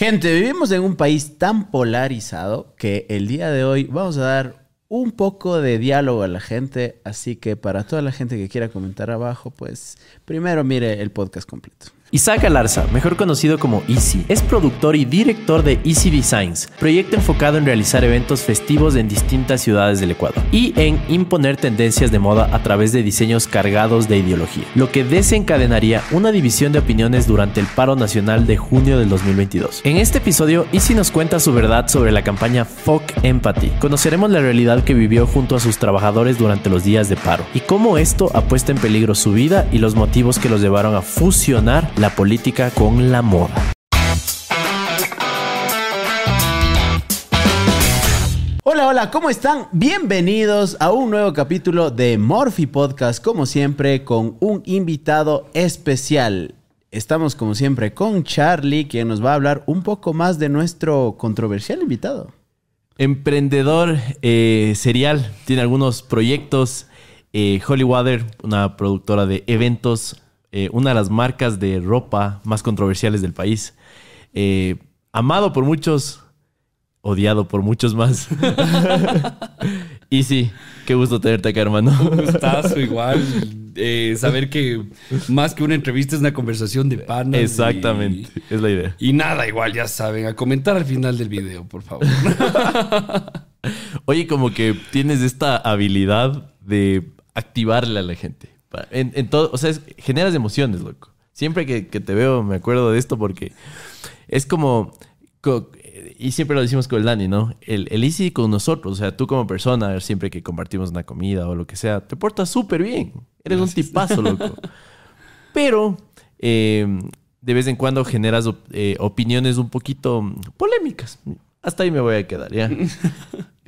Gente, vivimos en un país tan polarizado que el día de hoy vamos a dar un poco de diálogo a la gente, así que para toda la gente que quiera comentar abajo, pues primero mire el podcast completo. Isaac Alarza, mejor conocido como Easy, es productor y director de Easy Designs, proyecto enfocado en realizar eventos festivos en distintas ciudades del Ecuador y en imponer tendencias de moda a través de diseños cargados de ideología, lo que desencadenaría una división de opiniones durante el paro nacional de junio del 2022. En este episodio, Easy nos cuenta su verdad sobre la campaña Fuck Empathy. Conoceremos la realidad que vivió junto a sus trabajadores durante los días de paro y cómo esto ha puesto en peligro su vida y los motivos que los llevaron a fusionar la política con la moda. Hola, hola, ¿cómo están? Bienvenidos a un nuevo capítulo de Morphy Podcast, como siempre, con un invitado especial. Estamos como siempre con Charlie, quien nos va a hablar un poco más de nuestro controversial invitado. Emprendedor eh, serial, tiene algunos proyectos. Eh, Water, una productora de eventos eh, una de las marcas de ropa más controversiales del país. Eh, amado por muchos, odiado por muchos más. y sí, qué gusto tenerte acá, hermano. Un gustazo, igual. Eh, saber que más que una entrevista es una conversación de panas. Exactamente, es la idea. Y nada, igual, ya saben, a comentar al final del video, por favor. Oye, como que tienes esta habilidad de activarle a la gente. En, todo, o sea, generas emociones, loco. Siempre que, te veo me acuerdo de esto porque es como, y siempre lo decimos con el Dani, ¿no? El, el easy con nosotros, o sea, tú como persona, siempre que compartimos una comida o lo que sea, te portas súper bien. Eres un tipazo, loco. Pero eh, de vez en cuando generas eh, opiniones un poquito polémicas. Hasta ahí me voy a quedar, ¿ya?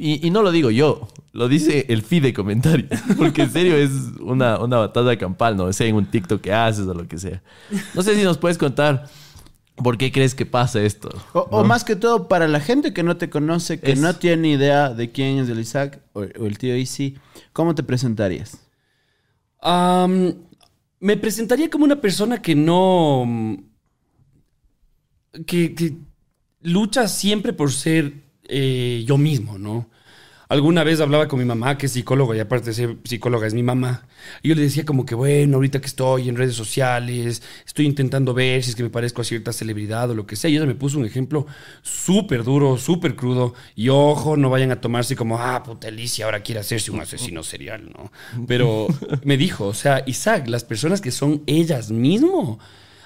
Y, no lo digo yo, lo dice el feed de comentarios. Porque en serio es una, una batalla campal, ¿no? Sea en un TikTok que haces o lo que sea. No sé si nos puedes contar por qué crees que pasa esto. O, más que todo, para la gente que no te conoce, que no tiene idea de quién es el Isaac o, el tío Easy, ¿cómo te presentarías? me presentaría como una persona que no. que, que lucha siempre por ser eh, yo mismo, ¿no? Alguna vez hablaba con mi mamá, que es psicóloga, y aparte de ser psicóloga es mi mamá. Y yo le decía como que, bueno, ahorita que estoy en redes sociales, estoy intentando ver si es que me parezco a cierta celebridad o lo que sea. Y ella me puso un ejemplo súper duro, súper crudo. Y ojo, no vayan a tomarse como, ah, puta Alicia, ahora quiere hacerse un asesino serial, ¿no? Pero me dijo, o sea, Isaac, las personas que son ellas mismas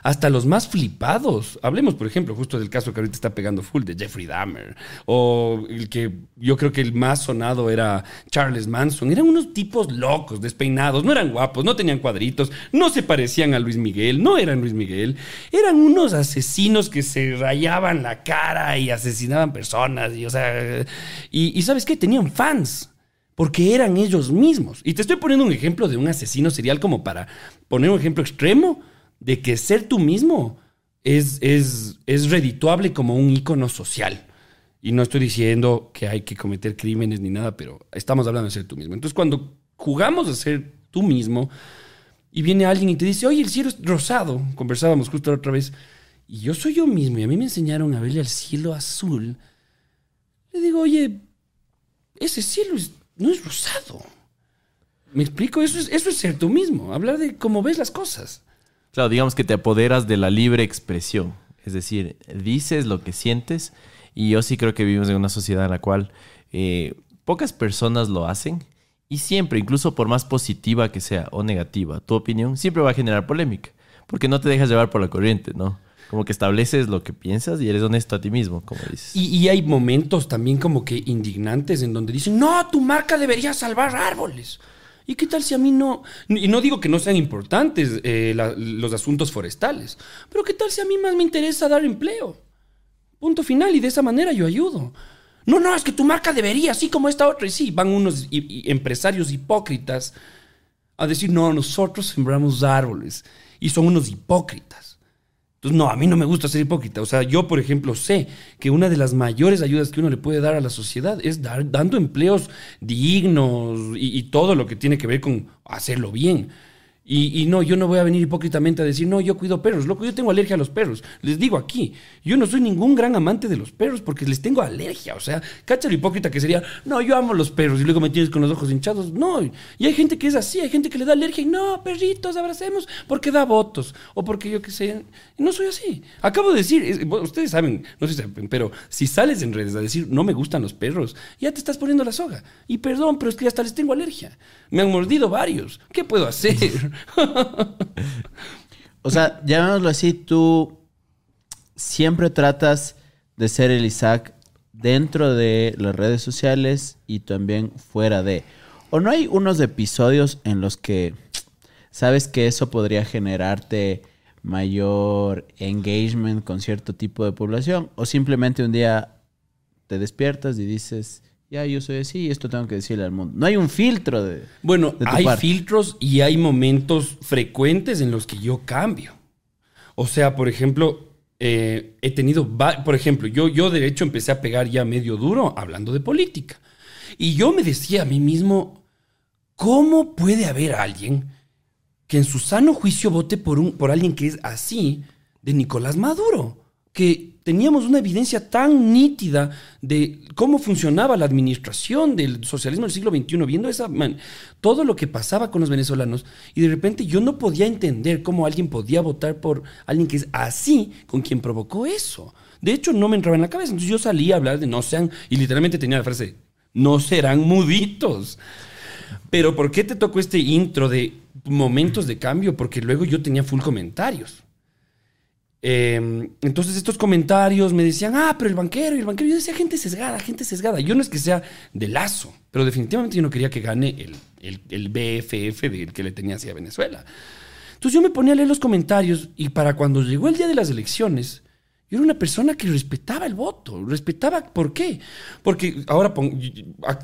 hasta los más flipados. Hablemos, por ejemplo, justo del caso que ahorita está pegando full de Jeffrey Dahmer, o el que yo creo que el más sonado era Charles Manson. Eran unos tipos locos, despeinados, no eran guapos, no tenían cuadritos, no se parecían a Luis Miguel, no eran Luis Miguel. Eran unos asesinos que se rayaban la cara y asesinaban personas, y o sea, y, ¿sabes qué? Tenían fans porque eran ellos mismos. Y te estoy poniendo un ejemplo de un asesino serial como para poner un ejemplo extremo, de que ser tú mismo es, es, es redituable como un ícono social. Y no estoy diciendo que hay que cometer crímenes ni nada, pero estamos hablando de ser tú mismo. Entonces, cuando jugamos a ser tú mismo y viene alguien y te dice, oye, el cielo es rosado, conversábamos justo la otra vez, y yo soy yo mismo y a mí me enseñaron a verle al cielo azul, le digo, oye, ese cielo no es rosado. ¿Me explico? Eso es, eso es ser tú mismo, hablar de cómo ves las cosas. Claro, digamos que te apoderas de la libre expresión. Es decir, dices lo que sientes y yo sí creo que vivimos en una sociedad en la cual eh, pocas personas lo hacen y siempre, incluso por más positiva que sea o negativa, tu opinión siempre va a generar polémica porque no te dejas llevar por la corriente, ¿no? Como que estableces lo que piensas y eres honesto a ti mismo, como dices. Y, y, hay momentos también como que indignantes en donde dicen, no, tu marca debería salvar árboles. ¿Y qué tal si a mí no... Y no digo que no sean importantes eh, los asuntos forestales, pero ¿qué tal si a mí más me interesa dar empleo? Punto final, y de esa manera yo ayudo. No, no, es que tu marca debería, así como esta otra. Y sí, van unos empresarios hipócritas a decir, no, nosotros sembramos árboles. Y son unos hipócritas no, a mí no me gusta ser hipócrita. O sea, yo, por ejemplo, sé que una de las mayores ayudas que uno le puede dar a la sociedad es dar, dando empleos dignos y, todo lo que tiene que ver con hacerlo bien. Y, y no, yo no voy a venir hipócritamente a decir, no, yo cuido perros. Loco, yo tengo alergia a los perros. Les digo aquí, yo no soy ningún gran amante de los perros porque les tengo alergia. O sea, cacha lo hipócrita que sería, no, yo amo los perros y luego me tienes con los ojos hinchados. No, y hay gente que es así, hay gente que le da alergia y no, perritos, abracemos porque da votos o porque yo qué sé. No soy así. Acabo de decir, es- ustedes saben, no sé si saben, pero si sales en redes a decir, no me gustan los perros, ya te estás poniendo la soga. Y perdón, pero es que hasta les tengo alergia. Me han mordido varios. ¿Qué puedo hacer? O sea, llamémoslo así, tú siempre tratas de ser el Isaac dentro de las redes sociales y también fuera de. ¿O no hay unos episodios en los que sabes que eso podría generarte mayor engagement con cierto tipo de población? ¿O simplemente un día te despiertas y dices, ya yo soy así y esto tengo que decirle al mundo? No hay un filtro de... Bueno, de hay parte. filtros y hay momentos frecuentes en los que yo cambio. O sea, por ejemplo, eh, he tenido, por ejemplo, yo, yo de hecho empecé a pegar ya medio duro hablando de política. Y yo me decía a mí mismo, ¿cómo puede haber alguien que en su sano juicio vote por, un, por alguien que es así de Nicolás Maduro? Que teníamos una evidencia tan nítida de cómo funcionaba la administración del socialismo del siglo XXI, viendo esa, man, todo lo que pasaba con los venezolanos, y de repente yo no podía entender cómo alguien podía votar por alguien que es así, con quien provocó eso. De hecho, no me entraba en la cabeza. Entonces yo salí a hablar de no sean, y literalmente tenía la frase, no serán muditos. Pero ¿por qué te tocó este intro de momentos de cambio? Porque luego yo tenía full comentarios. Eh, entonces estos comentarios me decían, ah, pero el banquero y el banquero. Yo decía, gente sesgada, gente sesgada. Yo no es que sea de lazo, pero definitivamente yo no quería que gane el, el, el BFF del que le tenía hacia Venezuela. Entonces yo me ponía a leer los comentarios y para cuando llegó el día de las elecciones, yo era una persona que respetaba el voto, respetaba, ¿por qué? Porque ahora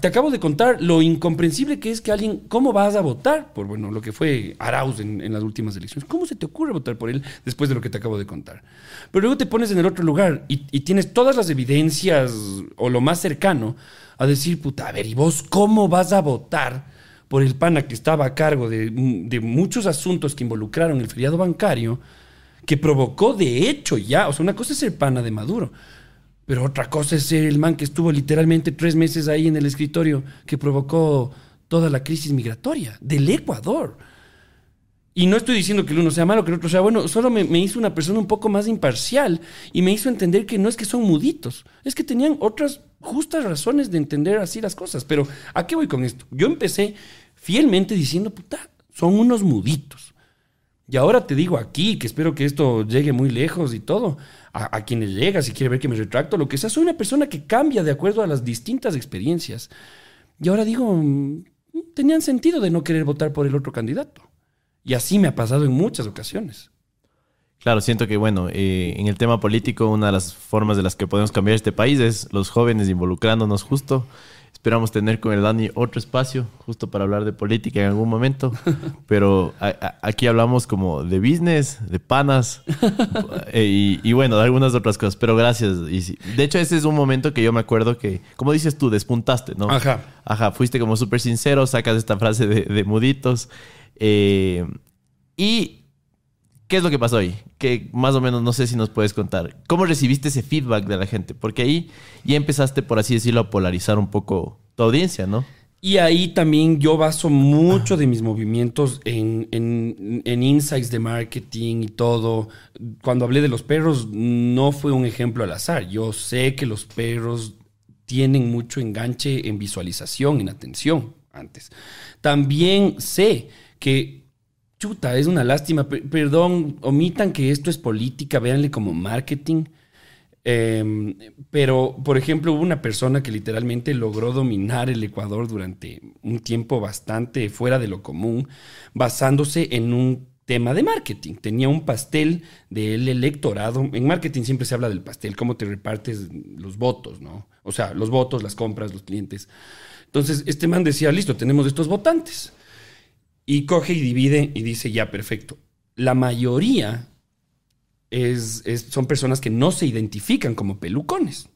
te acabo de contar lo incomprensible que es que alguien, ¿cómo vas a votar? Por, bueno, lo que fue Arauz en, en las últimas elecciones. ¿Cómo se te ocurre votar por él después de lo que te acabo de contar? Pero luego te pones en el otro lugar y, y tienes todas las evidencias o lo más cercano a decir, puta, a ver, ¿y vos cómo vas a votar? por el PANA que estaba a cargo de, de muchos asuntos que involucraron el feriado bancario, que provocó de hecho ya, o sea, una cosa es ser pana de Maduro, pero otra cosa es ser el man que estuvo literalmente tres meses ahí en el escritorio, que provocó toda la crisis migratoria del Ecuador. Y no estoy diciendo que el uno sea malo, que el otro sea bueno, solo me, me hizo una persona un poco más imparcial y me hizo entender que no es que son muditos, es que tenían otras justas razones de entender así las cosas. Pero ¿a qué voy con esto? Yo empecé fielmente diciendo, puta, son unos muditos. Y ahora te digo aquí, que espero que esto llegue muy lejos y todo, a, a quienes llega, si quiere ver que me retracto, lo que sea, soy una persona que cambia de acuerdo a las distintas experiencias. Y ahora digo, mm, tenían sentido de no querer votar por el otro candidato. Y así me ha pasado en muchas ocasiones. Claro, siento que, bueno, eh, en el tema político, una de las formas de las que podemos cambiar este país es los jóvenes involucrándonos justo. Esperamos tener con el Dani otro espacio justo para hablar de política en algún momento. Pero a- a- aquí hablamos como de business, de panas eh, y, y bueno, de algunas otras cosas. Pero gracias. Y de hecho, ese es un momento que yo me acuerdo que, como dices tú, despuntaste, ¿no? Ajá. Ajá, fuiste como súper sincero, sacas esta frase de, de muditos. eh, y ¿Qué es lo que pasó ahí? Que más o menos no sé si nos puedes contar. ¿Cómo recibiste ese feedback de la gente? Porque ahí ya empezaste, por así decirlo, a polarizar un poco tu audiencia, ¿no? Y ahí también yo baso mucho de mis movimientos en, en- en insights de marketing y todo. Cuando hablé de los perros, no fue un ejemplo al azar. Yo sé que los perros tienen mucho enganche en visualización, en atención antes. También sé que, chuta, es una lástima, pe- perdón, omitan que esto es política, véanle como marketing. Eh, pero, por ejemplo, hubo una persona que literalmente logró dominar el Ecuador durante un tiempo bastante fuera de lo común, basándose en un tema de marketing. Tenía un pastel del electorado. En marketing siempre se habla del pastel, cómo te repartes los votos, ¿no? O sea, los votos, las compras, los clientes. Entonces, este man decía, listo, tenemos estos votantes. Y coge y divide y dice, ya, perfecto. La mayoría es, son personas que no se identifican como pelucones.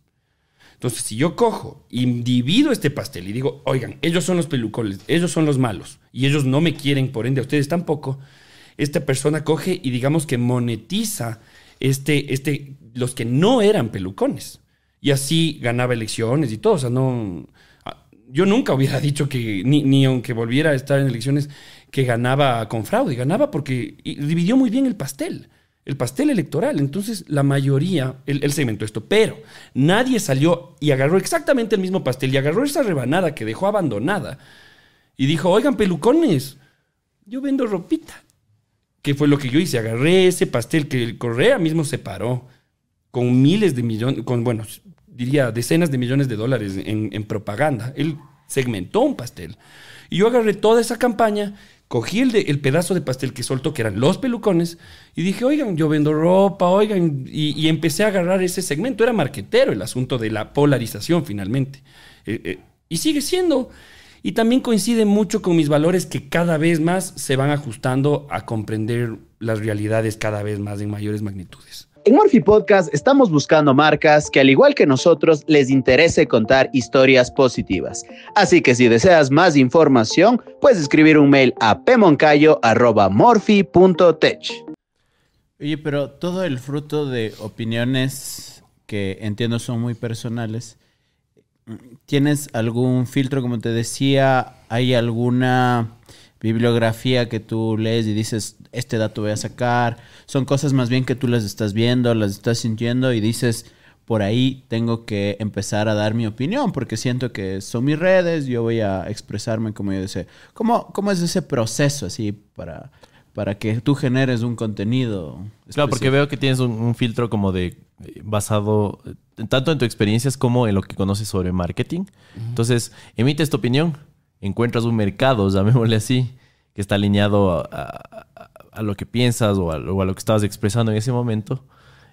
Entonces, si yo cojo y divido este pastel y digo, oigan, ellos son los pelucones, ellos son los malos, y ellos no me quieren, por ende, a ustedes tampoco, esta persona coge y digamos que monetiza este, este, los que no eran pelucones. Y así ganaba elecciones y todo. O sea, no. Yo nunca hubiera dicho que, ni, ni aunque volviera a estar en elecciones, que ganaba con fraude. Ganaba porque dividió muy bien el pastel el pastel electoral. Entonces, la mayoría, él, él, segmentó esto, pero nadie salió y agarró exactamente el mismo pastel y agarró esa rebanada que dejó abandonada y dijo, oigan, pelucones, yo vendo ropita. ¿Qué fue lo que yo hice? Agarré ese pastel que el Correa mismo separó con miles de millones, con, bueno, diría decenas de millones de dólares en, en propaganda. Él segmentó un pastel. Y yo agarré toda esa campaña cogí el, de, el, pedazo de pastel que soltó, que eran los pelucones, y dije, oigan, yo vendo ropa, oigan, y, y empecé a agarrar ese segmento. Era marquetero el asunto de la polarización finalmente. Eh, eh, y sigue siendo. Y también coincide mucho con mis valores que cada vez más se van ajustando a comprender las realidades cada vez más en mayores magnitudes. En Morphy Podcast estamos buscando marcas que al igual que nosotros les interese contar historias positivas. Así que si deseas más información, puedes escribir un mail a pemoncayo.morphy.tech. Oye, pero todo el fruto de opiniones que entiendo son muy personales, ¿tienes algún filtro, como te decía? ¿Hay alguna bibliografía que tú lees y dices, este dato voy a sacar. Son cosas más bien que tú las estás viendo, las estás sintiendo y dices, por ahí tengo que empezar a dar mi opinión porque siento que son mis redes, yo voy a expresarme como yo deseo. ¿Cómo, cómo es ese proceso así para, para que tú generes un contenido? Específico? Claro, porque veo que tienes un, un filtro como de eh, basado tanto en tu experiencias como en lo que conoces sobre marketing. Uh -huh. Entonces, emites tu opinión, encuentras un mercado, llamémosle así, que está alineado a, lo que piensas o a, lo que estabas expresando en ese momento.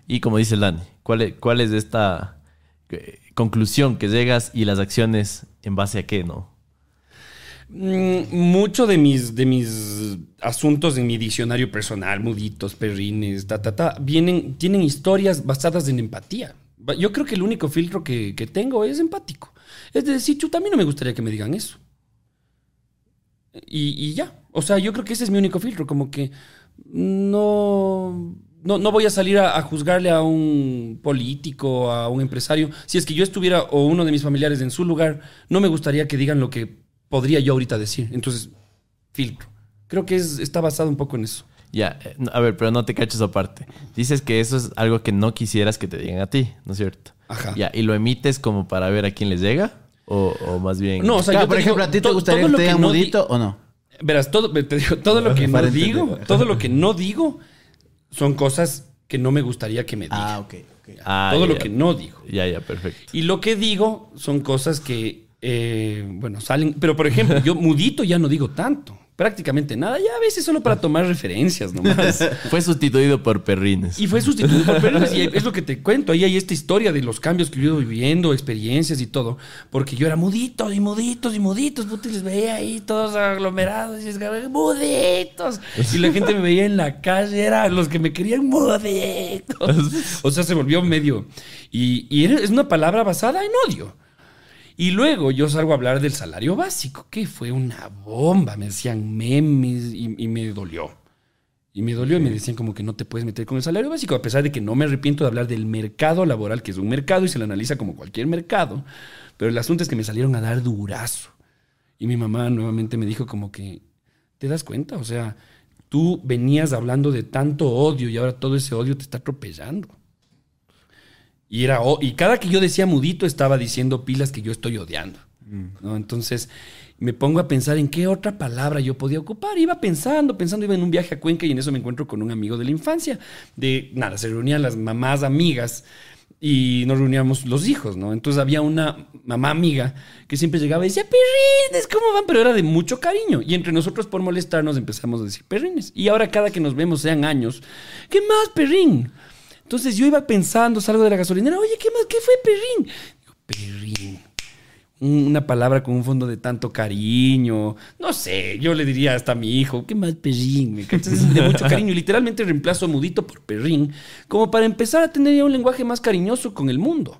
Y como dice ¿cuál es, cuál es esta eh, conclusión que llegas y las acciones en base a qué, no? Mm, mucho de mis, asuntos en mi diccionario personal, muditos, perrines, ta, ta, ta, tienen historias basadas en empatía. Yo creo que el único filtro que, tengo es empático. Es decir, chuta, mí no me gustaría que me digan eso. Y, y, ya. O sea, yo creo que ese es mi único filtro, como que no, no, no voy a salir a, a, juzgarle a un político, a un empresario. Si es que yo estuviera o uno de mis familiares en su lugar, no me gustaría que digan lo que podría yo ahorita decir. Entonces, filtro. Creo que es, está basado un poco en eso. Ya, eh, a ver, pero no te caches aparte. Dices que eso es algo que no quisieras que te digan a ti, ¿no es cierto? Ajá. Ya, ¿y lo emites como para ver a quién les llega? O, o más bien. No, o sea, claro, por ejemplo, ¿a ti te gustaría que te digan mudito o no? Verás, todo, te digo, todo lo que no digo, todo lo que no digo son cosas que no me gustaría que me digan. Ah, ok. okay. Ah, todo ya, lo que no digo. Ya, ya, perfecto. Y lo que digo son cosas que, eh, bueno, salen. Pero por ejemplo, yo mudito ya no digo tanto prácticamente nada, ya a veces solo para tomar referencias nomás. fue sustituido por perrines. Y fue sustituido por perrines, y es lo que te cuento, ahí hay esta historia de los cambios que yo he ido viviendo, experiencias y todo, porque yo era mudito y muditos y muditos, puta, y les veía ahí todos aglomerados, y es muditos, y la gente me veía en la calle, eran los que me querían muditos. O sea, se volvió medio, y, y es una palabra basada en odio. Y luego yo salgo a hablar del salario básico, que fue una bomba. Me decían memes y, y me dolió. Y me dolió y me decían como que no te puedes meter con el salario básico, a pesar de que no me arrepiento de hablar del mercado laboral, que es un mercado y se lo analiza como cualquier mercado. Pero el asunto es que me salieron a dar durazo. Y mi mamá nuevamente me dijo como que, ¿te das cuenta? O sea, tú venías hablando de tanto odio y ahora todo ese odio te está atropellando. Y, era, y cada que yo decía mudito estaba diciendo pilas que yo estoy odiando. Entonces me pongo a pensar en qué otra palabra yo podía ocupar. Iba pensando, pensando, iba en un viaje a Cuenca y en eso me encuentro con un amigo de la infancia. De nada, se reunían las mamás amigas y nos reuníamos los hijos, ¿no? Entonces había una mamá amiga que siempre llegaba y decía, perrines, ¿cómo van? Pero era de mucho cariño. Y entre nosotros, por molestarnos, empezamos a decir perrines. Y ahora cada que nos vemos, sean años, ¿qué más, perrín? Entonces yo iba pensando, salgo de la gasolinera, oye, ¿qué más? ¿Qué fue perrín? Digo, perrín. Una palabra con un fondo de tanto cariño. No sé, yo le diría hasta a mi hijo, ¿qué más perrín? Entonces, de mucho cariño. Y literalmente reemplazo mudito por perrín, como para empezar a tener ya un lenguaje más cariñoso con el mundo.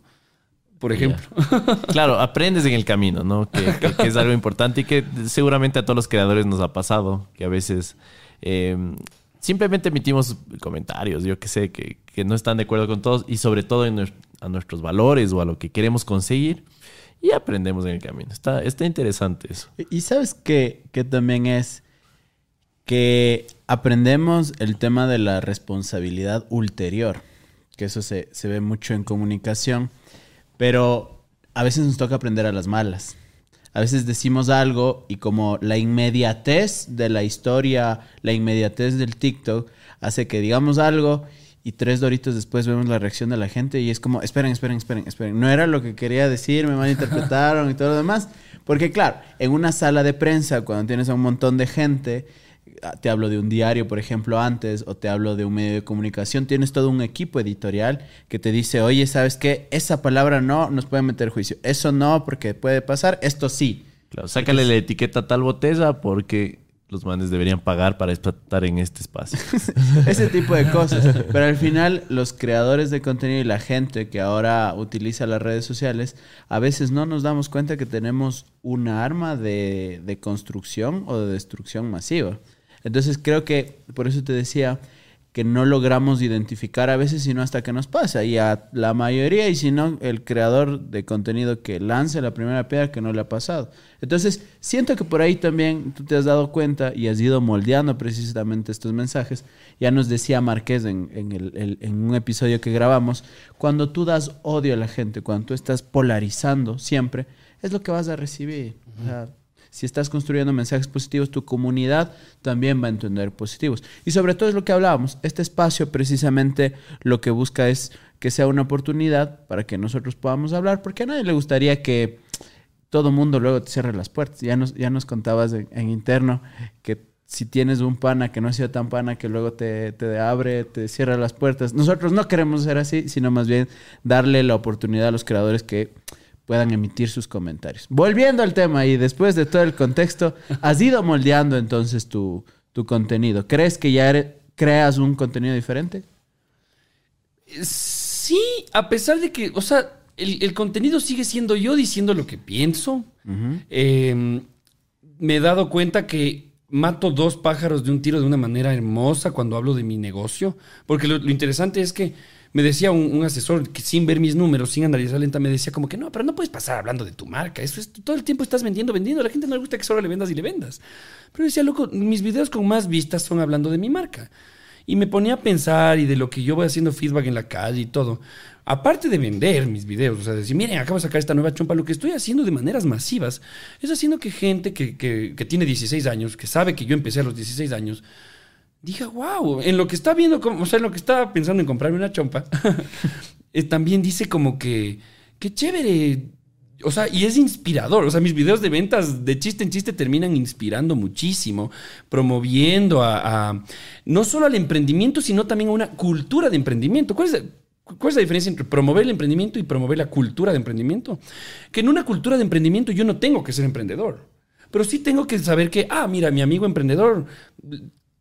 por ejemplo. Claro, aprendes en el camino, ¿no? Que, que- que es algo importante y que seguramente a todos los creadores nos ha pasado, que a veces eh, simplemente emitimos comentarios, yo que sé, que, que no están de acuerdo con todos y sobre todo a nuestros valores o a lo que queremos conseguir y aprendemos en el camino. Está, está interesante eso. Y sabes que, que también es que aprendemos el tema de la responsabilidad ulterior, que eso se, se ve mucho en comunicación, pero a veces nos toca aprender a las malas. A veces decimos algo y como la inmediatez de la historia, la inmediatez del TikTok, hace que digamos algo y tres doritos después vemos la reacción de la gente y es como, esperen, esperen, esperen, esperen. No era lo que quería decir, me malinterpretaron y todo lo demás. Porque claro, en una sala de prensa, cuando tienes a un montón de gente, te hablo de un diario, por ejemplo, antes, o te hablo de un medio de comunicación, tienes todo un equipo editorial que te dice, oye, ¿sabes qué? Esa palabra no nos puede meter juicio. Eso no, porque puede pasar. Esto sí. Claro, sácale la etiqueta a tal botella porque los manes deberían pagar para estar en este espacio. Ese tipo de cosas. Pero al final, los creadores de contenido y la gente que ahora utiliza las redes sociales, a veces no nos damos cuenta que tenemos una arma de, de construcción o de destrucción masiva. Entonces creo que, por eso te decía, que no logramos identificar a veces, sino hasta que nos pasa. Y a la mayoría, y si no, el creador de contenido que lance la primera piedra que no le ha pasado. Entonces, siento que por ahí también tú te has dado cuenta y has ido moldeando precisamente estos mensajes. Ya nos decía Marqués en, en, el- en un episodio que grabamos, cuando tú das odio a la gente, cuando tú estás polarizando siempre, es lo que vas a recibir. O sea, si estás construyendo mensajes positivos, tu comunidad también va a entender positivos. Y sobre todo es lo que hablábamos. Este espacio precisamente lo que busca es que sea una oportunidad para que nosotros podamos hablar, porque a nadie le gustaría que todo mundo luego te cierre las puertas. Ya nos, ya nos contabas en, interno que si tienes un pana que no ha sido tan pana que luego te, te abre, te cierra las puertas. Nosotros no queremos ser así, sino más bien darle la oportunidad a los creadores que puedan emitir sus comentarios. Volviendo al tema y después de todo el contexto, has ido moldeando entonces tu, tu contenido. ¿Crees que ya eres- creas un contenido diferente? Sí, a pesar de que, o sea, el, el contenido sigue siendo yo diciendo lo que pienso. Eh, me he dado cuenta que mato dos pájaros de un tiro de una manera hermosa cuando hablo de mi negocio. Porque lo, lo interesante es que me decía un, asesor que sin ver mis números, sin analizar lenta, me decía como que no, pero no puedes pasar hablando de tu marca. Eso es, todo el tiempo estás vendiendo, vendiendo. A la gente no le gusta que solo le vendas y le vendas. Pero decía, loco, mis videos con más vistas son hablando de mi marca. Y me ponía a pensar y de lo que yo voy haciendo feedback en la calle y todo. Aparte de vender mis videos, o sea, decir, miren, acabo de sacar esta nueva chompa, lo que estoy haciendo de maneras masivas es haciendo que gente que, que- que tiene 16 años, que sabe que yo empecé a los 16 años, diga, wow, en lo que está viendo, o sea, en lo que estaba pensando en comprarme una chompa, eh, también dice como que, qué chévere. O sea, y es inspirador. O sea, mis videos de ventas de chiste en chiste terminan inspirando muchísimo, promoviendo a, no solo al emprendimiento, sino también a una cultura de emprendimiento. ¿Cuál es, cuál es la diferencia entre promover el emprendimiento y promover la cultura de emprendimiento? Que en una cultura de emprendimiento yo no tengo que ser emprendedor, pero sí tengo que saber que, ah, mira, mi amigo emprendedor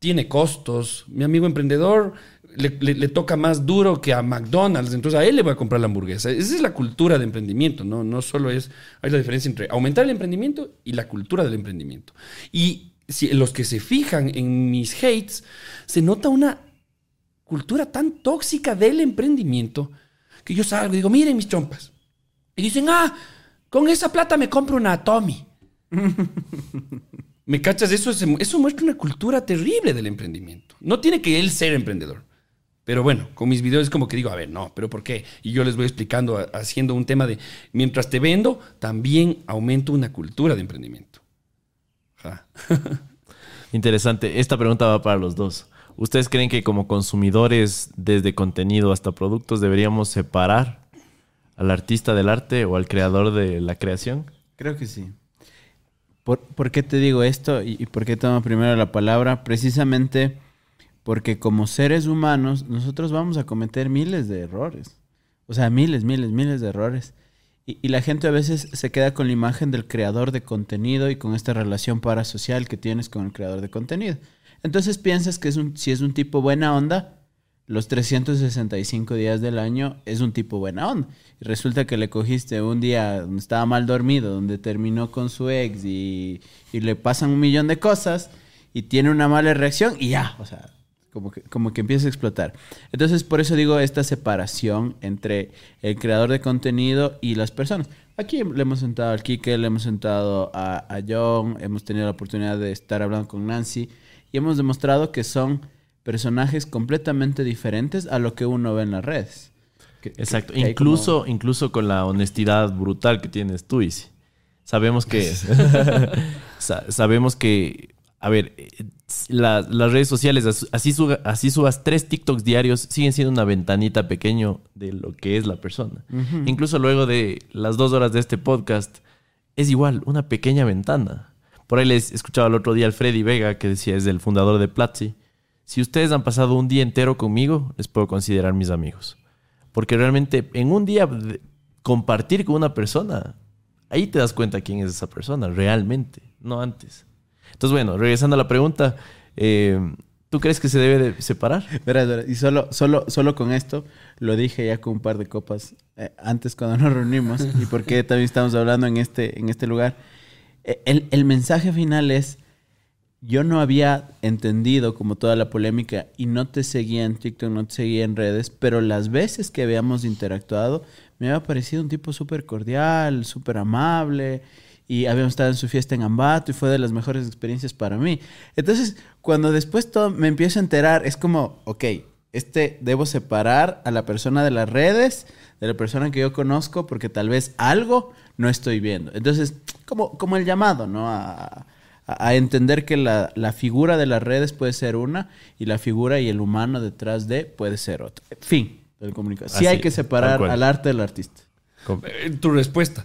tiene costos, mi amigo emprendedor le, le- toca más duro que a McDonald's, entonces a él le voy a comprar la hamburguesa. Esa es la cultura de emprendimiento, ¿no? No solo es, hay la diferencia entre aumentar el emprendimiento y la cultura del emprendimiento. Y si los que se fijan en mis hates, se nota una cultura tan tóxica del emprendimiento que yo salgo y digo, miren mis chompas. Y dicen, ah, con esa plata me compro una Tommy. ¿Me cachas? Eso, es- eso muestra una cultura terrible del emprendimiento. No tiene que él ser emprendedor. Pero bueno, con mis videos es como que digo, a ver, no, pero ¿por qué? Y yo les voy explicando, haciendo un tema de, mientras te vendo, también aumento una cultura de emprendimiento. Interesante. Esta pregunta va para los dos. ¿Ustedes creen que como consumidores, desde contenido hasta productos, deberíamos separar al artista del arte o al creador de la creación? Creo que sí. ¿Por, por qué te digo esto y, por qué tomo primero la palabra? Precisamente porque como seres humanos nosotros vamos a cometer miles de errores. O sea, miles, miles, miles de errores. Y, y la gente a veces se queda con la imagen del creador de contenido y con esta relación parasocial que tienes con el creador de contenido. Entonces piensas que es un, si es un tipo buena onda, los 365 días del año es un tipo buena onda. Y resulta que le cogiste un día donde estaba mal dormido, donde terminó con su ex y, y le pasan un millón de cosas y tiene una mala reacción y ya, o sea, como que, como que empieza a explotar. Entonces, por eso digo esta separación entre el creador de contenido y las personas. Aquí le hemos sentado al Kike, le hemos sentado a, a John, hemos tenido la oportunidad de estar hablando con Nancy y hemos demostrado que son personajes completamente diferentes a lo que uno ve en las redes. Que- Exacto. que incluso, incluso con la honestidad brutal que tienes tú, Isi. Sabemos que. sa- sabemos que. A ver, eh, la- las redes sociales, as- así, suba- así subas tres TikToks diarios, siguen siendo una ventanita pequeño de lo que es la persona. Incluso luego de las dos horas de este podcast, es igual, una pequeña ventana. Por ahí les escuchaba el otro día al Freddy Vega, que decía, es el fundador de Platzi. Si ustedes han pasado un día entero conmigo, les puedo considerar mis amigos. Porque realmente en un día compartir con una persona, ahí te das cuenta quién es esa persona, realmente, no antes. Entonces, bueno, regresando a la pregunta, eh, ¿tú crees que se debe de separar? Verás, verás, y solo, solo, solo con esto lo dije ya con un par de copas eh, antes cuando nos reunimos y porque también estamos hablando en este, en este lugar. Eh, El, el mensaje final es, yo no había entendido como toda la polémica y no te seguía en TikTok, no te seguía en redes, pero las veces que habíamos interactuado me había parecido un tipo súper cordial, súper amable y habíamos estado en su fiesta en Ambato y fue de las mejores experiencias para mí. Entonces, cuando después todo me empiezo a enterar, es como, ok, este debo separar a la persona de las redes de la persona que yo conozco porque tal vez algo no estoy viendo. Entonces, como, como el llamado, ¿no? A, a- a entender que la, la figura de las redes puede ser una y la figura y el humano detrás de puede ser otra. Fin del comunicado. Sí Así, hay que separar al arte del artista. Eh, Tu respuesta.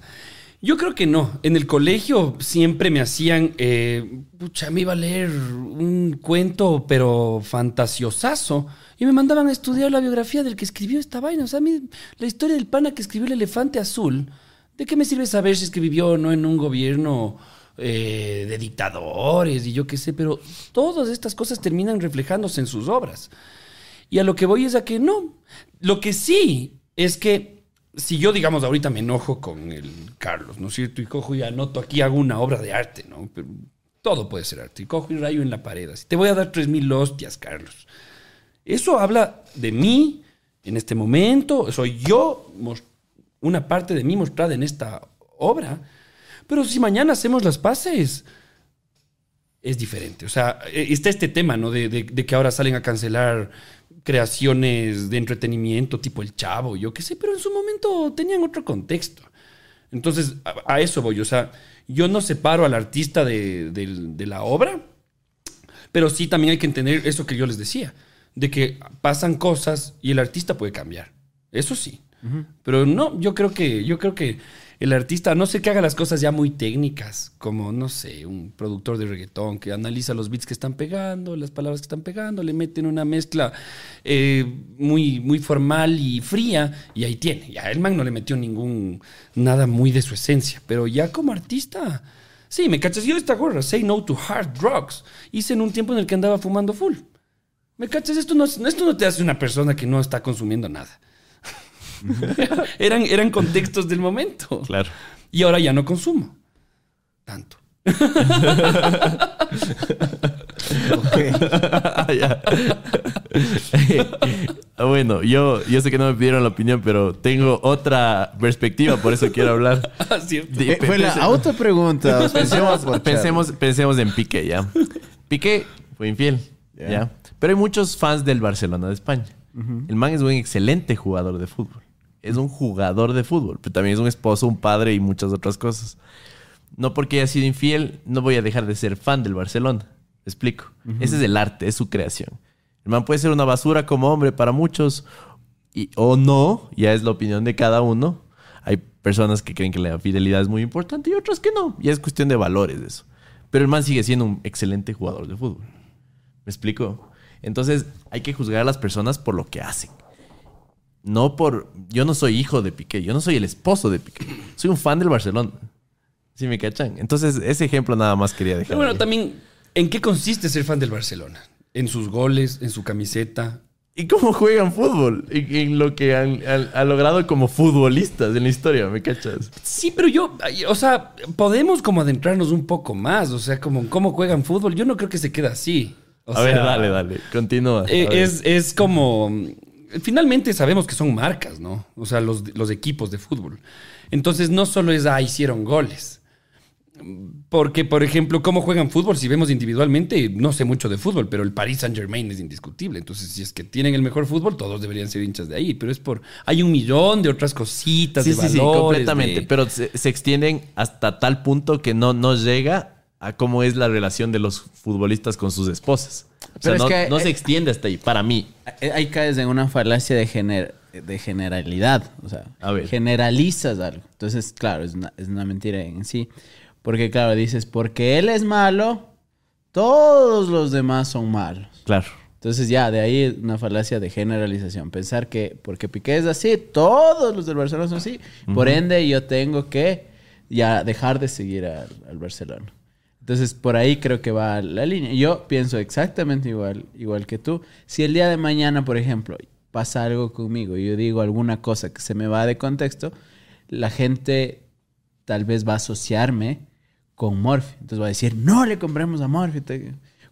Yo creo que no. En el colegio siempre me hacían, eh, pucha, me iba a leer un cuento, pero fantasiosazo. Y me mandaban a estudiar la biografía del que escribió esta vaina. O sea, a mí, la historia del pana que escribió el elefante azul, ¿de qué me sirve saber si es que vivió o no en un gobierno eh, de dictadores y yo qué sé? Pero todas estas cosas terminan reflejándose en sus obras. Y a lo que voy es a que no. Lo que sí es que si yo, digamos, ahorita me enojo con el Carlos, ¿no es cierto? Y cojo y anoto aquí, hago una obra de arte, ¿no? Pero todo puede ser arte. Y cojo y rayo en la pared. Así, te voy a dar tres mil hostias, Carlos. Eso habla de mí en este momento. Soy yo, una parte de mí mostrada en esta obra. Pero si mañana hacemos las paces, es diferente. O sea, eh, está este tema, ¿no? De, de- de que ahora salen a cancelar creaciones de entretenimiento tipo El Chavo, yo qué sé, pero en su momento tenían otro contexto. Entonces, a, a eso voy. O sea, yo no separo al artista de, de la obra, pero sí también hay que entender eso que yo les decía, de que pasan cosas y el artista puede cambiar. Eso sí. Pero no, yo creo que, yo creo que el artista, no sé que haga las cosas ya muy técnicas, como, no sé, un productor de reggaetón que analiza los beats que están pegando, las palabras que están pegando, le meten una mezcla eh, muy, muy formal y fría, y ahí tiene. Ya el man no le metió ningún, nada muy de su esencia, pero ya como artista, sí, me cachas. Yo esta gorra, Say No to Hard Drugs, hice en un tiempo en el que andaba fumando full. ¿Me cachas? Esto no, esto no te hace una persona que no está consumiendo nada. eran, eran contextos del momento. Claro. Y ahora ya no consumo. Tanto. Ah, bueno, yo, yo sé que no me pidieron la opinión, pero tengo otra perspectiva, por eso quiero hablar. Ah, cierto. De- Eh, fue la autopregunta. os Pensemos, pensemos, pensemos en Piqué, ¿ya? Piqué fue infiel. ¿ya? Pero hay muchos fans del Barcelona de España. El man es un excelente jugador de fútbol. Es un jugador de fútbol, pero también es un esposo, un padre y muchas otras cosas. No porque haya sido infiel, no voy a dejar de ser fan del Barcelona. ¿Me explico? Ese es el arte, es su creación. El man puede ser una basura como hombre para muchos, y, o no, ya es la opinión de cada uno. Hay personas que creen que la fidelidad es muy importante y otras que no. Ya es cuestión de valores eso. Pero el man sigue siendo un excelente jugador de fútbol. ¿Me explico? Entonces hay que juzgar a las personas por lo que hacen. No por... Yo no soy hijo de Piqué, yo no soy el esposo de Piqué. Soy un fan del Barcelona. ¿Sí me cachan? Entonces ese ejemplo nada más quería dejar. Pero bueno, ahí. también, ¿en qué consiste ser fan del Barcelona? En sus goles, en su camiseta, ¿Y cómo juegan fútbol? En, en lo que han, han- han logrado como futbolistas en la historia, ¿me cachas? Sí, pero yo, o sea, podemos como adentrarnos un poco más, o sea, como cómo juegan fútbol. Yo no creo que se quede así. O a ver, dale, dale. Continúa. eh, es, es como. Finalmente sabemos que son marcas, ¿no? O sea, los, los equipos de fútbol. Entonces no solo es, ah, hicieron goles. Porque, por ejemplo, cómo juegan fútbol, si vemos individualmente, no sé mucho de fútbol, pero el Paris Saint Germain es indiscutible. Entonces, si es que tienen el mejor fútbol, todos deberían ser hinchas de ahí. Pero es por. Hay un millón de otras cositas, Sí, de sí, sí, completamente. de- Pero se, se extienden hasta tal punto que no, no llega a cómo es la relación de los futbolistas con sus esposas. O sea, Pero es no, que- no se extiende hasta ahí, para mí. Eh, Ahí caes en una falacia de, gener- de generalidad. O sea, A ver. generalizas algo. Entonces, claro, es una, es una mentira en sí. Porque, claro, dices, porque él es malo, todos los demás son malos. Claro. Entonces, ya, de ahí una falacia de generalización. Pensar que porque Piqué es así, todos los del Barcelona son así. Por ende, yo tengo que ya dejar de seguir al, al Barcelona. Entonces, por ahí creo que va la línea. Yo pienso exactamente igual, igual que tú. Si el día de mañana, por ejemplo, pasa algo conmigo y yo digo alguna cosa que se me va de contexto, la gente tal vez va a asociarme con Morphy. Entonces va a decir, no le compremos a Morphy.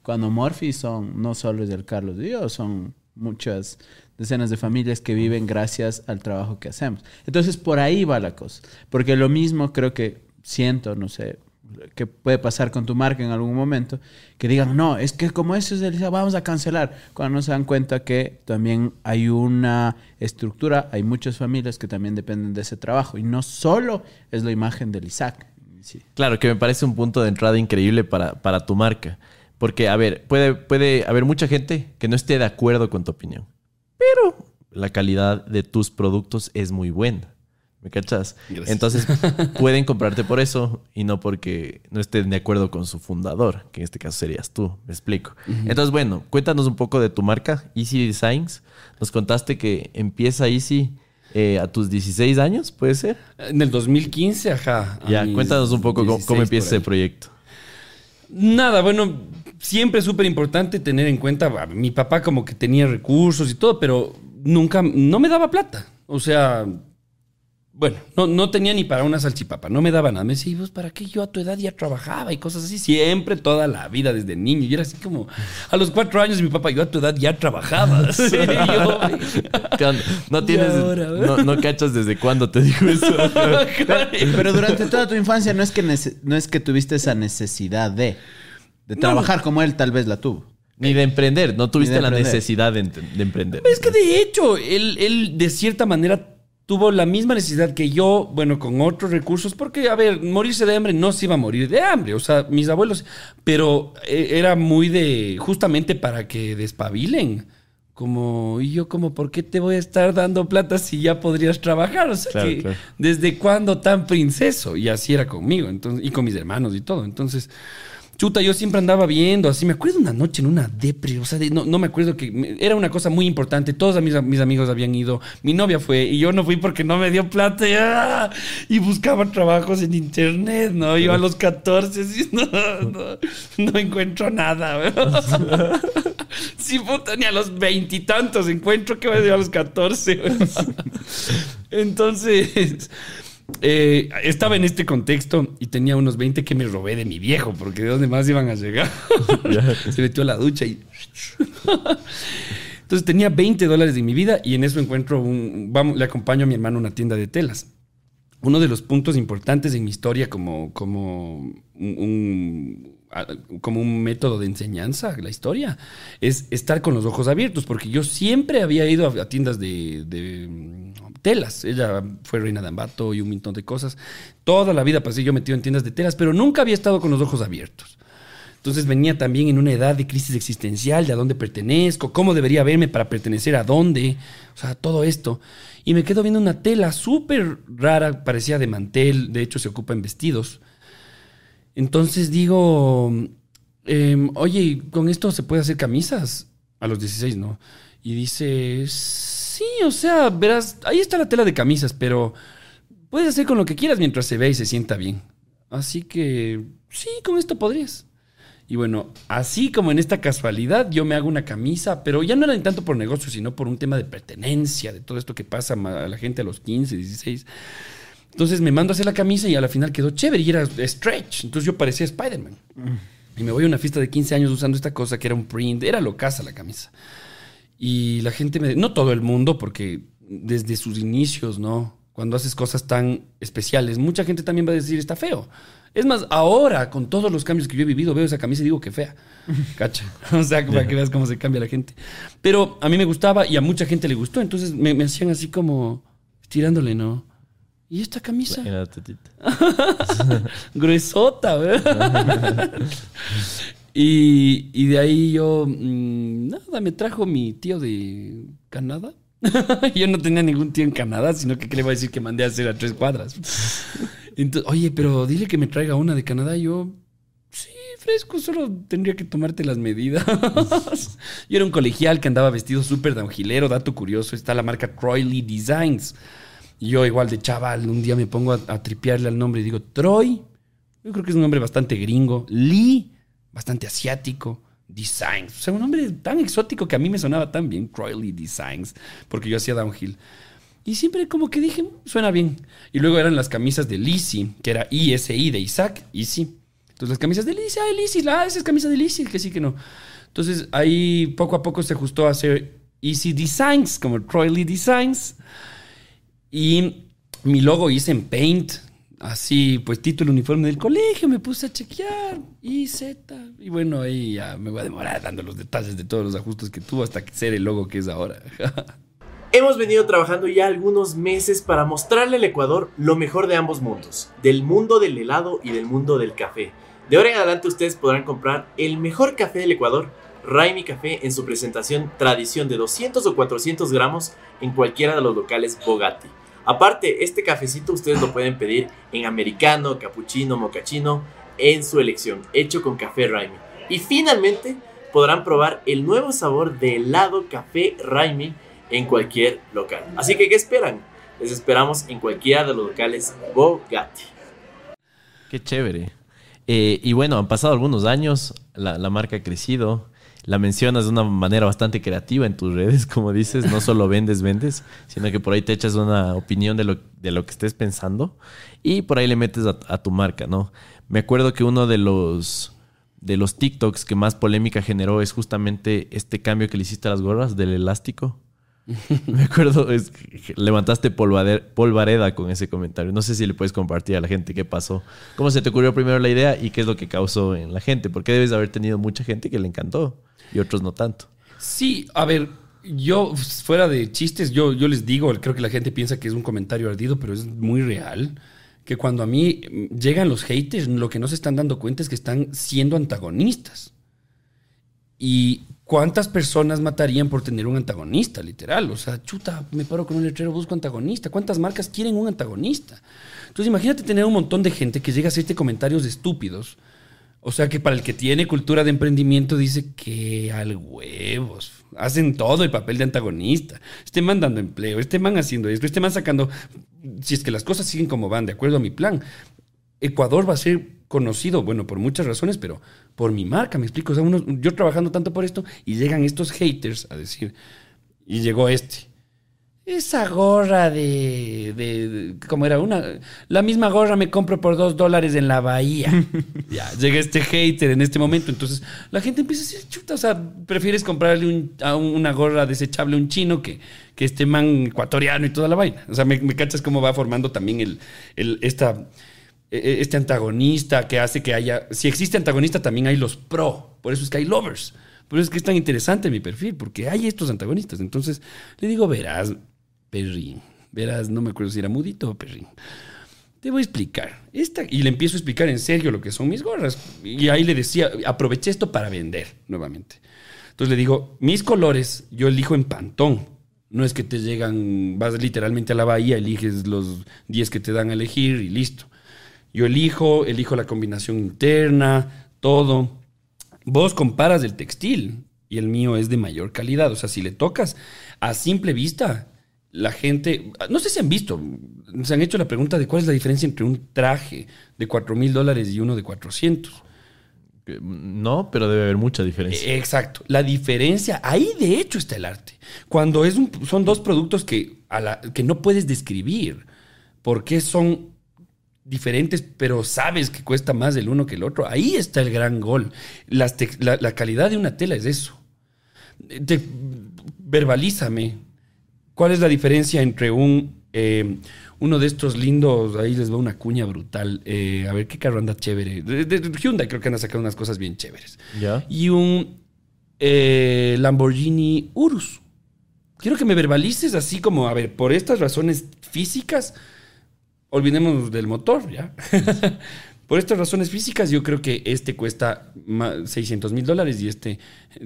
Cuando Morphy son, no solo es del Carlos Dios, son muchas decenas de familias que viven gracias al trabajo que hacemos. Entonces por ahí va la cosa. Porque lo mismo creo que siento, no sé, que puede pasar con tu marca en algún momento, que digan, no, es que como eso es del vamos a cancelar, cuando no se dan cuenta que también hay una estructura, hay muchas familias que también dependen de ese trabajo, y no solo es la imagen del Isaac. Sí. Claro, que me parece un punto de entrada increíble para, para tu marca. Porque, a ver, puede, puede haber mucha gente que no esté de acuerdo con tu opinión. Pero la calidad de tus productos es muy buena. ¿Me cachas? Gracias. Entonces pueden comprarte por eso y no porque no estén de acuerdo con su fundador, que en este caso serías tú. Me explico. Entonces, bueno, cuéntanos un poco de tu marca, Easy Designs. Nos contaste que empieza Easy eh, a tus 16 años, ¿puede ser? En el 2015, ajá. Ya, cuéntanos un poco cómo, 16 cómo empieza ese proyecto. Nada, bueno, siempre es súper importante tener en cuenta, a mi papá como que tenía recursos y todo, pero nunca, no me daba plata. O sea, bueno, no, no tenía ni para una salchipapa, no me daba nada. Me decía, ¿y vos para qué yo a tu edad ya trabajaba y cosas así? Siempre, toda la vida, desde niño. Y era así como, a los cuatro años mi papá, yo a tu edad ya trabajaba. Yo, No tienes, no, no cachas desde cuándo te digo eso. Pero durante toda tu infancia no es que, no es que tuviste esa necesidad de, de trabajar como él tal vez la tuvo. Ni de emprender, no tuviste de la emprender. necesidad de, de emprender. Es que de hecho, él, él de cierta manera tuvo la misma necesidad que yo, bueno, con otros recursos, porque, a ver, morirse de hambre no se iba a morir de hambre, o sea, mis abuelos, pero eh, era muy de, justamente para que despabilen. Como, y yo como, ¿por qué te voy a estar dando plata si ya podrías trabajar? O sea, Claro, que, claro. ¿desde cuándo tan princeso? Y así era conmigo, entonces, y con mis hermanos y todo. Entonces, Chuta, yo siempre andaba viendo, así me acuerdo una noche en una depre, o sea, de- no, no me acuerdo que me- era una cosa muy importante, todos mis, mis amigos habían ido, mi novia fue y yo no fui porque no me dio plata y, ¡ah! y buscaba trabajos en internet, ¿no? Yo a los 14, así, no, no, no encuentro nada, ¿verdad? Sí, puta, ni a los veintitantos encuentro que voy a decir a los 14. ¿verdad? Entonces, eh, estaba en este contexto y tenía unos 20 que me robé de mi viejo, porque de dónde más iban a llegar. Se metió a la ducha y. Entonces tenía 20 dólares de mi vida y en eso encuentro un. Vamos, le acompaño a mi hermano a una tienda de telas. Uno de los puntos importantes en mi historia como, como un, como un método de enseñanza, la historia, es estar con los ojos abiertos, porque yo siempre había ido a, a tiendas de, de, telas. Ella fue reina de Ambato y un montón de cosas. Toda la vida pasé yo metido en tiendas de telas, pero nunca había estado con los ojos abiertos. Entonces venía también en una edad de crisis existencial, de a dónde pertenezco, cómo debería verme para pertenecer a dónde, o sea, todo esto. Y me quedo viendo una tela súper rara, parecía de mantel, de hecho se ocupa en vestidos. Entonces digo, em, oye, ¿con esto se puede hacer camisas? A los 16, ¿no? Y dice, sí, o sea, verás, ahí está la tela de camisas, pero puedes hacer con lo que quieras mientras se vea y se sienta bien. Así que, sí, con esto podrías. Y bueno, así como en esta casualidad, yo me hago una camisa, pero ya no era ni tanto por negocio, sino por un tema de pertenencia, de todo esto que pasa a la gente a los 15, 16. Entonces me mando a hacer la camisa y a la final quedó chévere y era stretch. Entonces yo parecía Spider-Man. Y me voy a una fiesta de 15 años usando esta cosa que era un print, era locasa la camisa. Y la gente me... No todo el mundo, porque desde sus inicios, ¿no? Cuando haces cosas tan especiales, mucha gente también va a decir, está feo. Es más, ahora, con todos los cambios que yo he vivido, veo esa camisa y digo que fea. Cacha. O sea, para que veas cómo se cambia la gente. Pero a mí me gustaba y a mucha gente le gustó. Entonces me, hacían así como estirándole, ¿no? ¿Y esta camisa? Gruesota, ¿verdad? Y, y, de ahí yo, mm, nada, me trajo mi tío de Canadá. yo no tenía ningún tío en Canadá, sino que ¿qué le voy a decir que mandé a hacer a tres cuadras? Entonces, oye, pero dile que me traiga una de Canadá. yo, sí, fresco, solo tendría que tomarte las medidas. yo era un colegial que andaba vestido súper downhillero. Dato curioso, está la marca Troy Lee Designs. Y yo, igual de chaval, un día me pongo a, tripearle al nombre y digo, Troy. Yo creo que es un nombre bastante gringo. Lee, bastante asiático. Designs. O sea, un nombre tan exótico que a mí me sonaba tan bien, Troy Lee Designs, porque yo hacía downhill. Y siempre como que dije, suena bien. Y luego eran las camisas de Lizzy, que era ISI de Isaac, Easy. Entonces las camisas de Lizzy, ah, Lizzy, ah, esa es camisa de Lizzy, que sí, que no. Entonces ahí poco a poco se ajustó a hacer Easy Designs, como Troy Lee Designs. Y mi logo hice en Paint, así, pues título uniforme del colegio, me puse a chequear, y Z. Y bueno, ahí ya me voy a demorar dando los detalles de todos los ajustes que tuvo hasta ser el logo que es ahora. Hemos venido trabajando ya algunos meses para mostrarle al Ecuador lo mejor de ambos mundos, del mundo del helado y del mundo del café. De ahora en adelante ustedes podrán comprar el mejor café del Ecuador, Raimi Café, en su presentación tradición de 200 o 400 gramos en cualquiera de los locales Bogatti. Aparte, este cafecito ustedes lo pueden pedir en americano, cappuccino, mocachino, en su elección, hecho con café Raimi. Y finalmente podrán probar el nuevo sabor de helado café Raimi en cualquier local. Así que, ¿qué esperan? Les esperamos en cualquiera de los locales Bogatti. Qué chévere. Eh, y bueno, han pasado algunos años, la, marca ha crecido, la mencionas de una manera bastante creativa en tus redes, como dices, no solo vendes, vendes, sino que por ahí te echas una opinión de lo, de lo que estés pensando y por ahí le metes a, a tu marca, ¿no? Me acuerdo que uno de los de los TikToks que más polémica generó es justamente este cambio que le hiciste a las gorras del elástico. Me acuerdo, es, levantaste polvareda con ese comentario. No sé si le puedes compartir a la gente qué pasó. ¿Cómo se te ocurrió primero la idea y qué es lo que causó en la gente? Porque debes haber tenido mucha gente que le encantó y otros no tanto. Sí, a ver, yo fuera de chistes, yo, yo les digo, creo que la gente piensa que es un comentario ardido, pero es muy real. Que cuando a mí llegan los haters, lo que no se están dando cuenta es que están siendo antagonistas. Y ¿Cuántas personas matarían por tener un antagonista, literal? O sea, chuta, me paro con un letrero, busco antagonista. ¿Cuántas marcas quieren un antagonista? Entonces, imagínate tener un montón de gente que llega a hacerte comentarios estúpidos. O sea, que para el que tiene cultura de emprendimiento dice que al huevos. Hacen todo el papel de antagonista. Este man dando empleo, este man haciendo esto, este man sacando. Si es que las cosas siguen como van, de acuerdo a mi plan, Ecuador va a ser conocido, bueno, por muchas razones, pero por mi marca, me explico. O sea, uno, yo trabajando tanto por esto y llegan estos haters a decir, y llegó este. Esa gorra de, de, ¿cómo era? Una, la misma gorra me compro por dos dólares en la bahía. ya, llega este hater en este momento. Entonces, la gente empieza a decir, chuta, o sea, prefieres comprarle a una gorra desechable a un chino que, que este man ecuatoriano y toda la vaina. O sea, me, me cachas cómo va formando también el, el, esta e, e, este antagonista que hace que haya. Si existe antagonista, también hay los pro. Por eso es que hay lovers. Por eso es que es tan interesante mi perfil, porque hay estos antagonistas. Entonces le digo, verás, perrín. Verás, no me acuerdo si era mudito o perrín. Te voy a explicar. Esta, y le empiezo a explicar en serio lo que son mis gorras. Y ahí le decía, aproveché esto para vender nuevamente. Entonces le digo, mis colores yo elijo en pantón. No es que te llegan, vas literalmente a la bahía, eliges los 10 que te dan a elegir y listo. Yo elijo, elijo la combinación interna, todo. Vos comparas el textil y el mío es de mayor calidad. O sea, si le tocas a simple vista, la gente, no sé si han visto, se han hecho la pregunta de cuál es la diferencia entre un traje de 4 mil dólares y uno de 400. Que, No, pero debe haber mucha diferencia. Eh, Exacto. La diferencia, ahí de hecho está el arte. Cuando es un- son dos productos que, a la- que no puedes describir porque son diferentes, pero sabes que cuesta más el uno que el otro, ahí está el gran gol. Las la, la calidad de una tela es eso. Te- verbalízame. ¿Cuál es la diferencia entre un eh, uno de estos lindos, ahí les va una cuña brutal, eh, a ver qué carro anda chévere, de, de- de Hyundai creo que han sacado unas cosas bien chéveres, ¿Ya? y un eh, Lamborghini Urus. Quiero que me verbalices así como, a ver, por estas razones físicas, olvidemos del motor, ¿ya? por estas razones físicas yo creo que este cuesta ma- 600 mil dólares y este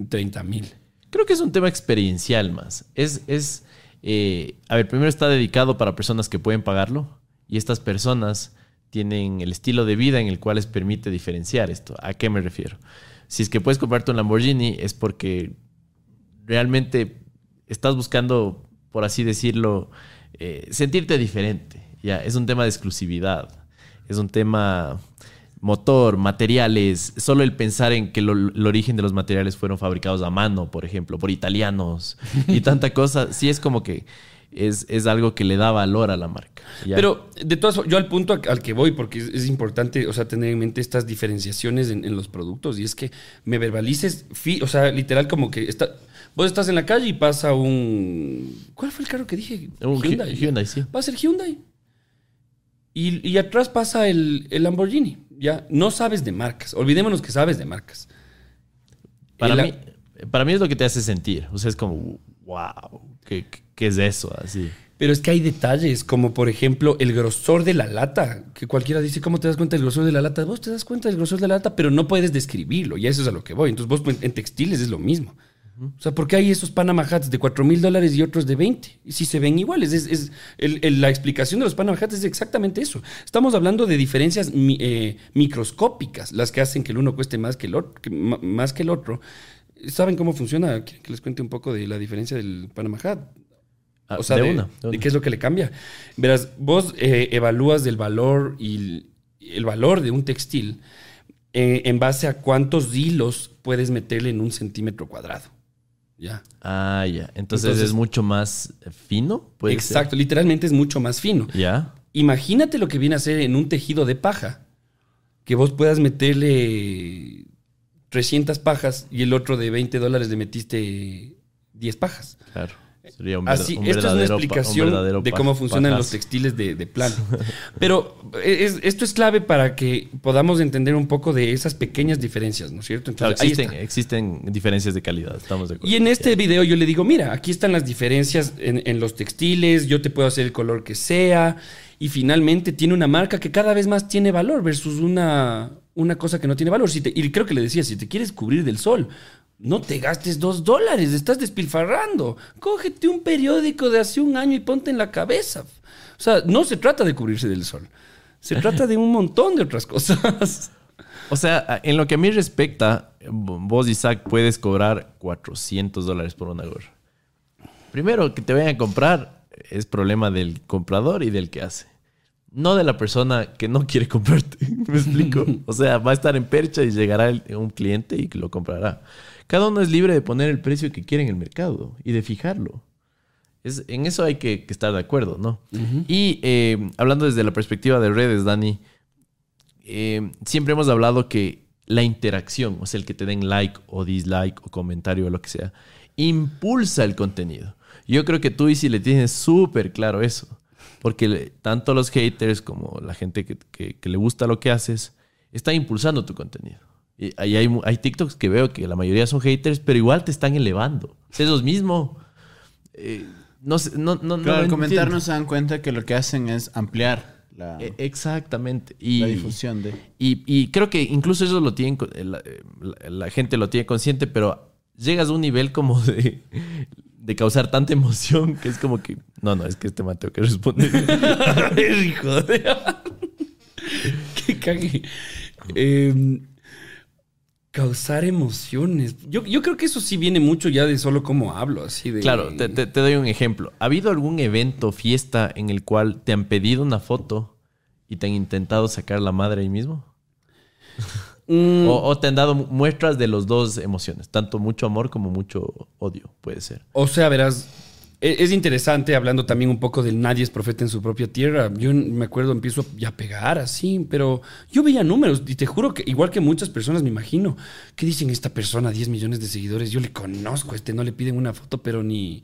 30 mil. Creo que es un tema experiencial más. Es, es eh, a ver, primero está dedicado para personas que pueden pagarlo y estas personas tienen el estilo de vida en el cual les permite diferenciar esto. ¿A qué me refiero? Si es que puedes comprarte un Lamborghini es porque realmente estás buscando, por así decirlo, eh, sentirte diferente. Ya, es un tema de exclusividad. Es un tema motor, materiales, solo el pensar en que lo- el origen de los materiales fueron fabricados a mano, por ejemplo, por italianos y tanta cosa, sí es como que es, es algo que le da valor a la marca. ¿ya? Pero de todas formas, yo al punto al- que voy, porque es, es importante, o sea, tener en mente estas diferenciaciones en, en los productos, y es que me verbalices, fi- o sea, literal como que está, vos estás en la calle y pasa un... ¿Cuál fue el carro que dije? Un Hy- Hyundai, sí. Pasa el Hyundai. Y, y atrás pasa el, el Lamborghini, ¿ya? No sabes de marcas, olvidémonos que sabes de marcas. para, mí, para mí es lo que te hace sentir. O sea, es como, wow, ¿qué, qué es eso? Así. Pero es que hay detalles, como por ejemplo el grosor de la lata, que cualquiera dice, ¿cómo te das cuenta del grosor de la lata? Vos te das cuenta del grosor de la lata, pero no puedes describirlo, y eso es a lo que voy. Entonces vos en textiles es lo mismo. O sea, ¿por qué hay esos Panama Hats de 4 mil dólares y otros de 20? Y si se ven iguales, es, es- el- el- la explicación de los Panama Hats es exactamente eso. Estamos hablando de diferencias mi- eh, microscópicas, las que hacen que el uno cueste más que el otro. que más que el otro. ¿Saben cómo funciona? ¿Quieren que les cuente un poco de la diferencia del Panama Hat? Ah, O sea, de de, una, de una. qué es lo que le cambia. Verás, vos eh, evalúas el valor y el, el valor de un textil eh, en base a cuántos hilos puedes meterle en un centímetro cuadrado. ¿Ya? Ah, ya. Entonces, Entonces- es mucho más fino. ¿puede ser? Exacto, literalmente es mucho más fino. Ya. Imagínate lo que viene a ser en un tejido de paja, que vos puedas meterle 300 pajas y el otro de 20 dólares le metiste 10 pajas. Claro. Sería un, ver- Así, un esto es una explicación de cómo funcionan los textiles de, de plano. Pero es- esto es clave para que podamos entender un poco de esas pequeñas diferencias, ¿no es cierto? Entonces, existen, diferencias de calidad, estamos de acuerdo. Y en este video yo le digo, mira, aquí están las diferencias en, en los textiles, yo te puedo hacer el color que sea, y finalmente tiene una marca que cada vez más tiene valor versus una, una cosa que no tiene valor. Si te- y creo que le decía, si te quieres cubrir del sol, no te gastes dos dólares, estás despilfarrando. Cógete un periódico de hace un año y ponte en la cabeza. O sea, no se trata de cubrirse del sol, se trata de un montón de otras cosas. O sea, en lo que a mí respecta, vos, Isaac, puedes cobrar 400 dólares por una gorra. Primero, que te vayan a comprar es problema del comprador y del que hace. No de la persona que no quiere comprarte. ¿Me explico? O sea, va a estar en percha y llegará un cliente y lo comprará. Cada uno es libre de poner el precio que quiere en el mercado y de fijarlo. Es, en eso hay que, que estar de acuerdo, ¿no? Y eh, hablando desde la perspectiva de redes, Dani, eh, siempre hemos hablado que la interacción, o sea, el que te den like o dislike o comentario o lo que sea, impulsa el contenido. Yo creo que tú, Isi, le tienes súper claro eso. Porque le- tanto los haters como la gente que, que- que le gusta lo que haces, está impulsando tu contenido. Y ahí hay, mu- hay TikToks que veo que la mayoría son haters, pero igual te están elevando. O sea, esos mismos. eh, no sé, no, no, no Claro, al comentar no se dan cuenta que lo que hacen es ampliar la, Eh, Exactamente. Y, la difusión de... y, y creo que incluso eso lo tienen, con- la, la- la gente lo tiene consciente, pero llegas a un nivel como de, de causar tanta emoción que es como que, no, no, es que este Mateo que responder. hijo de... que cague. Eh, causar emociones. Yo, yo creo que eso sí viene mucho ya de solo cómo hablo, así de... claro, te, te- te doy un ejemplo. ¿Ha habido algún evento, fiesta en el cual te han pedido una foto y te han intentado sacar la madre ahí mismo? Mm, O, o te han dado mu- muestras de los dos emociones, tanto mucho amor como mucho odio, puede ser. O sea, verás, es interesante hablando también un poco del nadie es profeta en su propia tierra. Yo me acuerdo, empiezo a pegar así, pero yo veía números y te juro que, igual que muchas personas, me imagino, que dicen esta persona, 10 millones de seguidores, yo le conozco, este no le piden una foto, pero ni...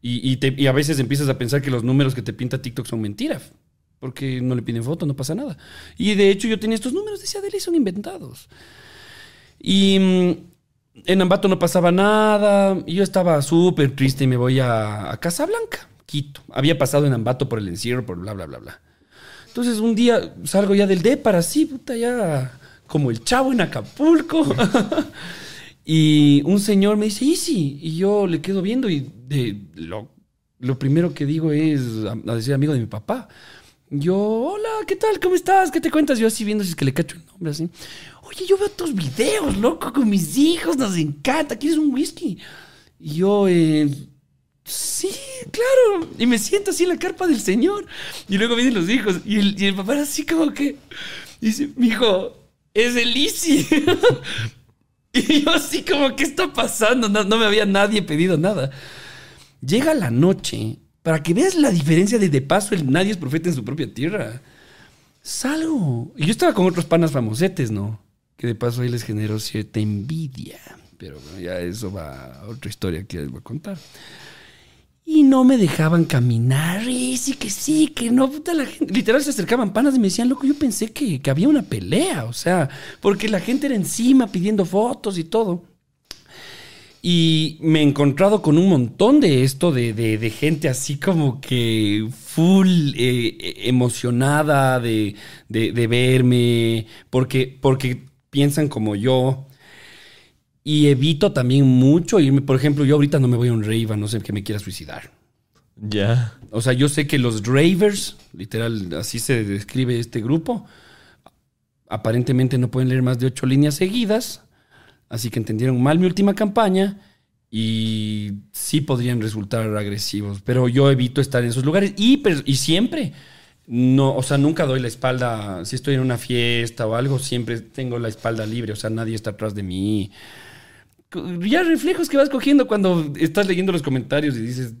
Y, y a veces empiezas a pensar que los números que te pinta TikTok son mentiras, porque no le piden foto, no pasa nada. Y de hecho yo tenía estos números, decía, de ley son inventados. Y mm, en Ambato no pasaba nada. Yo estaba súper triste y me voy a, a Casablanca, Quito. Había pasado en Ambato por el encierro, por bla, bla, bla, bla. Entonces un día salgo ya del DEPAR así, puta, ya como el chavo en Acapulco. y un señor me dice, Easy. Y yo le quedo viendo y de, lo, lo primero que digo es a, a decir amigo de mi papá. Yo, hola, ¿qué tal? ¿Cómo estás? ¿Qué te cuentas? Yo así viendo si es que le cacho el nombre así. Oye, yo veo tus videos, loco, con mis hijos, nos encanta. ¿Quieres un whisky? Y yo, eh, sí, claro. Y me siento así en la carpa del señor. Y luego vienen los hijos. Y el, y el papá así como que, dice, mijo, es el Easy. y yo así como, ¿qué está pasando? No, no me había nadie pedido nada. Llega la noche, para que veas la diferencia de de paso, el nadie es profeta en su propia tierra. Salgo. Y yo estaba con otros panas famosetes, ¿no? Que de paso ahí les generó cierta envidia. Pero bueno, ya eso va a otra historia que les voy a contar. Y no me dejaban caminar. Y sí, que sí, que no. Puta, la gente. Literal se acercaban panas y me decían, loco, yo pensé que, que había una pelea. O sea, porque la gente era encima pidiendo fotos y todo. Y me he encontrado con un montón de esto, de, de- de gente así como que full eh, eh, emocionada de, de- verme, porque, porque piensan como yo. Y evito también mucho irme. Por ejemplo, yo ahorita no me voy a un rave, a no sé que me quiera suicidar. Ya. O sea, yo sé que los ravers, literal, así se describe este grupo, aparentemente no pueden leer más de ocho líneas seguidas, así que entendieron mal mi última campaña y sí podrían resultar agresivos, pero yo evito estar en esos lugares y, y siempre, no, o sea, nunca doy la espalda, si estoy en una fiesta o algo, siempre tengo la espalda libre, o sea, nadie está atrás de mí. Ya reflejos que vas cogiendo cuando estás leyendo los comentarios y dices,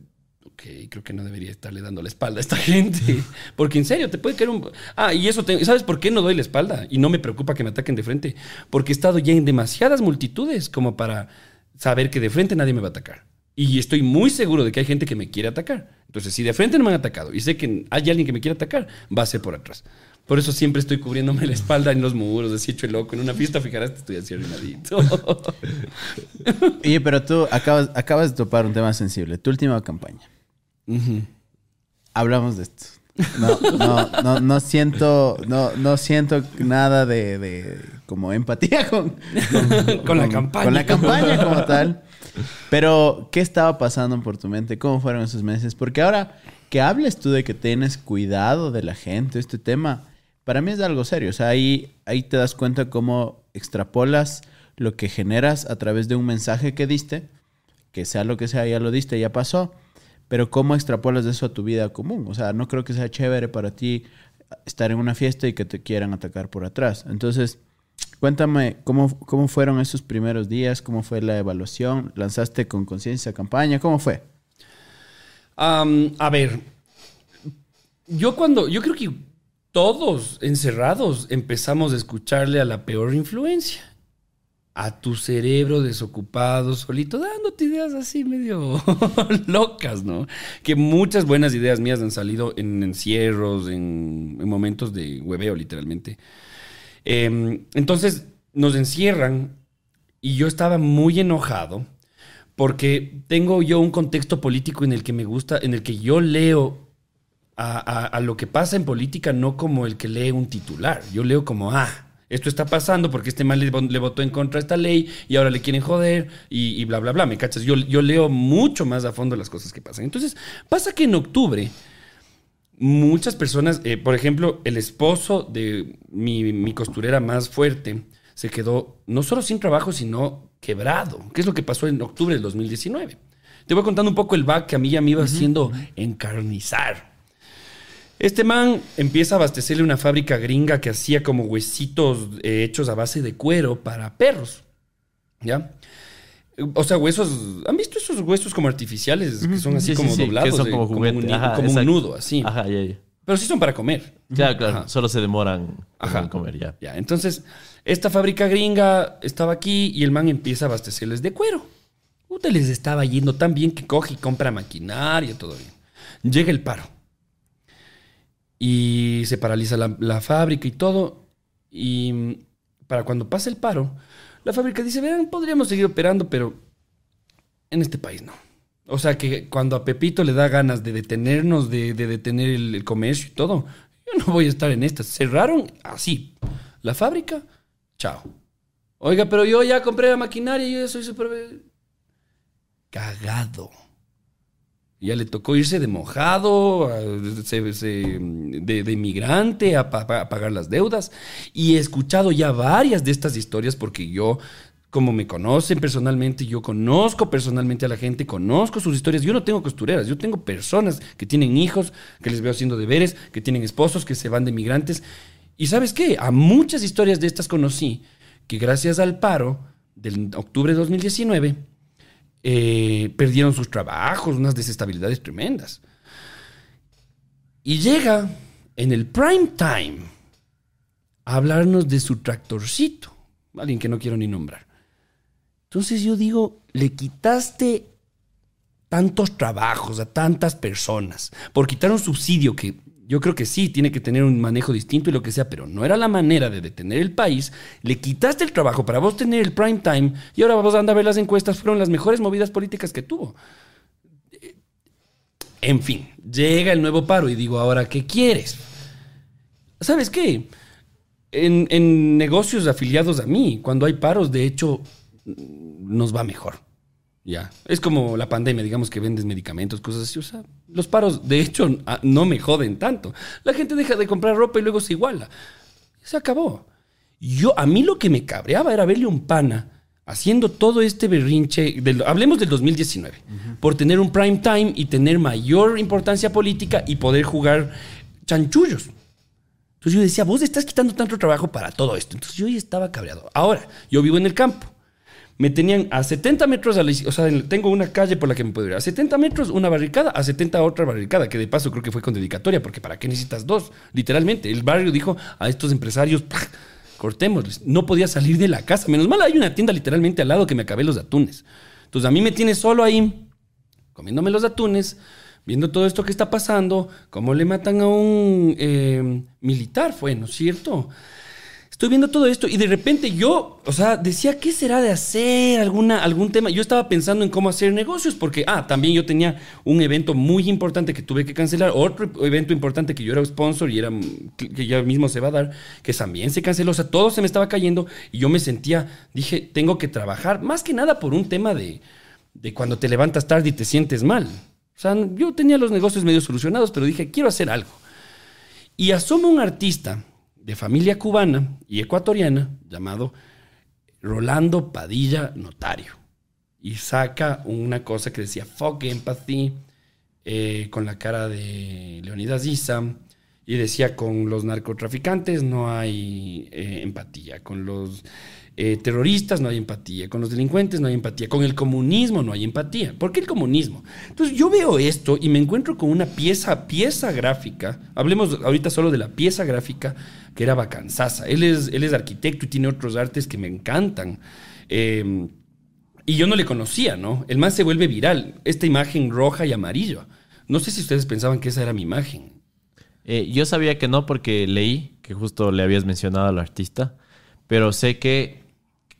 ok, creo que no debería estarle dando la espalda a esta gente. Porque en serio, te puede caer un... Ah, y eso, te- ¿sabes por qué no doy la espalda? Y no me preocupa que me ataquen de frente. Porque he estado ya en demasiadas multitudes como para saber que de frente nadie me va a atacar. Y estoy muy seguro de que hay gente que me quiere atacar. Entonces, si de frente no me han atacado y sé que hay alguien que me quiere atacar, va a ser por atrás. Por eso siempre estoy cubriéndome la espalda en los muros, así hecho el loco. En una fiesta, fijarás, estoy así arruinadito. Oye, pero tú acabas, acabas de topar un tema sensible. Tu última campaña. Hablamos de esto. No, no, no, no siento, no, no siento nada de, de como empatía con, Con la campaña. Con la campaña como tal. Pero, ¿qué estaba pasando por tu mente? ¿Cómo fueron esos meses? Porque ahora que hables tú de que tienes cuidado de la gente, este tema, para mí es algo serio. O sea, ahí, ahí te das cuenta cómo extrapolas lo que generas a través de un mensaje que diste, que sea lo que sea, ya lo diste, ya pasó, pero cómo extrapolas eso a tu vida común. O sea, no creo que sea chévere para ti estar en una fiesta y que te quieran atacar por atrás. Entonces, cuéntame cómo, cómo fueron esos primeros días, cómo fue la evaluación, lanzaste con conciencia campaña, ¿cómo fue? A ver, yo cuando, yo creo que todos encerrados empezamos a escucharle a la peor influencia. A tu cerebro desocupado, solito, dándote ideas así medio locas, ¿no? Que muchas buenas ideas mías han salido en encierros, en, en momentos de hueveo, literalmente. Em, entonces nos encierran y yo estaba muy enojado porque tengo yo un contexto político en el que me gusta, en el que yo leo a lo que pasa en política no como el que lee un titular. Yo leo como, ah, esto está pasando porque este mal le, vo- le votó en contra de esta ley y ahora le quieren joder y, y bla, bla, bla. ¿Me cachas? Yo, yo leo mucho más a fondo las cosas que pasan. Entonces, pasa que en octubre muchas personas, eh, por ejemplo, el esposo de mi, mi costurera más fuerte se quedó no solo sin trabajo, sino quebrado. ¿Qué es lo que pasó en octubre del 2019? Te voy contando un poco el back que a mí ya me iba haciendo encarnizar. Este man empieza a abastecerle una fábrica gringa que hacía como huesitos eh, hechos a base de cuero para perros. ¿Ya? O sea, huesos. ¿Han visto esos huesos como artificiales que son así Sí, sí, como sí, que doblados? son eh, como juguete. un, Ajá, como un nudo, así. Ajá, ya, ya. Pero sí son para comer. Claro, claro. Ajá. Solo se demoran Ajá. en comer ya. Ya, entonces, esta fábrica gringa estaba aquí y el man empieza a abastecerles de cuero. Puta, les estaba yendo tan bien que coge y compra maquinaria, todo bien. Llega el paro. Y se paraliza la, la fábrica y todo. Y para cuando pasa el paro, la fábrica dice, verán, podríamos seguir operando, pero en este país no. O sea que cuando a Pepito le da ganas de detenernos, de, de detener el, comercio y todo, yo no voy a estar en estas. Cerraron así. La fábrica, chao. Oiga, pero yo ya compré la maquinaria y yo soy súper... Cagado. Ya le tocó irse de mojado, de, de inmigrante, a, a pagar las deudas. Y he escuchado ya varias de estas historias porque yo, como me conocen personalmente, yo conozco personalmente a la gente, conozco sus historias. Yo no tengo costureras, yo tengo personas que tienen hijos, que les veo haciendo deberes, que tienen esposos, que se van de migrantes. Y sabes qué, a muchas historias de estas conocí que gracias al paro del octubre de 2019 eh, perdieron sus trabajos, unas desestabilidades tremendas. Y llega en el prime time a hablarnos de su tractorcito, alguien que no quiero ni nombrar. Entonces yo digo, le quitaste tantos trabajos a tantas personas por quitar un subsidio que yo creo que sí tiene que tener un manejo distinto y lo que sea, pero no era la manera de detener el país. Le quitaste el trabajo para vos tener el prime time y ahora vamos a a ver las encuestas. Fueron las mejores movidas políticas que tuvo. En fin, llega el nuevo paro y digo, ahora, ¿qué quieres? ¿Sabes qué? En, en negocios afiliados a mí, cuando hay paros, de hecho, nos va mejor. Ya. Es como la pandemia, digamos que vendes medicamentos, cosas así. O sea, los paros, de hecho, a- no me joden tanto. La gente deja de comprar ropa y luego se iguala. Se acabó. Yo, a mí lo que me cabreaba era verle un pana haciendo todo este berrinche. del- hablemos del 2019. Por tener un prime time y tener mayor importancia política y poder jugar chanchullos. Entonces yo decía, vos estás quitando tanto trabajo para todo esto. Entonces yo ya estaba cabreado. Ahora, yo vivo en el campo. Me tenían a 70 metros, a la o sea, tengo una calle por la que me puedo ir. A 70 metros una barricada, a 70 otra barricada, que de paso creo que fue con dedicatoria, porque ¿para qué necesitas dos? Literalmente, el barrio dijo a estos empresarios, ¡pac! cortémosles. No podía salir de la casa. Menos mal hay una tienda literalmente al lado que me acabé los atunes. Entonces a mí me tiene solo ahí, comiéndome los atunes, viendo todo esto que está pasando, cómo le matan a un eh, militar, fue, ¿no es cierto? Estoy viendo todo esto y de repente yo, o sea, decía, ¿qué será de hacer alguna, algún tema? Yo estaba pensando en cómo hacer negocios porque, ah, también yo tenía un evento muy importante que tuve que cancelar, otro evento importante que yo era sponsor y era, que ya mismo se va a dar, que también se canceló, o sea, todo se me estaba cayendo y yo me sentía, dije, tengo que trabajar, más que nada por un tema de, de cuando te levantas tarde y te sientes mal. O sea, yo tenía los negocios medio solucionados, pero dije, quiero hacer algo. Y asoma un artista de familia cubana y ecuatoriana llamado Rolando Padilla Notario. Y saca una cosa que decía fuck empathy eh, con la cara de Leonidas Issa. Y decía con los narcotraficantes no hay eh, empatía, con los eh, terroristas no hay empatía, con los delincuentes no hay empatía, con el comunismo no hay empatía. ¿Por qué el comunismo? Entonces yo veo esto y me encuentro con una pieza, pieza gráfica, hablemos ahorita solo de la pieza gráfica que era bacanzaza. Él es, él es arquitecto y tiene otros artes que me encantan. Eh, y yo no le conocía, ¿no? El man se vuelve viral, esta imagen roja y amarillo. No sé si ustedes pensaban que esa era mi imagen. Eh, yo sabía que no porque leí que justo le habías mencionado al artista, pero sé que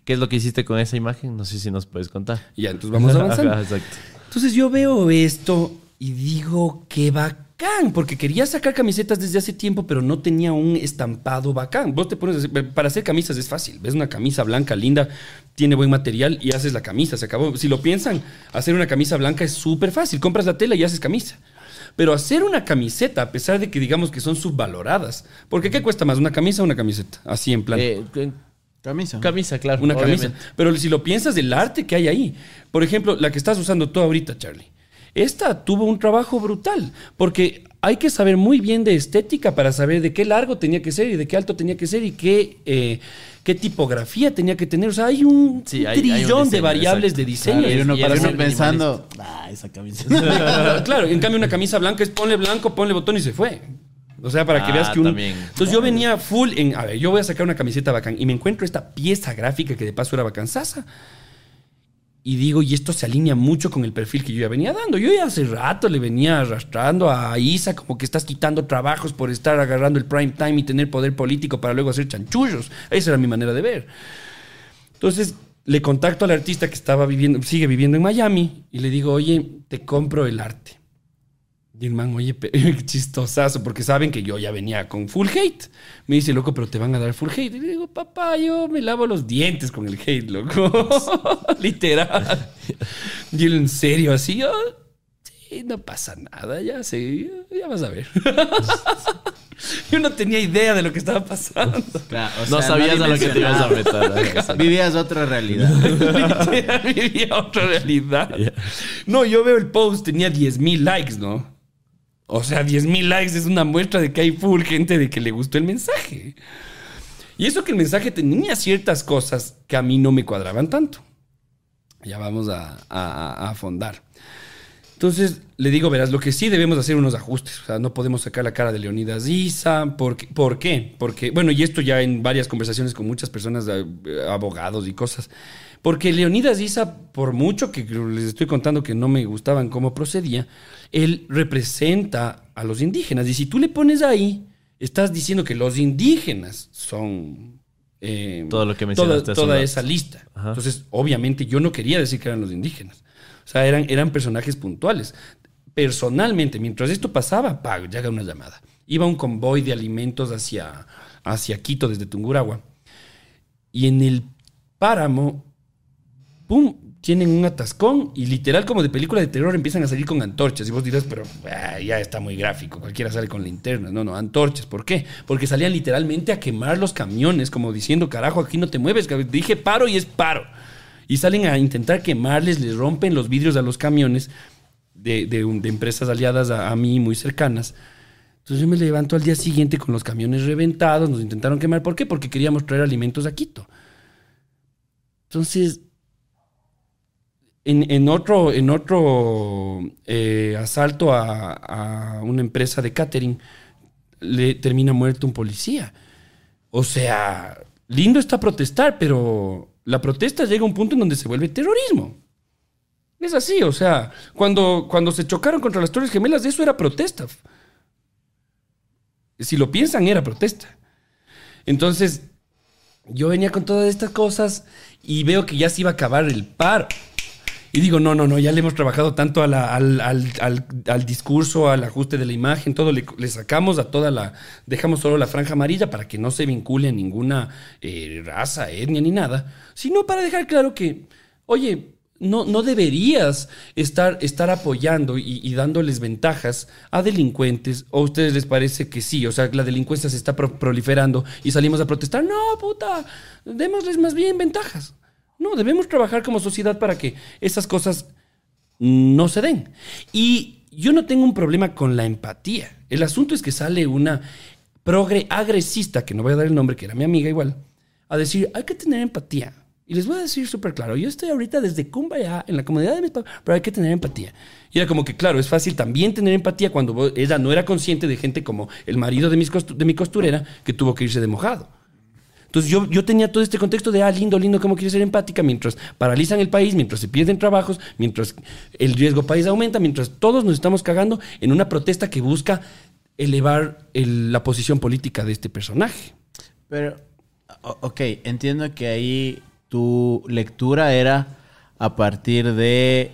qué es lo que hiciste con esa imagen, no sé si nos puedes contar. Ya, entonces vamos avanzando. Exacto. Entonces yo veo esto y digo, qué bacán, porque quería sacar camisetas desde hace tiempo, pero no tenía un estampado bacán. Vos te pones, para hacer camisas es fácil, ves una camisa blanca linda, tiene buen material y haces la camisa, se acabó. Si lo piensan, hacer una camisa blanca es súper fácil, compras la tela y haces camisa. Pero hacer una camiseta, a pesar de que digamos que son subvaloradas, porque ¿qué cuesta más, una camisa o una camiseta? Así en plan. Eh, Camisa. camisa, claro. Una obviamente. camisa. Pero si lo piensas del arte que hay ahí, por ejemplo, la que estás usando tú ahorita, Charlie, esta tuvo un trabajo brutal, porque hay que saber muy bien de estética para saber de qué largo tenía que ser y de qué alto tenía que ser y qué, eh, qué tipografía tenía que tener. O sea, hay un Sí, hay- hay un trillón de variables exacto. de diseño. Claro, y uno y para uno pensando, ah, esa camiseta. claro, en cambio una camisa blanca es ponle blanco, ponle botón y se fue. O sea, para que Ah, veas que un... también. Entonces yo venía full en... A ver, yo voy a sacar una camiseta bacán y me encuentro esta pieza gráfica que de paso era bacanzaza. Y digo, y esto se alinea mucho con el perfil que yo ya venía dando. Yo ya hace rato le venía arrastrando a Isa como que estás quitando trabajos por estar agarrando el prime time y tener poder político para luego hacer chanchullos. Esa era mi manera de ver. Entonces le contacto al artista que estaba viviendo, sigue viviendo en Miami y le digo, oye, te compro el arte. Y el man, oye, qué chistosazo, porque saben que yo ya venía con full hate. Me dice, loco, pero te van a dar full hate. Y le digo, papá, yo me lavo los dientes con el hate, loco. Literal. Y él, en serio, así, yo, sí, no pasa nada, ya sé, ya vas a ver. yo no tenía idea de lo que estaba pasando. Claro, o No sea, sabías a lo que te ibas a meter. Vivías otra realidad. Literal, vivía otra realidad. No, yo veo el post, tenía 10 mil likes, ¿no? O sea, 10 mil likes es una muestra de que hay full gente de que le gustó el mensaje. Y eso que el mensaje tenía ciertas cosas que a mí no me cuadraban tanto. Ya vamos a, a, a afondar. Entonces le digo, verás, lo que sí debemos hacer unos ajustes. O sea, no podemos sacar la cara de Leonidas Isa. ¿Por qué? ¿Por qué? Porque, bueno, y esto ya en varias conversaciones con muchas personas, eh, abogados y cosas. Porque Leonidas Isa, por mucho que les estoy contando que no me gustaban cómo procedía, él representa a los indígenas. Y si tú le pones ahí, estás diciendo que los indígenas son... eh, Todo lo que toda, toda esa lista. Ajá. Entonces, obviamente, yo no quería decir que eran los indígenas. O sea, eran, eran personajes puntuales. Personalmente, mientras esto pasaba, pa, llega una llamada. Iba un convoy de alimentos hacia, hacia Quito desde Tunguragua. Y en el páramo, ¡pum! Tienen un atascón y literal como de película de terror empiezan a salir con antorchas. Y vos dirás, pero ah, ya está muy gráfico, cualquiera sale con linternas. No, no, antorchas. ¿Por qué? Porque salían literalmente a quemar los camiones, como diciendo, carajo, aquí no te mueves. cabrón". Dije paro y es paro. Y salen a intentar quemarles, les rompen los vidrios a los camiones de, de de empresas aliadas a, a mí, muy cercanas. Entonces yo me levanto al día siguiente con los camiones reventados, nos intentaron quemar. ¿Por qué? Porque queríamos traer alimentos a Quito. Entonces, en, otro, en otro eh, asalto a, a una empresa de catering, le termina muerto un policía. O sea, lindo está protestar, pero la protesta llega a un punto en donde se vuelve terrorismo. Es así, o sea, cuando, cuando se chocaron contra las Torres Gemelas, eso era protesta. Si lo piensan, era protesta. Entonces, yo venía con todas estas cosas y veo que ya se iba a acabar el paro. Y digo, no, no, no, ya le hemos trabajado tanto a la- al, al- al- al discurso, al ajuste de la imagen, todo, le, sacamos a toda la, dejamos solo la franja amarilla para que no se vincule a ninguna eh, raza, etnia ni nada, sino para dejar claro que, oye, no, no deberías estar, estar apoyando y, dándoles ventajas a delincuentes, o a ustedes les parece que sí, o sea, la delincuencia se está pro- proliferando y salimos a protestar, no, puta, démosles más bien ventajas. No, debemos trabajar como sociedad para que esas cosas no se den. Y yo no tengo un problema con la empatía. El asunto es que sale una progre agresista, que no voy a dar el nombre, que era mi amiga igual, a decir, hay que tener empatía. Y les voy a decir súper claro, yo estoy ahorita desde Cumbaya, en la comunidad de mis papás, pero hay que tener empatía. Y era como que, claro, es fácil también tener empatía cuando ella no era consciente de gente como el marido de mi costurera que tuvo que irse de mojado. Entonces yo, yo tenía todo este contexto de, ah, lindo, lindo, cómo quiere ser empática, mientras paralizan el país, mientras se pierden trabajos, mientras el riesgo país aumenta, mientras todos nos estamos cagando en una protesta que busca elevar el- la posición política de este personaje. Pero, ok, entiendo que ahí tu lectura era a partir de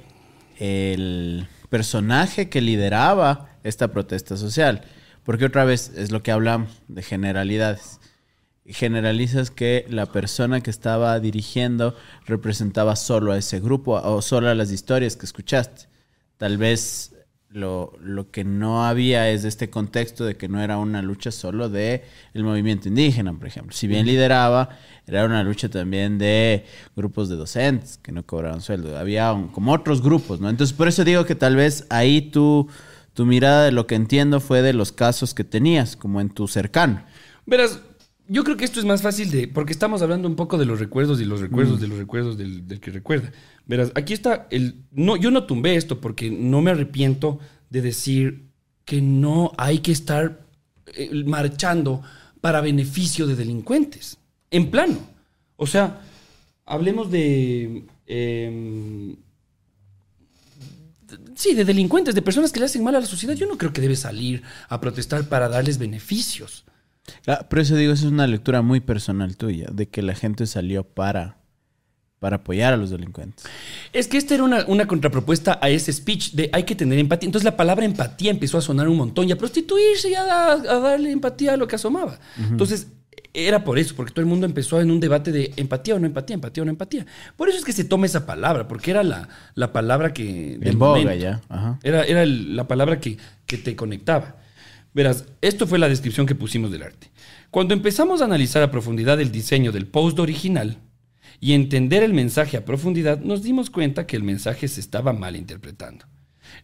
el personaje que lideraba esta protesta social. Porque otra vez es lo que hablamos de generalidades. Generalizas que la persona que estaba dirigiendo representaba solo a ese grupo o solo a las historias que escuchaste. Tal vez lo, lo que no había es este contexto de que no era una lucha solo de el movimiento indígena, por ejemplo. Si bien lideraba, era una lucha también de grupos de docentes que no cobraban sueldo. Había un- como otros grupos, ¿no? Entonces, por eso digo que tal vez ahí tú, tu mirada de lo que entiendo fue de los casos que tenías, como en tu cercano. Verás, yo creo que esto es más fácil de. Porque estamos hablando un poco de los recuerdos y los recuerdos de los recuerdos del, del que recuerda. Verás, aquí está el. No, yo no tumbé esto porque no me arrepiento de decir que no hay que estar eh, marchando para beneficio de delincuentes. En plano. O sea, hablemos de. em, sí, de delincuentes, de personas que le hacen mal a la sociedad. Yo no creo que debe salir a protestar para darles beneficios. Ah, Por eso digo, esa es una lectura muy personal tuya, de que la gente salió para, para apoyar a los delincuentes. Es que esta era una, una contrapropuesta a ese speech de hay que tener empatía. Entonces la palabra empatía empezó a sonar un montón y a prostituirse y a, da- a darle empatía a lo que asomaba. Entonces era por eso, porque todo el mundo empezó en un debate de empatía o no empatía, empatía o no empatía. Por eso es que se toma esa palabra, porque era la, la palabra que... del En boga momento. ya. Ajá. Era, era el- la palabra que, que te conectaba. Verás, esto fue la descripción que pusimos del arte. Cuando empezamos a analizar a profundidad el diseño del post original y entender el mensaje a profundidad, nos dimos cuenta que el mensaje se estaba mal interpretando.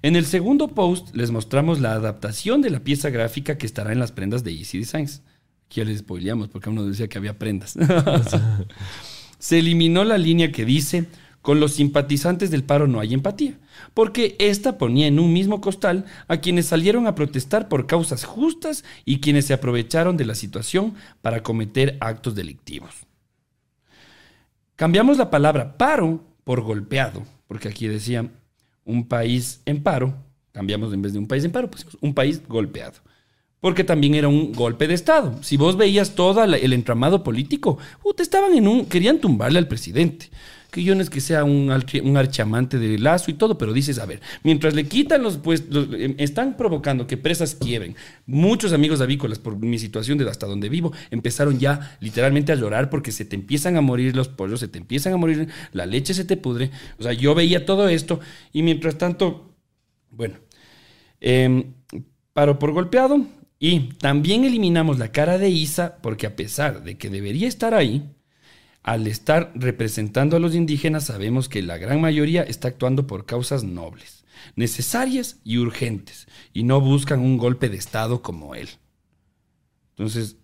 En el segundo post les mostramos la adaptación de la pieza gráfica que estará en las prendas de Easy Designs. Aquí ya les spoileamos porque uno decía que había prendas. se eliminó la línea que dice, con los simpatizantes del paro no hay empatía, porque esta ponía en un mismo costal a quienes salieron a protestar por causas justas y quienes se aprovecharon de la situación para cometer actos delictivos. Cambiamos la palabra paro por golpeado, porque aquí decía un país en paro, cambiamos en vez de un país en paro, pues un país golpeado. Porque también era un golpe de Estado. Si vos veías todo el entramado político, puta, estaban en un. querían tumbarle al presidente. Que yo no es que sea un, archamante de lazo y todo, pero dices, a ver, mientras le quitan los puestos, em, están provocando que presas quiebren. Muchos amigos avícolas, por mi situación de hasta donde vivo, empezaron ya literalmente a llorar porque se te empiezan a morir los pollos, se te empiezan a morir, la leche se te pudre. O sea, yo veía todo esto y mientras tanto, bueno, Em, paro por golpeado. Y también eliminamos la cara de Isa porque a pesar de que debería estar ahí, al estar representando a los indígenas sabemos que la gran mayoría está actuando por causas nobles, necesarias y urgentes, y no buscan un golpe de Estado como él. Entonces,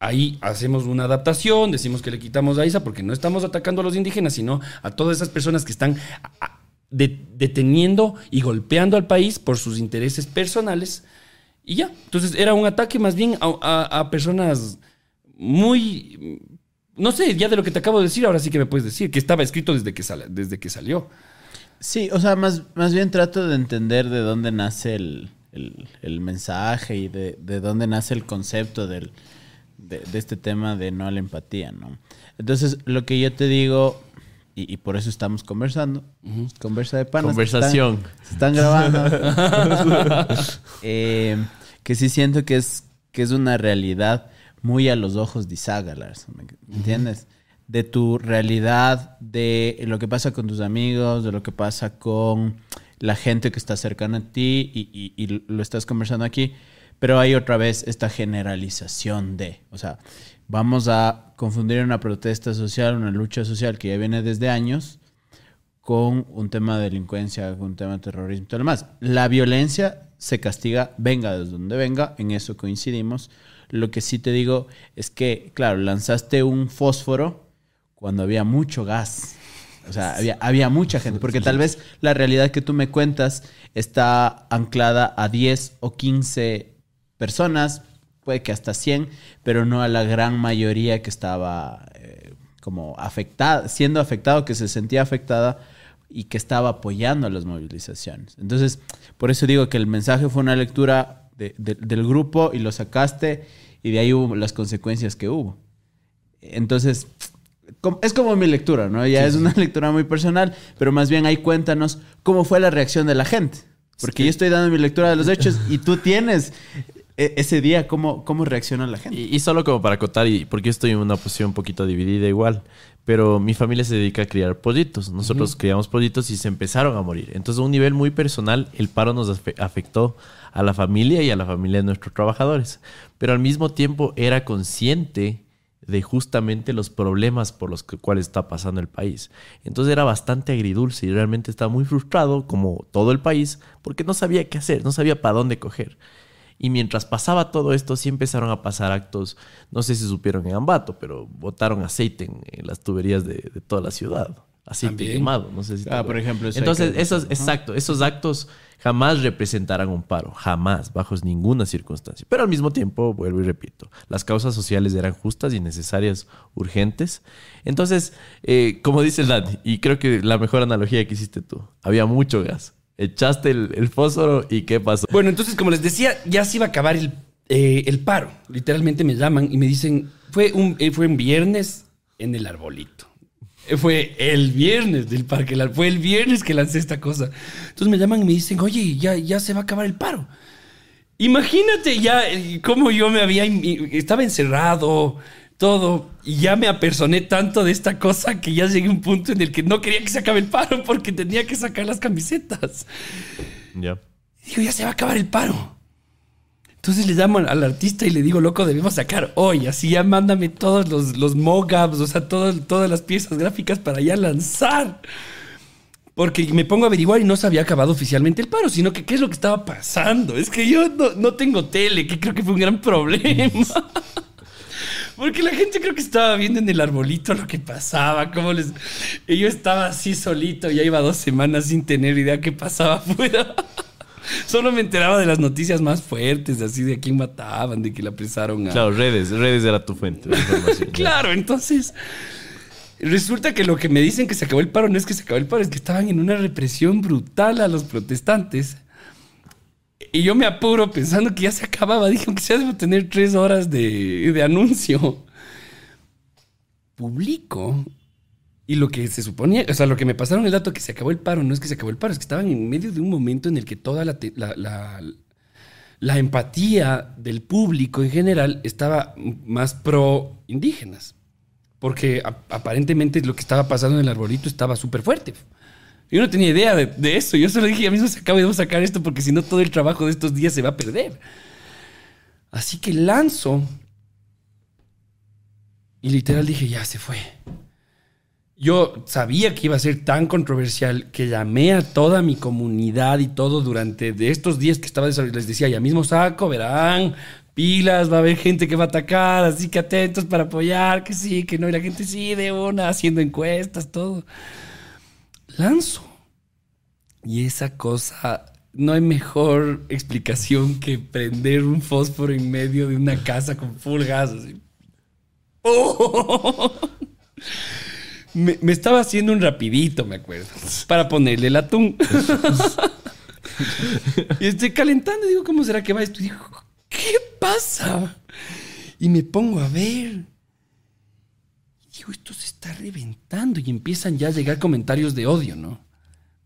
ahí hacemos una adaptación, decimos que le quitamos a Isa porque no estamos atacando a los indígenas, sino a todas esas personas que están deteniendo y golpeando al país por sus intereses personales. Y ya, entonces era un ataque más bien a- a personas muy... No sé, ya de lo que te acabo de decir, ahora sí que me puedes decir, que estaba escrito desde que, sal- desde que salió. Sí, o sea, más, más bien trato de entender de dónde nace el, el- el mensaje y de, de dónde nace el concepto del, de, de este tema de no a la empatía, ¿no? Entonces, lo que yo te digo, y, y por eso estamos conversando, conversa de panas. Conversación. Se están, se están grabando. Eh, que sí siento que es, que es una realidad muy a los ojos de ¿me entiendes? De tu realidad, de lo que pasa con tus amigos, de lo que pasa con la gente que está cercana a ti y, y- y lo estás conversando aquí, pero hay otra vez esta generalización de, o sea, vamos a confundir una protesta social, una lucha social que ya viene desde años, con un tema de delincuencia, con un tema de terrorismo y todo lo demás. La violencia se castiga, venga desde donde venga, en eso coincidimos. Lo que sí te digo es que, claro, lanzaste un fósforo cuando había mucho gas. O sea, había, había mucha gente, porque tal vez la realidad que tú me cuentas está anclada a 10 o 15 personas, puede que hasta 100, pero no a la gran mayoría que estaba eh, como afectada, siendo afectado, que se sentía afectada y que estaba apoyando las movilizaciones. Entonces, por eso digo que el mensaje fue una lectura de- de- del grupo y lo sacaste y de ahí hubo las consecuencias que hubo. Entonces, es como mi lectura, ¿no? Ya es una lectura muy personal, pero más bien ahí cuéntanos cómo fue la reacción de la gente. Porque yo estoy dando mi lectura de los hechos y tú tienes e- ese día cómo, cómo reacciona la gente. Y, y solo como para acotar, y porque estoy en una posición un poquito dividida igual, pero mi familia se dedica a criar pollitos. Nosotros criamos pollitos y se empezaron a morir. Entonces, a un nivel muy personal, el paro nos afe- afectó a la familia y a la familia de nuestros trabajadores. Pero al mismo tiempo era consciente de justamente los problemas por los que- cuales está pasando el país. Entonces era bastante agridulce y realmente estaba muy frustrado, como todo el país, porque no sabía qué hacer, no sabía para dónde coger. Y mientras pasaba todo esto, sí empezaron a pasar actos, no sé si supieron en Ambato, pero botaron aceite en, en las tuberías de, de toda la ciudad. Aceite También. quemado, no sé si Ah, por ejemplo, eso Entonces, esos, exacto, esos actos jamás representarán un paro, jamás, bajo ninguna circunstancia. Pero al mismo tiempo, vuelvo y repito, las causas sociales eran justas y necesarias, urgentes. Entonces, eh, como dice el Dani, y creo que la mejor analogía que hiciste tú, había mucho gas. Echaste el, fósforo y ¿qué pasó? Bueno, entonces, como les decía, ya se iba a acabar el, eh, paro. Literalmente me llaman y me dicen, fue un, eh, fue un viernes en el arbolito. Eh, Fue el viernes del parque, fue el viernes que lancé esta cosa. Entonces me llaman y me dicen, oye, ya, ya se va a acabar el paro. Imagínate ya eh, cómo yo me había, estaba encerrado, todo, y ya me apersoné tanto de esta cosa que ya llegué a un punto en el que no quería que se acabe el paro porque tenía que sacar las camisetas. Ya. Digo, ya se va a acabar el paro. Entonces le llamo al, artista y le digo, loco, debemos sacar hoy. Así ya mándame todos los, los mockups, o sea, todo- todas las piezas gráficas para ya lanzar. Porque me pongo a averiguar y no se había acabado oficialmente el paro, sino que qué es lo que estaba pasando. Es que yo no, no tengo tele, que creo que fue un gran problema. Porque la gente creo que estaba viendo en el arbolito lo que pasaba, cómo les... Y yo estaba así solito, ya iba dos semanas sin tener idea qué pasaba afuera. Solo me enteraba de las noticias más fuertes, así de a quién mataban, de que la apresaron a... Claro, redes, redes era tu fuente de información. Claro, entonces resulta que lo que me dicen que se acabó el paro no es que se acabó el paro, es que estaban en una represión brutal a los protestantes. Y yo me apuro pensando que ya se acababa. Dije, aunque sea debo tener tres horas de, de anuncio. Publico. Y lo que se suponía, o sea, lo que me pasaron el dato que se acabó el paro, no es que se acabó el paro, es que estaban en medio de un momento en el que toda la, la- la- la empatía del público en general estaba más pro indígenas. Porque aparentemente lo que estaba pasando en el arbolito estaba súper fuerte. Yo no tenía idea de, de eso. Yo solo dije, a mí se acaba de sacar esto porque si no todo el trabajo de estos días se va a perder. Así que lanzo. Y literal dije, ya se fue. Yo sabía que iba a ser tan controversial que llamé a toda mi comunidad y todo durante de estos días que estaba. Les decía, ya mismo saco, verán, pilas, va a haber gente que va a atacar, así que atentos para apoyar, que sí, que no. Y la gente sí, de una, haciendo encuestas, todo. Lanzo. Y esa cosa, no hay mejor explicación que prender un fósforo en medio de una casa con full gas. así. ¡Oh! Me, estaba haciendo un rapidito, me acuerdo, para ponerle el atún. y estoy calentando, digo, ¿cómo será que va esto? Y digo, ¿qué pasa? Y me pongo a ver. Y digo, esto se está reventando. Y empiezan ya a llegar comentarios de odio, ¿no?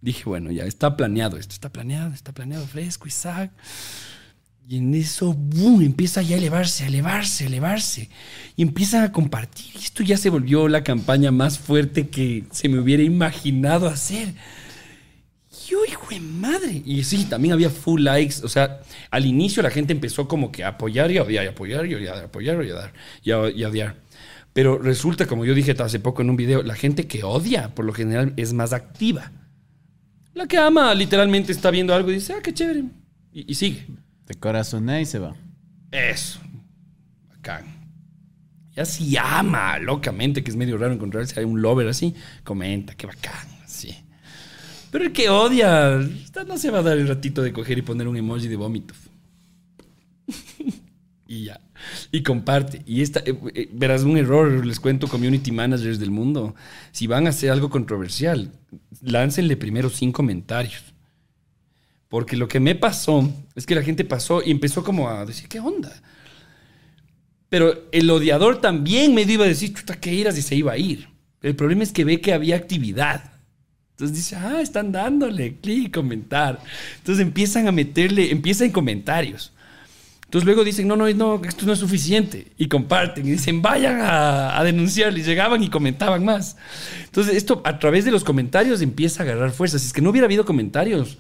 Dije, bueno, ya está planeado esto, está planeado, está planeado fresco, Isaac. Y en eso, ¡boom! empieza ya a elevarse, a elevarse, a elevarse. Y empiezan a compartir. Esto ya se volvió la campaña más fuerte que se me hubiera imaginado hacer. Yo, hijo de madre. Y sí, también había full likes. O sea, al inicio la gente empezó como que a apoyar y odiar, y apoyar y a odiar, apoyar y odiar, y odiar. Pero resulta, como yo dije hace poco en un video, la gente que odia, por lo general, es más activa. La que ama, literalmente está viendo algo y dice, ah, qué chévere. Y sigue. De corazón y se va. Eso. Bacán. Ya si ama locamente, que es medio raro encontrarse a un lover así, comenta, qué bacán, así. Pero el que odia, no se va a dar el ratito de coger y poner un emoji de vómito. y ya. Y comparte. Y esta, eh, eh, verás un error, les cuento community managers del mundo. Si van a hacer algo controversial, láncenle primero sin comentarios. Porque lo que me pasó es que la gente pasó y empezó como a decir, ¿qué onda? Pero el odiador también me iba a decir, chuta, que iras y se iba a ir. El problema es que ve que había actividad. Entonces dice, ah, están dándole clic, comentar. Entonces empiezan a meterle, empiezan en comentarios. Entonces luego dicen, no, no, no, esto no es suficiente. Y comparten y dicen, vayan a, a. Y llegaban y comentaban más. Entonces esto a través de los comentarios empieza a agarrar fuerza. Si es que no hubiera habido comentarios,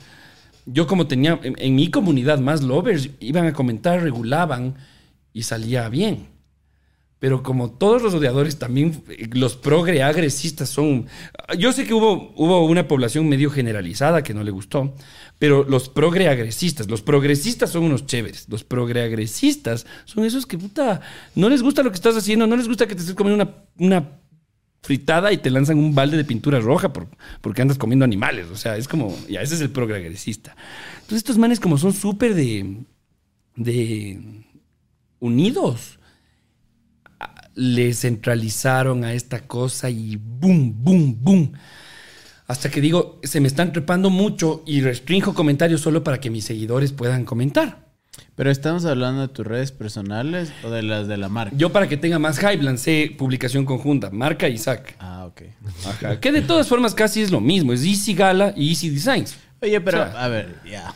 yo como tenía en, mi comunidad más lovers, iban a comentar, regulaban y salía bien. Pero como todos los odiadores, también eh, los progreagresistas son... Yo sé que hubo, hubo una población medio generalizada que no le gustó, pero los progreagresistas, los progresistas son unos chéveres. Los progreagresistas son esos que, puta, no les gusta lo que estás haciendo, no les gusta que te estés comiendo una, una fritada y te lanzan un balde de pintura roja por- porque andas comiendo animales. O sea, es como, ya, ese es el progresista. Entonces estos manes como son súper de, unidos, a- le centralizaron a esta cosa y boom, boom, boom. Hasta que digo, se me están trepando mucho y restringo comentarios solo para que mis seguidores puedan comentar. Pero estamos hablando de tus redes personales o de las de la marca. Yo para que tenga más hype lancé publicación conjunta, marca Isaac. Ah, ok. Ajá. Que de todas formas casi es lo mismo. Es Easy Gala y Easy Designs. Oye, pero O sea- a ver, ya.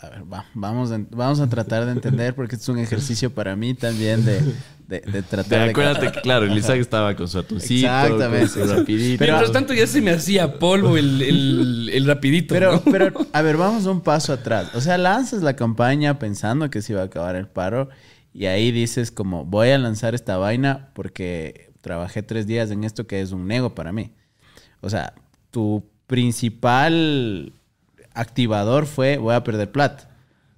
A ver, va, vamos, a, vamos a tratar de entender porque es un ejercicio para mí también de, de, tratar de... acuérdate que, claro, el Isaac estaba con su atuncito, Exactamente. con su rapidito. Pero- Mientras tanto ya se me hacía polvo el, el- el rapidito. Pero, ¿no? pero, a ver, vamos un paso atrás. O sea, lanzas la campaña pensando que se iba a acabar el paro y ahí dices como, voy a lanzar esta vaina porque trabajé tres días en esto que es un nego para mí. O sea, tu principal activador fue, voy a perder plata.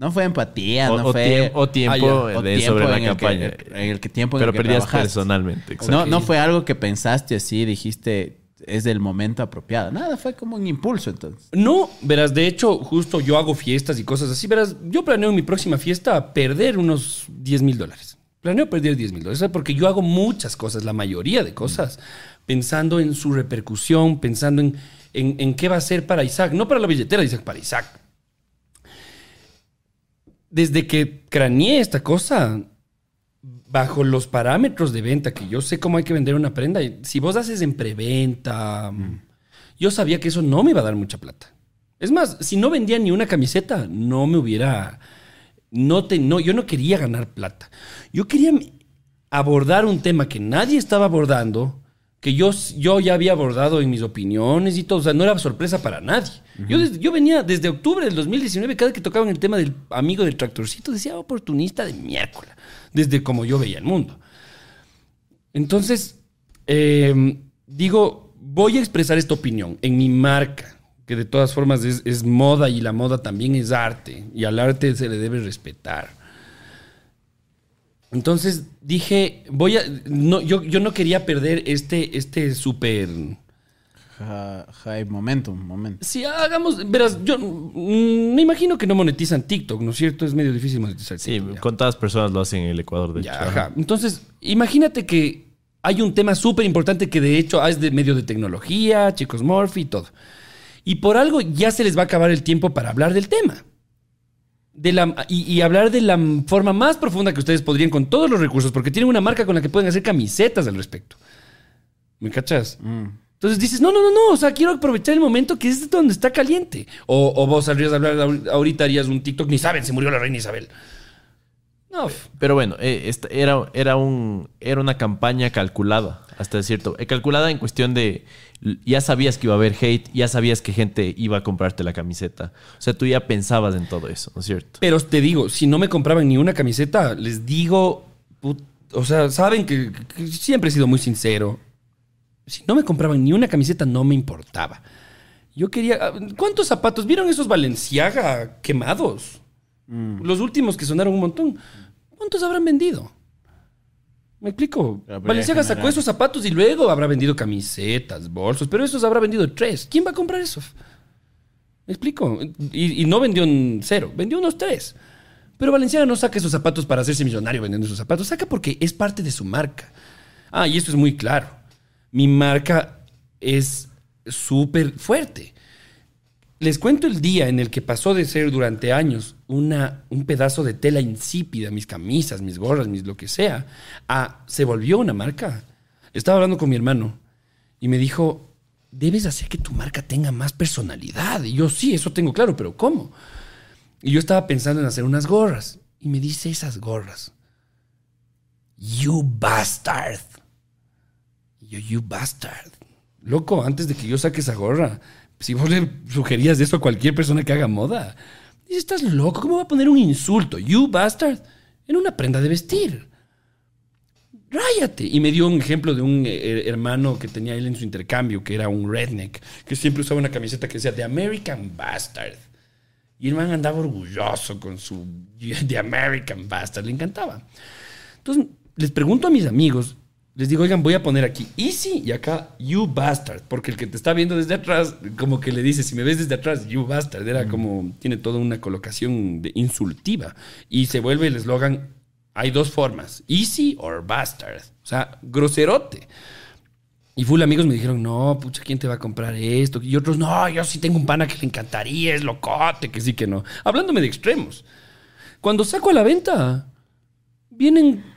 No fue empatía, O- no o fue... tiemp- o tiempo Ah, de- O tiempo sobre la que- campaña. en el que tiempo en Pero el que perdías trabajaste. personalmente. exacto. No, no fue algo que pensaste así, dijiste, es del momento apropiado. Nada, fue como un impulso entonces. No, verás, de hecho, justo yo hago fiestas y cosas así. Verás, yo planeo en mi próxima fiesta perder unos 10 mil dólares. Planeo perder 10 mil dólares porque yo hago muchas cosas, la mayoría de cosas, pensando en su repercusión, pensando en, en, en qué va a ser para Isaac. No para la billetera Isaac, para Isaac. Desde que craneé esta cosa, bajo los parámetros de venta, que yo sé cómo hay que vender una prenda, si vos haces en preventa, yo sabía que eso no me iba a dar mucha plata. Es más, si no vendía ni una camiseta, no me hubiera... No te, no, yo no quería ganar plata. Yo quería abordar un tema que nadie estaba abordando, que yo, yo ya había abordado en mis opiniones y todo. O sea, no era sorpresa para nadie. yo, desde- yo venía desde octubre del 2019, cada que tocaban el tema del amigo del tractorcito, decía oportunista de miércoles, desde como yo veía el mundo. Entonces, eh, digo, voy a expresar esta opinión en mi marca, que de todas formas es, es moda y la moda también es arte, y al arte se le debe respetar. Entonces dije, voy a, no, yo, yo no quería perder este, este súper... Ja- High momentum, momento. Si hagamos, verás, yo mm, me imagino que no monetizan TikTok, ¿no es cierto? Es medio difícil monetizar Sí, TikTok. ya. contadas personas lo hacen en el Ecuador, de Ya, hecho. ajá. Entonces, imagínate que hay un tema súper importante que de hecho es de medio de tecnología, chicos Morphy y todo. Y por algo ya se les va a acabar el tiempo para hablar del tema. De la, y, y hablar de la forma más profunda que ustedes podrían con todos los recursos, porque tienen una marca con la que pueden hacer camisetas al respecto. ¿Me cachas? Mm. Entonces dices, no, no, no, no, o sea, quiero aprovechar el momento que es donde está caliente. O, o vos saldrías a hablar ahor- ahorita, harías un TikTok, ni saben, se murió la reina Isabel. No, f- Pero bueno, eh, esta- era, era, un, era una campaña calculada, hasta cierto. eh, calculada en cuestión de. Ya sabías que iba a haber hate, ya sabías que gente iba a comprarte la camiseta. O sea, tú ya pensabas en todo eso, ¿no es cierto? Pero te digo, si no me compraban ni una camiseta, les digo, put- o sea, saben que, que siempre he sido muy sincero. Si no me compraban ni una camiseta, no me importaba. Yo quería. ah, ¿Cuántos zapatos? ¿Vieron esos Valenciaga quemados? Los últimos que sonaron un montón. ¿Cuántos habrán vendido? ¿Me explico? Valenciaga sacó esos zapatos y luego habrá vendido camisetas, bolsos, pero esos habrá vendido tres. ¿Quién va a comprar eso? ¿Me explico? Y, y no vendió un cero, vendió unos tres. Pero Valenciaga no saca esos zapatos para hacerse millonario vendiendo esos zapatos, saca porque es parte de su marca. Ah, y esto es muy claro. Mi marca es súper fuerte. Les cuento el día en el que pasó de ser durante años una, un pedazo de tela insípida, mis camisas, mis gorras, mis lo que sea, a se volvió una marca. Estaba hablando con mi hermano y me dijo, debes hacer que tu marca tenga más personalidad. Y yo, sí, eso tengo claro, pero ¿cómo? Y yo estaba pensando en hacer unas gorras. Y me dice esas gorras. You bastard. Yo, you bastard. Loco, antes de que yo saque esa gorra, si vos le sugerías eso a cualquier persona que haga moda, dice, estás loco, ¿cómo va a poner un insulto? You bastard en una prenda de vestir. ráyate. Y me dio un ejemplo de un eh, hermano que tenía él en su intercambio, que era un redneck, que siempre usaba una camiseta que decía The American Bastard. Y el man andaba orgulloso con su The American Bastard, le encantaba. Entonces, les pregunto a mis amigos, les digo, oigan, voy a poner aquí Easy y acá You Bastard, porque el que te está viendo desde atrás, como que le dice, si me ves desde atrás, You Bastard, era como, tiene toda una colocación de insultiva. Y se vuelve el eslogan, hay dos formas, Easy or Bastard. O sea, groserote. Y full amigos me dijeron, no, pucha, ¿quién te va a comprar esto? Y otros, no, yo sí tengo un pana que le encantaría, es locote, que sí, que no. Hablándome de extremos. Cuando saco a la venta, vienen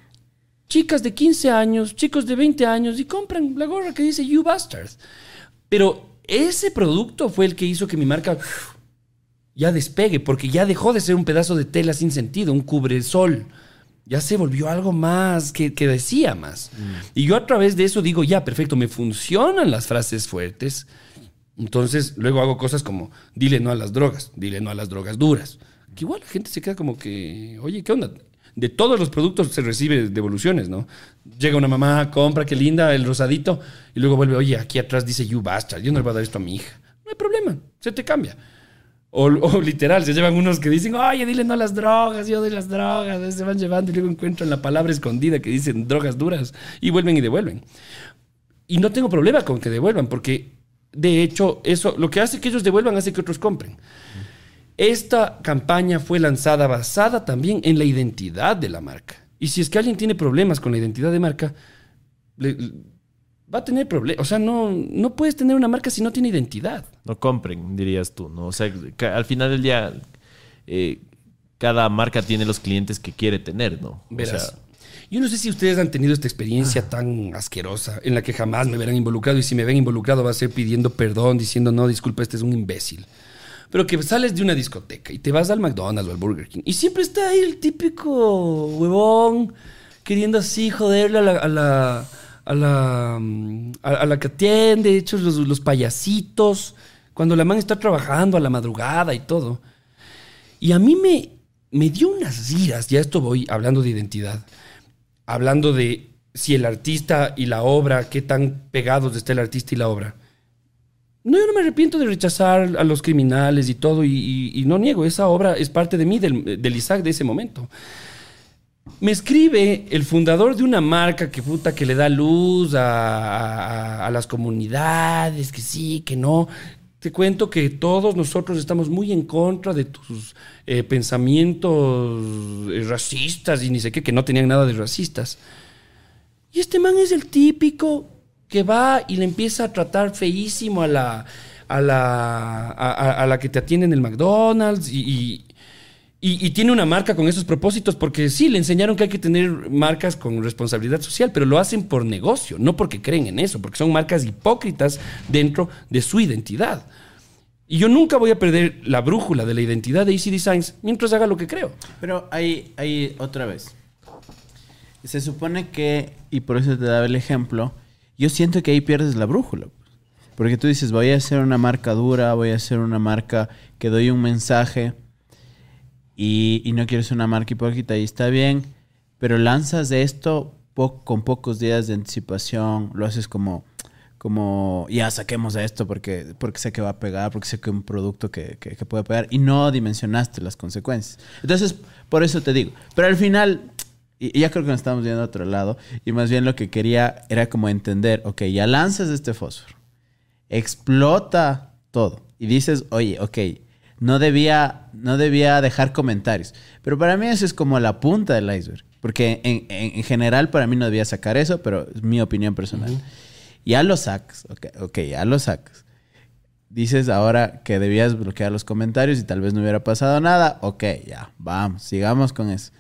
chicas de 15 años, chicos de 20 años y compran la gorra que dice You Bastards. Pero ese producto fue el que hizo que mi marca ya despegue, porque ya dejó de ser un pedazo de tela sin sentido, un cubresol. Ya se volvió algo más que, que decía más. Y yo a través de eso digo, ya, perfecto, me funcionan las frases fuertes. Entonces, luego hago cosas como, dile no a las drogas, dile no a las drogas duras. Que igual la gente se queda como que, oye, ¿qué onda? De todos los productos se recibe devoluciones, ¿no? Llega una mamá, compra, qué linda, el rosadito, y luego vuelve, oye, aquí atrás dice you bastard, yo no le voy a dar esto a mi hija. No hay problema, se te cambia. O, o literal, se llevan unos que dicen, oye, dile no a las drogas, yo de las drogas, se van llevando y luego encuentran la palabra escondida que dicen drogas duras y vuelven y devuelven. Y no tengo problema con que devuelvan, porque de hecho, eso, lo que hace que ellos devuelvan hace que otros compren. Esta campaña fue lanzada basada también en la identidad de la marca. Y si es que alguien tiene problemas con la identidad de marca, le- va a tener problemas. O sea, no, no puedes tener una marca si no tiene identidad. No compren, dirías tú, ¿no? O sea, al final del día, eh, cada marca tiene los clientes que quiere tener, ¿no? O Verás. sea, yo no sé si ustedes han tenido esta experiencia tan asquerosa en la que jamás me verán involucrado y si me ven involucrado va a ser pidiendo perdón, diciendo no, disculpa, este es un imbécil. Pero que sales de una discoteca y te vas al McDonald's o al Burger King y siempre está ahí el típico huevón queriendo así joderle a la, a la, a la, mm, que atiende, hechos los, payasitos, cuando la man está trabajando a la madrugada y todo. Y a mí me, me dio unas iras, ya esto voy hablando de identidad, hablando de si el artista y la obra, qué tan pegados está el artista y la obra. No, yo no me arrepiento de rechazar a los criminales y todo, y, no niego, esa obra es parte de mí, del, Isaac de ese momento. Me escribe el fundador de una marca que puta que le da luz a las comunidades, que sí, que no. Te cuento que todos nosotros estamos muy en contra de tus eh, pensamientos eh, racistas y ni sé qué, que no tenían nada de racistas. Y este man es el típico que va y le empieza a tratar feísimo a la, a la, a, a- la que te atiende en el McDonald's y, y- y- y tiene una marca con esos propósitos porque sí, le enseñaron que hay que tener marcas con responsabilidad social, pero lo hacen por negocio, no porque creen en eso, porque son marcas hipócritas dentro de su identidad. Y yo nunca voy a perder la brújula de la identidad de Easy Designs mientras haga lo que creo. Pero ahí, ahí otra vez. Se supone que, y por eso te daba el ejemplo, yo siento que ahí pierdes la brújula. Porque tú dices, voy a hacer una marca dura, voy a hacer una marca que doy un mensaje y, no quiero ser una marca hipócrita y está bien, pero lanzas esto po- con pocos días de anticipación, lo haces como, como ya saquemos a esto porque, porque sé que va a pegar, porque sé que es un producto que, que- que puede pegar y no dimensionaste las consecuencias. Entonces, por eso te digo, pero al final, y y ya creo que nos estamos viendo a otro lado, y más bien lo que quería era como entender, ok, ya lanzas este fósforo, explota todo y dices, oye, ok, no debía, no debía dejar comentarios. Pero para mí eso es como la punta del iceberg. Porque en, en- en general para mí no debía sacar eso, pero es mi opinión personal. Ya lo sacas, ok, ok, ya lo sacas. Dices ahora que debías bloquear los comentarios y tal vez no hubiera pasado nada. Ok, ya, vamos, sigamos con eso.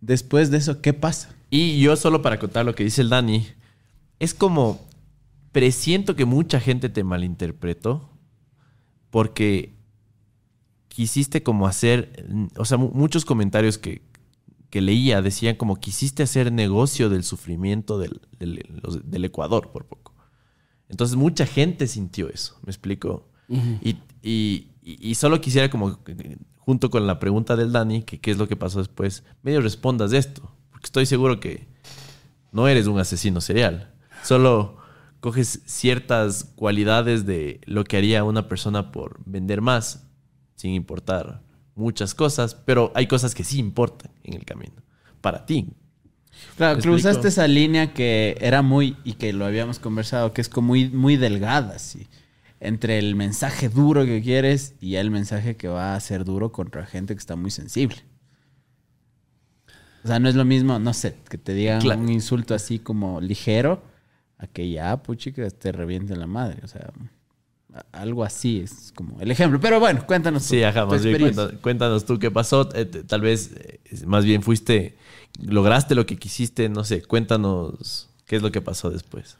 Después de eso, ¿qué pasa? Y yo solo para contar lo que dice el Dani, es como, presiento que mucha gente te malinterpretó porque quisiste como hacer, o sea, mu- muchos comentarios que, que leía decían como quisiste hacer negocio del sufrimiento del, del- Ecuador por poco. Entonces mucha gente sintió eso, ¿me explico? y, y- y- y solo quisiera como, junto con la pregunta del Dani, que qué es lo que pasó después, medio respondas esto, porque estoy seguro que no eres un asesino serial. Solo coges ciertas cualidades de lo que haría una persona por vender más, sin importar muchas cosas, pero hay cosas que sí importan en el camino. Para ti. Claro, ¿Me cruzaste esa línea que era muy, y que lo habíamos conversado, que es como muy, muy delgada, sí. Entre el mensaje duro que quieres y el mensaje que va a ser duro contra gente que está muy sensible. O sea, no es lo mismo, no sé, que te digan Claro. un insulto así como ligero, a que ya, puchi, que te reviente la madre. O sea, a- algo así es como el ejemplo. Pero bueno, cuéntanos. Sí, tu- ajá, tu más bien cuéntanos tú qué pasó. Eh, Tal vez, eh, más bien fuiste, lograste lo que quisiste, no sé, cuéntanos qué es lo que pasó después.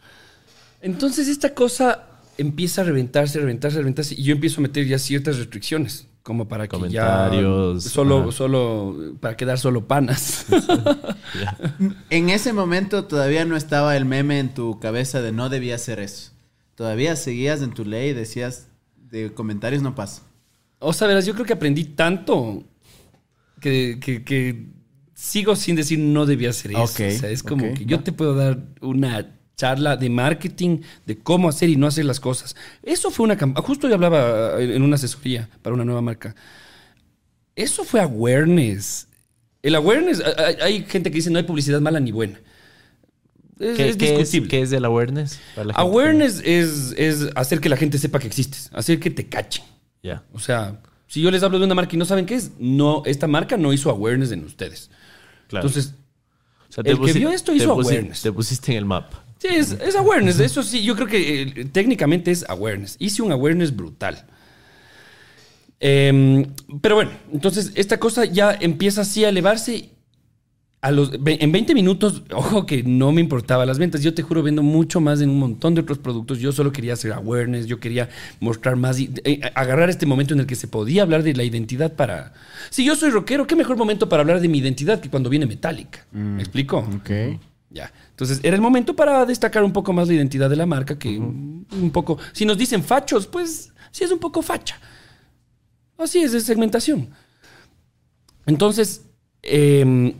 Entonces esta cosa empieza a reventarse, reventarse, reventarse y yo empiezo a meter ya ciertas restricciones como para que Comentarios, ya solo, solo para quedar solo panas. En ese momento todavía no estaba el meme en tu cabeza de no debía hacer eso. Todavía seguías en tu ley y decías de comentarios no paso. o sea, verás, yo creo que aprendí tanto que, que- que sigo sin decir no debía hacer eso. O sea, es como que yo te puedo dar una charla de marketing de cómo hacer y no hacer las cosas. Eso fue una campaña. Justo yo hablaba eh, en una asesoría para una nueva marca. Eso fue awareness. El awareness, hay- gente que dice no hay publicidad mala ni buena. Es, ¿Qué, es qué es, discutible. qué es el awareness? para la gente que- awareness es, es hacer que la gente sepa que existes, hacer que te cachen. Ya. O sea, si yo les hablo de una marca y no saben qué es, no, esta marca no hizo awareness en ustedes. Claro. Entonces, O sea, el que vio esto te hizo awareness. Te pusiste en el mapa. Sí, es, es awareness. Eso sí, yo creo que eh, técnicamente es awareness. Hice un awareness brutal. Em, pero bueno, entonces esta cosa ya empieza así a elevarse. A los, ve- en 20 minutos, ojo que no me importaba las ventas. Yo te juro, vendo mucho más en un montón de otros productos. Yo solo quería hacer awareness, yo quería mostrar más, y, eh, agarrar este momento en el que se podía hablar de la identidad para... Si yo soy rockero, ¿qué mejor momento para hablar de mi identidad que cuando viene Metallica? ¿Me explico? Ok. Ya. Entonces, era el momento para destacar un poco más la identidad de la marca, que un un poco... Si nos dicen fachos, pues sí es un poco facha. Así es, es segmentación. Entonces, em,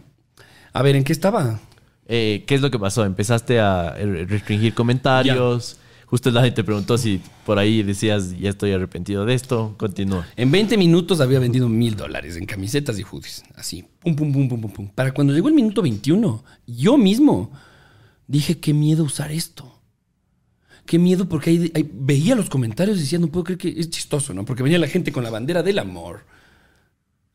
a ver, ¿en qué estaba? Eh, ¿Qué es lo que pasó? Empezaste a restringir comentarios. Justo Dani te preguntó si por ahí decías, ya estoy arrepentido de esto. Continúa. En 20 minutos había vendido mil dólares en camisetas y hoodies. Así. Pum, pum, pum, pum, pum, pum. Para cuando llegó el minuto 21, yo mismo dije, qué miedo usar esto. Qué miedo, porque ahí veía los comentarios y decía, no puedo creer que es chistoso, ¿no? Porque venía la gente con la bandera del amor.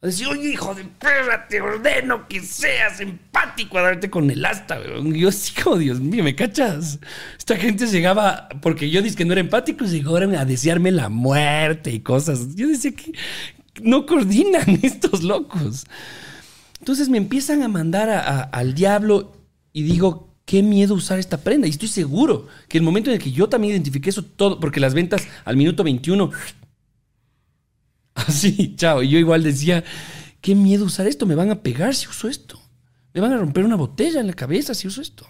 A decir, oye, hijo de perra, te ordeno que seas empático a darte con el asta, weón. Y yo así Dios mío, ¿me cachas? Esta gente llegaba, porque yo dije que no era empático, llegaron a desearme la muerte y cosas. Yo decía que no coordinan estos locos. Entonces me empiezan a mandar al diablo y digo, qué miedo usar esta prenda. Y estoy seguro que el momento en el que yo también identifiqué eso todo, porque las ventas al minuto 21, así, chao. Y yo igual decía, qué miedo usar esto, me van a pegar si uso esto. Me van a romper una botella en la cabeza si uso esto.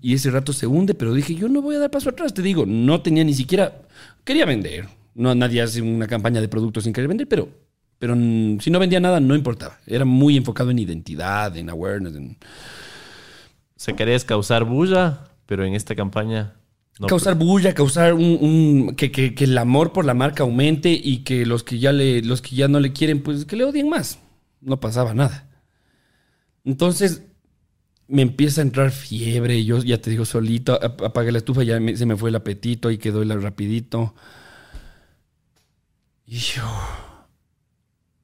Y ese rato se hunde, pero dije, yo no voy a dar paso atrás. Te digo, no tenía ni siquiera, quería vender. No, nadie hace una campaña de productos sin querer vender, pero, pero si no vendía nada, no importaba. Era muy enfocado en identidad, en awareness, en O sea, querías causar bulla, pero en esta campaña no. causar bulla, causar un, que, que- que el amor por la marca aumente y que los que ya le, los que ya no le quieren, pues que le odien más. No pasaba nada. Entonces me empieza a entrar fiebre, yo ya te digo solito, ap- apagué la estufa, ya me- se me fue el apetito y quedó el rapidito. Y yo.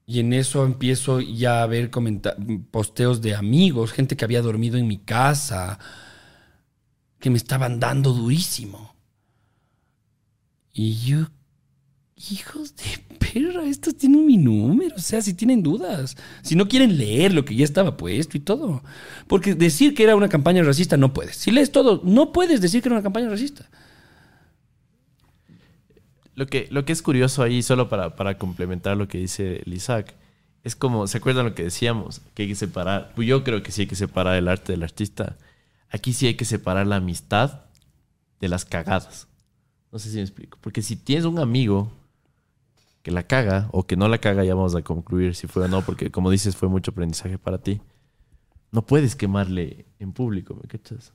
Y en eso empiezo ya a ver posteos de amigos, gente que había dormido en mi casa, que me estaban dando durísimo. Y yo, hijos de perra, estos tienen mi número. O sea, si tienen dudas, si no quieren leer lo que ya estaba puesto y todo. Porque decir que era una campaña racista no puedes. Si lees todo, no puedes decir que era una campaña racista. Lo que, lo que es curioso ahí, solo para, para complementar lo que dice el Isaac, es como, ¿se acuerdan lo que decíamos? Que hay que separar, pues yo creo que sí hay que separar el arte del artista. Aquí sí hay que separar la amistad de las cagadas. No sé si me explico. Porque si tienes un amigo que la caga o que no la caga, ya vamos a concluir si fue o no, porque como dices, fue mucho aprendizaje para ti. no puedes quemarle en público, ¿me cachas?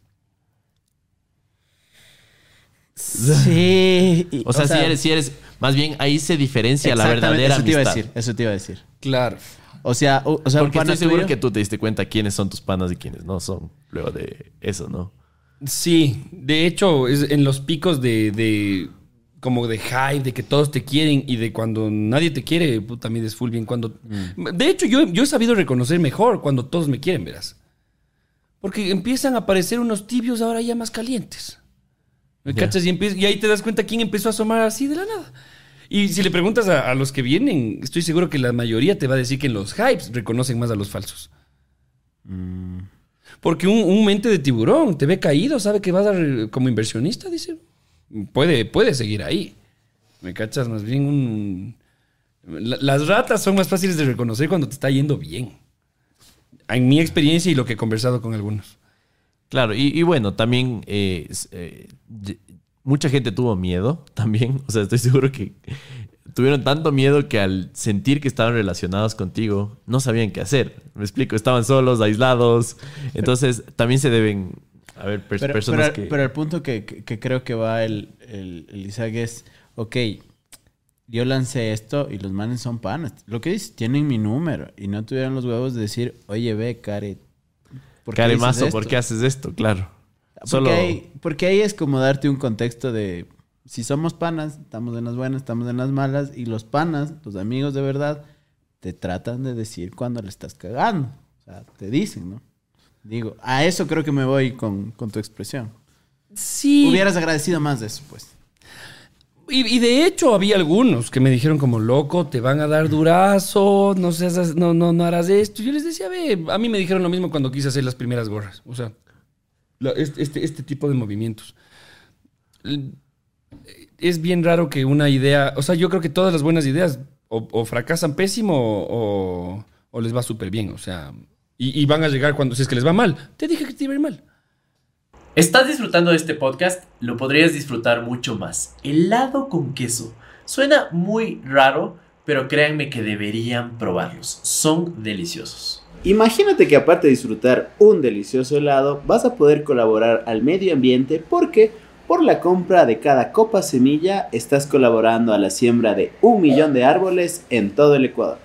Sí. O sea, si eres, si eres, más bien ahí se diferencia la verdadera eso te iba a amistad. decir, eso te iba a decir. Claro. O sea, o, o sea, un Porque pana estoy seguro tuyo- que tú te diste cuenta quiénes son tus panas y quiénes no son. Luego de eso, ¿no? Sí, de hecho, es en los picos de, de- como de hype, de que todos te quieren y de cuando nadie te quiere, puta, mides full bien cuando... De hecho, yo, yo he sabido reconocer mejor cuando todos me quieren, verás. Porque empiezan a aparecer unos tibios ahora ya más calientes. ¿Me Ya. cachas? Y, y ahí te das cuenta quién empezó a asomar así de la nada. Y si le preguntas a, a los que vienen, estoy seguro que la mayoría te va a decir que en los hypes reconocen más a los falsos. Porque un, un mente de tiburón te ve caído, sabe que vas a re- como inversionista, dice. Puede, puede seguir ahí. ¿Me cachas? Más bien un... la- las ratas son más fáciles de reconocer cuando te está yendo bien. En mi experiencia y lo que he conversado con algunos. Claro, y, y bueno, también eh, eh, mucha gente tuvo miedo también. O sea, estoy seguro que tuvieron tanto miedo que al sentir que estaban relacionados contigo, no sabían qué hacer. Me explico, estaban solos, aislados. Entonces, también se deben haber pers- Pero, personas pero- que... pero el punto que, que- que creo que va el, el, el Isaac es, ok, yo lancé esto y los manes son panas. Lo que dices, tienen mi número y no tuvieron los huevos de decir, oye, ve, Care, ¿por qué Care mazo, esto?" ¿por qué haces esto? Claro. Porque, Solo... ahí, porque ahí es como darte un contexto de, si somos panas, estamos en las buenas, estamos en las malas, y los panas, los amigos de verdad, te tratan de decir cuando le estás cagando. O sea, te dicen, ¿no? Digo, a eso creo que me voy con, con tu expresión. Sí. Hubieras agradecido más de eso, pues. Y, y de hecho había algunos que me dijeron como, loco, te van a dar durazo, no, seas, no, no, no harás esto. Yo les decía, ve, a mí me dijeron lo mismo cuando quise hacer las primeras gorras. O sea, la- este, este, tipo de movimientos. Es bien raro que una idea, o sea, yo creo que todas las buenas ideas o, fracasan pésimo o, les va súper bien. O sea, y, van a llegar cuando, si es que les va mal. Te dije que te iba mal. ¿Estás disfrutando de este podcast? Lo podrías disfrutar mucho más. Helado con queso. Suena muy raro, pero créanme que deberían probarlos. Son deliciosos. Imagínate que aparte de disfrutar un delicioso helado, vas a poder colaborar al medio ambiente porque por la compra de cada copa semilla estás colaborando a la siembra de un millón de árboles en todo el Ecuador.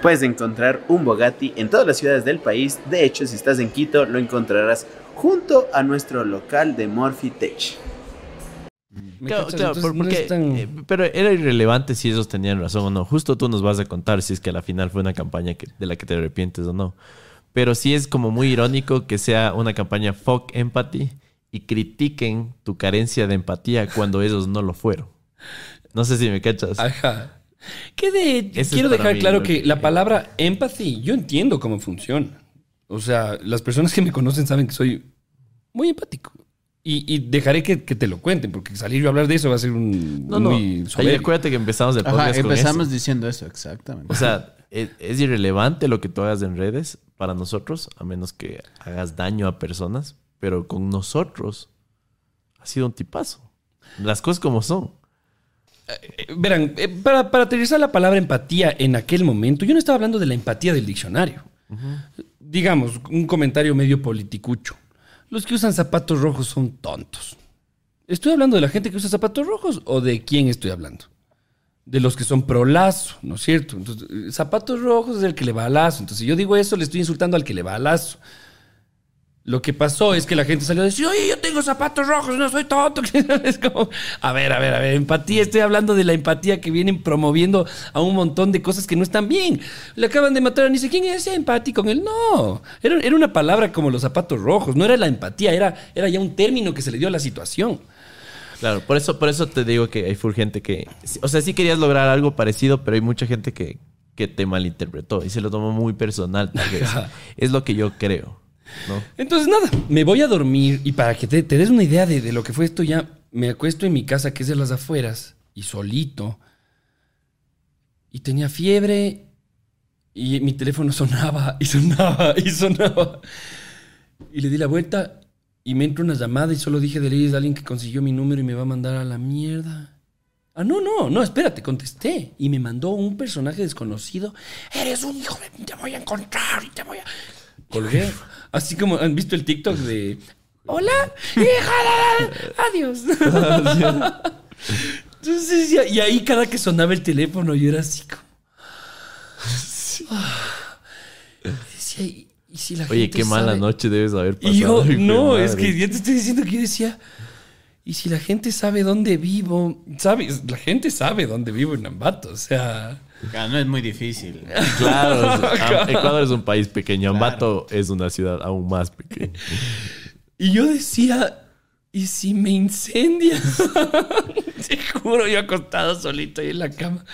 Puedes encontrar un Bogatti en todas las ciudades del país. De hecho, si estás en Quito, lo encontrarás junto a nuestro local de Morphy Tech. ¿Me Claro, cachas? claro, porque, eh, pero era irrelevante si ellos tenían razón o no. Justo tú nos vas a contar si es que a la final fue una campaña que- de la que te arrepientes o no. Pero sí es como muy irónico que sea una campaña fuck empathy y critiquen tu carencia de empatía cuando ellos no lo fueron. No sé si me cachas. Ajá. Que de quiero dejar claro que, que- la palabra empathy, yo entiendo cómo funciona. O sea, las personas que me conocen saben que soy muy empático. Y, y dejaré que, que te lo cuenten, porque salir yo a hablar de eso va a ser un no, no. muy Ahí soberbio. acuérdate que empezamos el podcast Ajá, con empezamos eso. diciendo eso, exactamente. O sea, es, es irrelevante lo que tú hagas en redes para nosotros, a menos que hagas daño a personas. Pero con nosotros ha sido un tipazo. Las cosas como son. Eh, Verán, eh, para, para aterrizar la palabra empatía en aquel momento, yo no estaba hablando de la empatía del diccionario. Digamos, un comentario medio politicucho. Los que usan zapatos rojos son tontos. ¿Estoy hablando de la gente que usa zapatos rojos o de quién estoy hablando? De los que son pro lazo, ¿no es cierto? Zapatos rojos es el que le va a lazo. Entonces, si yo digo eso, le estoy insultando al que le va a lazo. Lo que pasó es que la gente salió a decir, oye, yo tengo zapatos rojos, no soy tonto. Es como, a ver, a ver, a ver, empatía, estoy hablando de la empatía que vienen promoviendo a un montón de cosas que no están bien. Le acaban de matar a ni sé quién es empático con él. No, era, era una palabra como los zapatos rojos, no era la empatía, era, era ya un término que se le dio a la situación. Claro, por eso, por eso te digo que hay full gente que. O sea, sí querías lograr algo parecido, pero hay mucha gente que, que te malinterpretó y se lo tomó muy personal, tal vez. es lo que yo creo. Entonces, nada, me voy a dormir y para que te, te des una idea de, de lo que fue esto, ya me acuesto en mi casa, que es de las afueras, y solito. Y tenía fiebre y mi teléfono sonaba y sonaba y sonaba. Y le di la vuelta y me entró una llamada y solo dije de ley es alguien que consiguió mi número y me va a mandar a la mierda. Ah, no, no, no, espérate, contesté. Y me mandó un personaje desconocido. Eres un hijo de... Te voy a encontrar y te voy a... colgué. Así como han visto el TikTok de Hola, hija, adiós. Entonces, y, y ahí cada que sonaba el teléfono, yo era así como. Ah. Decía, ¿y y si la Oye, gente qué mala sabe? noche debes haber pasado. Y yo, no, madre. es que yo te estoy diciendo que yo decía, y si la gente sabe dónde vivo, ¿sabes? La gente sabe dónde vivo en Ambato, o sea, No es muy difícil. Claro, o sea, Am- Ecuador es un país pequeño. Ambato es una ciudad aún más pequeña. y yo decía, ¿y si me incendian? Te juro, yo acostado solito ahí en la cama,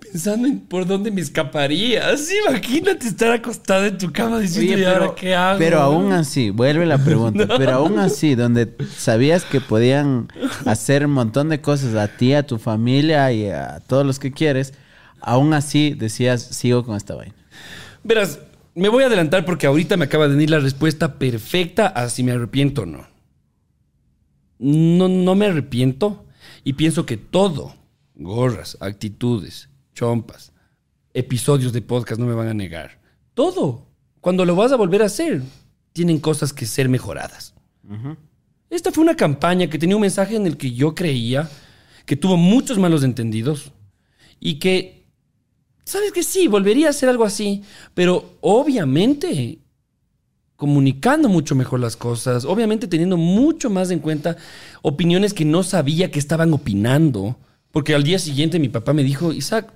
pensando en por dónde me escaparía. Así, imagínate estar acostado en tu cama diciendo, Oye, ¿y ahora qué hago? pero aún así, vuelve la pregunta, pero aún así, donde sabías que podían hacer un montón de cosas a ti, a tu familia y a todos los que quieres, aún así decías, sigo con esta vaina. Verás, me voy a adelantar porque ahorita me acaba de venir la respuesta perfecta a si me arrepiento o no. No, no me arrepiento y pienso que todo, gorras, actitudes, chompas, episodios de podcast no me van a negar. Todo, cuando lo vas a volver a hacer, tienen cosas que ser mejoradas. Esta fue una campaña que tenía un mensaje en el que yo creía que tuvo muchos malos entendidos y que Sabes que sí, volvería a hacer algo así, pero obviamente comunicando mucho mejor las cosas, obviamente teniendo mucho más en cuenta opiniones que no sabía que estaban opinando, porque al día siguiente mi papá me dijo, Isaac,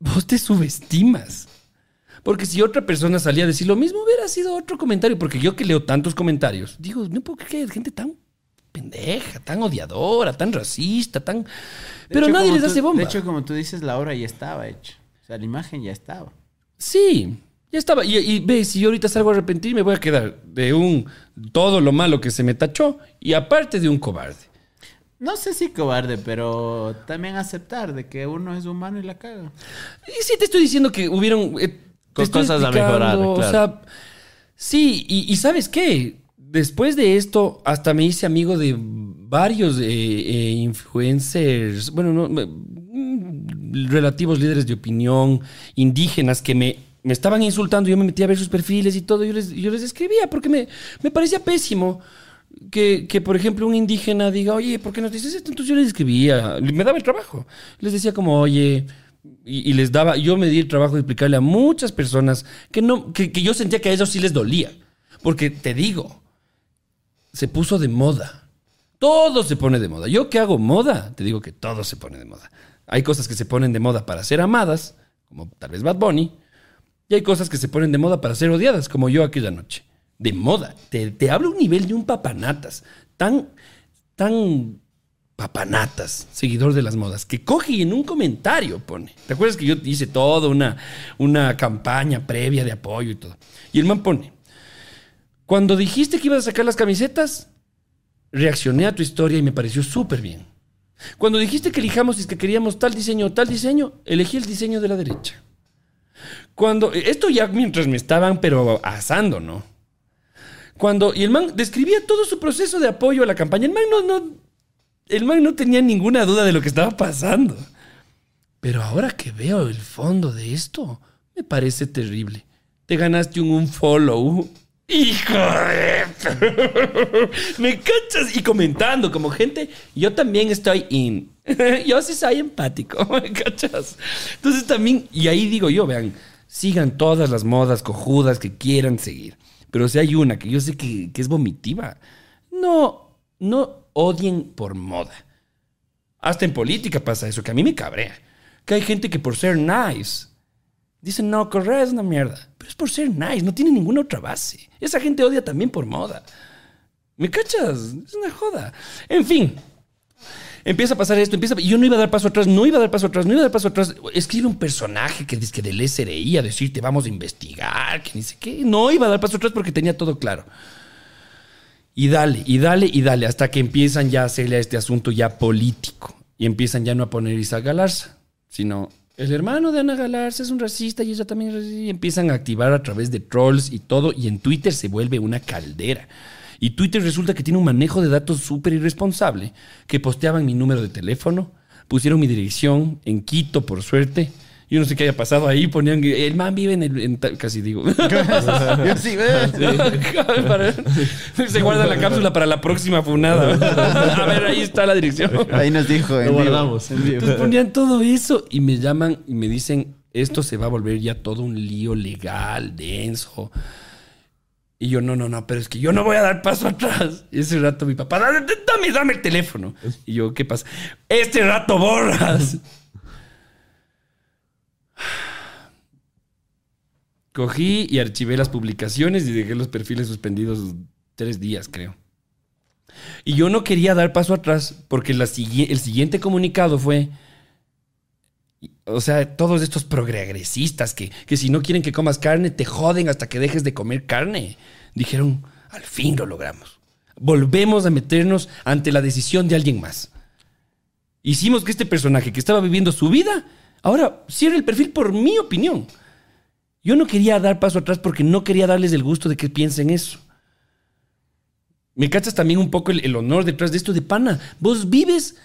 vos te subestimas. Porque si otra persona salía a decir lo mismo, hubiera sido otro comentario. Porque yo que leo tantos comentarios, digo, no puedo creer hay gente tan pendeja, tan odiadora, tan racista, tan... Pero hecho, nadie les tú- hace bomba. De hecho, como tú dices, la obra ya estaba hecha. O sea, la imagen ya estaba. Sí, ya estaba. Y, y ve, si yo ahorita salgo a arrepentir, me voy a quedar de un todo lo malo que se me tachó y aparte de un cobarde. No sé si cobarde, pero también aceptar de que uno es humano y la caga. Y sí te estoy diciendo que hubieron... eh, Con cosas a mejorar, O claro. sea, sí, y, y ¿sabes qué? Después de esto, hasta me hice amigo de varios eh, eh, influencers, bueno, no, mm, relativos líderes de opinión, indígenas, que me, me estaban insultando. Yo me metí a ver sus perfiles y todo. Yo les, yo les escribía porque me, me parecía pésimo. Que, que, por ejemplo, un indígena diga, oye, ¿por qué nos dices esto? Entonces yo les escribía, me daba el trabajo. Les decía como, oye, y, y les daba, yo me di el trabajo de explicarle a muchas personas que, no, que, que yo sentía que a ellos sí les dolía. Porque te digo, se puso de moda. Todo se pone de moda. Yo que hago moda, te digo que todo se pone de moda. Hay cosas que se ponen de moda para ser amadas, como tal vez Bad Bunny, y hay cosas que se ponen de moda para ser odiadas, como yo aquella noche. De moda. Te, te hablo un nivel de un papanatas. Tan, tan papanatas, seguidor de las modas, que coge y en un comentario pone. ¿Te acuerdas que yo hice toda una, una campaña previa de apoyo y todo? Y el man pone, cuando dijiste que ibas a sacar las camisetas, reaccioné a tu historia y me pareció súper bien. Cuando dijiste que elijamos si que queríamos tal diseño o tal diseño, elegí el diseño de la derecha. Cuando, esto ya mientras me estaban pero asando, ¿no? Cuando, y el man describía todo su proceso de apoyo a la campaña. El man no, no, el man no tenía ninguna duda de lo que estaba pasando. Pero ahora que veo el fondo de esto, me parece terrible. Te ganaste un, un follow. Hijo de... Me cachas y comentando como gente, yo también estoy in. yo sí soy empático, me cachas. Entonces también, y ahí digo yo, vean, sigan todas las modas cojudas que quieran seguir. Pero si hay una que yo sé que, que es vomitiva, no, no odien por moda. Hasta en política pasa eso, que a mí me cabrea. Que hay gente que por ser nice dicen, no, correr es una mierda. Pero es por ser nice, no tiene ninguna otra base. Esa gente odia también por moda. ¿Me cachas? Es una joda. En fin. Empieza a pasar esto, empieza. Y yo no iba a dar paso atrás, no iba a dar paso atrás, no iba a dar paso atrás. Escribe un personaje que dice que del SRI a decirte vamos a investigar, que ni sé qué. No iba a dar paso atrás porque tenía todo claro. Y dale, y dale, y dale, hasta que empiezan ya a hacerle a este asunto ya político. Y empiezan ya no a poner Isaac Galarza, sino el hermano de Ana Galarza es un racista y ella también es racista. Y empiezan a activar a través de trolls y todo. Y en Twitter se vuelve una caldera. Y Twitter resulta que tiene un manejo de datos súper irresponsable, que posteaban mi número de teléfono, pusieron mi dirección en Quito, por suerte, Yo no sé qué haya pasado ahí. Ponían el man vive en el. en tal- casi digo. Yo sí, Se guarda la cápsula para la próxima funada. A ver, ahí está la dirección. Ahí nos dijo. en Lo guardamos. Entonces ponían todo eso y me llaman y me dicen, esto se va a volver ya todo un lío legal, denso. Y yo, no, no, no, pero es que yo no voy a dar paso atrás. Y ese rato mi papá, dame, dame, dame el teléfono. Y yo, ¿qué pasa? Este rato borras. Cogí y archivé las publicaciones y dejé los perfiles suspendidos tres días, creo. Y yo no quería dar paso atrás porque el siguiente comunicado fue, o sea, todos estos progresistas que, que si no quieren que comas carne, te joden hasta que dejes de comer carne. Dijeron, al fin lo logramos. Volvemos a meternos ante la decisión de alguien más. Hicimos que este personaje que estaba viviendo su vida, ahora cierre el perfil por mi opinión. Yo no quería dar paso atrás porque no quería darles el gusto de que piensen eso. Me cachas también un poco el, honor detrás de esto de pana. Vos vives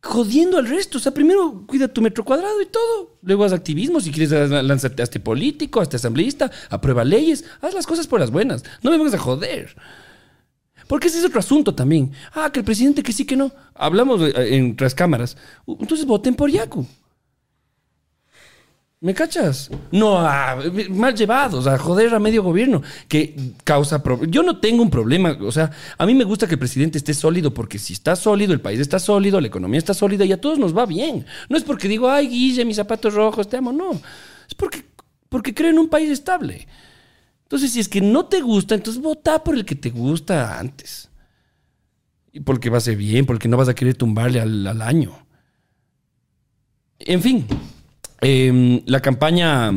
jodiendo al resto. O sea, primero cuida tu metro cuadrado y todo. Luego haz activismo. Si quieres, lánzate hazte político, hazte asambleísta, aprueba leyes. Haz las cosas por las buenas. No me vengas a joder. Porque ese es otro asunto también. Ah, que el presidente que sí, que no. Hablamos eh, en tras cámaras. Entonces voten por Yaku. ¿Me cachas? No, ah, mal llevados, a joder a medio gobierno, que causa problemas. Yo no tengo un problema, o sea, a mí me gusta que el presidente esté sólido, porque si está sólido, el país está sólido, la economía está sólida y a todos nos va bien. No es porque digo, ay, Guille, mis zapatos rojos, te amo, no. Es porque, porque creo en un país estable. Entonces, si es que no te gusta, entonces vota por el que te gusta antes. Y porque va a ser bien, porque no vas a querer tumbarle al, al año. En fin, eh, la campaña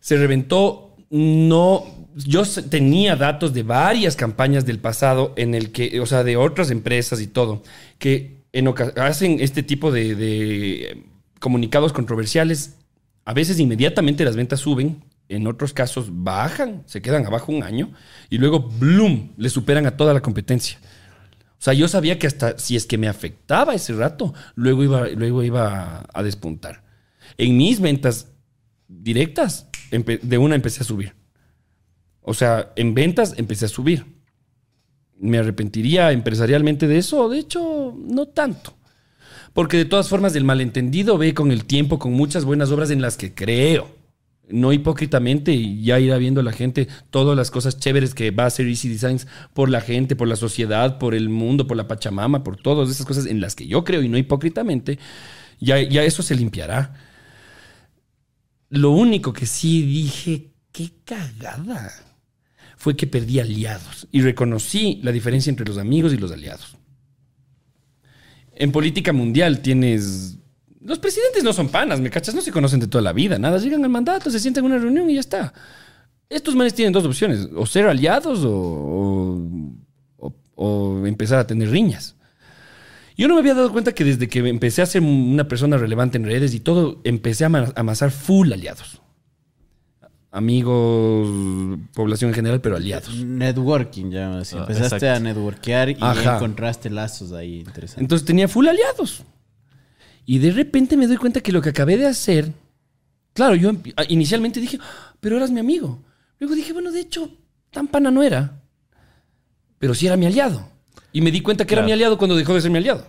se reventó. No, yo tenía datos de varias campañas del pasado en el que, o sea, de otras empresas y todo, que en hacen este tipo de, comunicados controversiales. A veces inmediatamente las ventas suben, en otros casos bajan, se quedan abajo un año y luego, ¡bloom!, le superan a toda la competencia. O sea, yo sabía que hasta si es que me afectaba ese rato, luego iba, luego iba a despuntar. En mis ventas directas, de una empecé a subir. O sea, en ventas empecé a subir. ¿Me arrepentiría empresarialmente de eso? De hecho, no tanto. Porque de todas formas, el malentendido ve con el tiempo, con muchas buenas obras en las que creo. No hipócritamente, y ya irá viendo la gente todas las cosas chéveres que va a hacer Easy Designs por la gente, por la sociedad, por el mundo, por la Pachamama, por todas esas cosas en las que yo creo y no hipócritamente, ya, ya eso se limpiará. Lo único que sí dije, qué cagada, fue que perdí aliados y reconocí la diferencia entre los amigos y los aliados. En política mundial tienes... Los presidentes no son panas, ¿me cachas? No se conocen de toda la vida, nada. Llegan al mandato, se sientan en una reunión y ya está. Estos manes tienen dos opciones, o ser aliados o, o- o- o empezar a tener riñas. Yo no me había dado cuenta que desde que empecé a ser una persona relevante en redes y todo, empecé a ama- amasar full aliados. Amigos, población en general, pero aliados. Networking, ya. así. Ah, Empezaste exacto. a networkear y Ajá. encontraste lazos ahí interesantes. Entonces tenía full aliados. Y de repente me doy cuenta que lo que acabé de hacer, claro, yo ah, inicialmente dije, "Ah, pero eras mi amigo. Luego dije, bueno, de hecho, tan pana no era. Pero sí era mi aliado. Y me di cuenta que era mi aliado cuando dejó de ser mi aliado.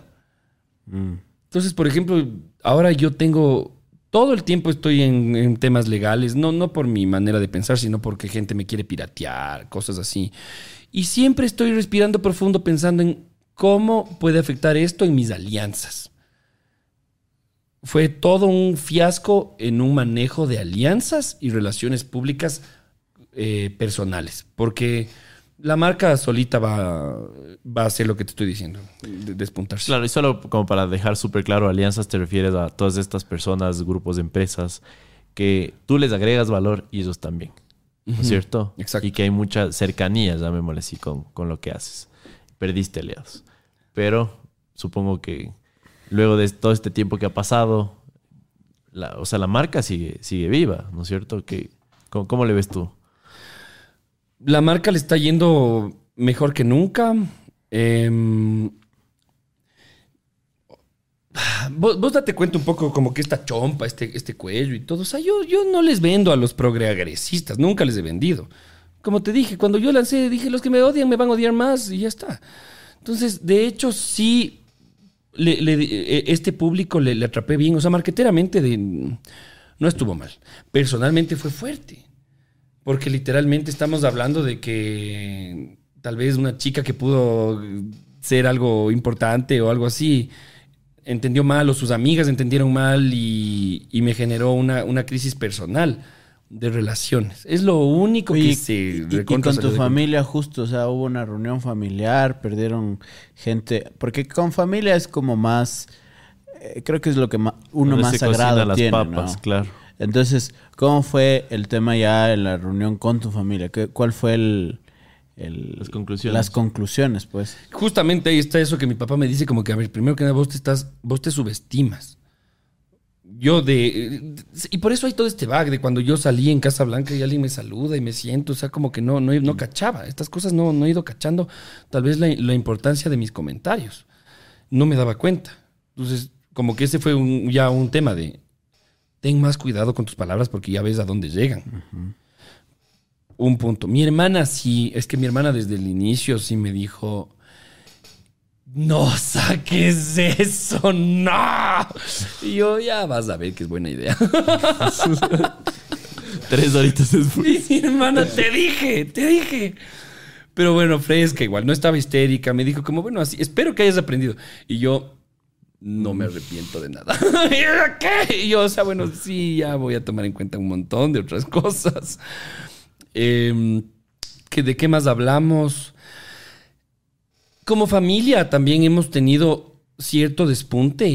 Entonces, por ejemplo, ahora yo tengo, todo el tiempo estoy en, en temas legales, no, no por mi manera de pensar, sino porque gente me quiere piratear, cosas así. Y siempre estoy respirando profundo pensando en cómo puede afectar esto en mis alianzas. Fue todo un fiasco en un manejo de alianzas y relaciones públicas eh, personales, porque la marca solita va, va a hacer lo que te estoy diciendo, de- despuntarse. Claro, y solo como para dejar súper claro, alianzas te refieres a todas estas personas, grupos de empresas, que tú les agregas valor y ellos también. ¿No es cierto? Exacto. Y que hay mucha cercanía, llamémosle así, con, con lo que haces. Perdiste aliados. Pero supongo que luego de todo este tiempo que ha pasado, la, o sea, la marca sigue, sigue viva, ¿no es cierto? Que, ¿cómo, cómo le ves tú? La marca le está yendo mejor que nunca. Em, vos, vos date cuenta un poco como que esta chompa, este, este cuello y todo. O sea, yo, yo no les vendo a los progresistas, nunca les he vendido. Como te dije, cuando yo lancé, dije, los que me odian me van a odiar más y ya está. Entonces, de hecho, sí, eh, este público le, le atrapé bien. O sea, marqueteramente de, no estuvo mal. Personalmente fue fuerte. Porque literalmente estamos hablando de que tal vez una chica que pudo ser algo importante o algo así entendió mal o sus amigas entendieron mal y, y me generó una, una crisis personal de relaciones. Es lo único que se y, y con tu familia justo, o sea, hubo una reunión familiar, perdieron gente, porque con familia es como más, eh, creo que es lo que ma- uno más sagrado las tiene, papas, ¿no? claro. Entonces, ¿cómo fue el tema ya en la reunión con tu familia? ¿Qué, ¿Cuál fue el, el- Las conclusiones. Las conclusiones, pues. Justamente ahí está eso que mi papá me dice como que, a ver, primero que nada, vos te estás, vos te subestimas. Yo de... Y por eso hay todo este bug de cuando yo salí en Casa Blanca y alguien me saluda y me siento, o sea, como que no, no, no cachaba. Estas cosas no, no he ido cachando tal vez la, la importancia de mis comentarios. No me daba cuenta. Entonces, como que ese fue un- ya un tema de... Ten más cuidado con tus palabras porque ya ves a dónde llegan. Un punto. Mi hermana sí, es que mi hermana desde el inicio sí me dijo, no saques eso, no. Y yo ya vas a ver que es buena idea. Tres horitas después. Y mi hermana, te dije, te dije. Pero bueno, fresca igual, no estaba histérica. Me dijo como, bueno, así, espero que hayas aprendido. Y yo, no me arrepiento de nada. ¿Y yo, ¿Qué? Y yo, o sea, bueno, sí, ya voy a tomar en cuenta un montón de otras cosas. Em, que ¿De qué más hablamos? Como familia también hemos tenido cierto despunte.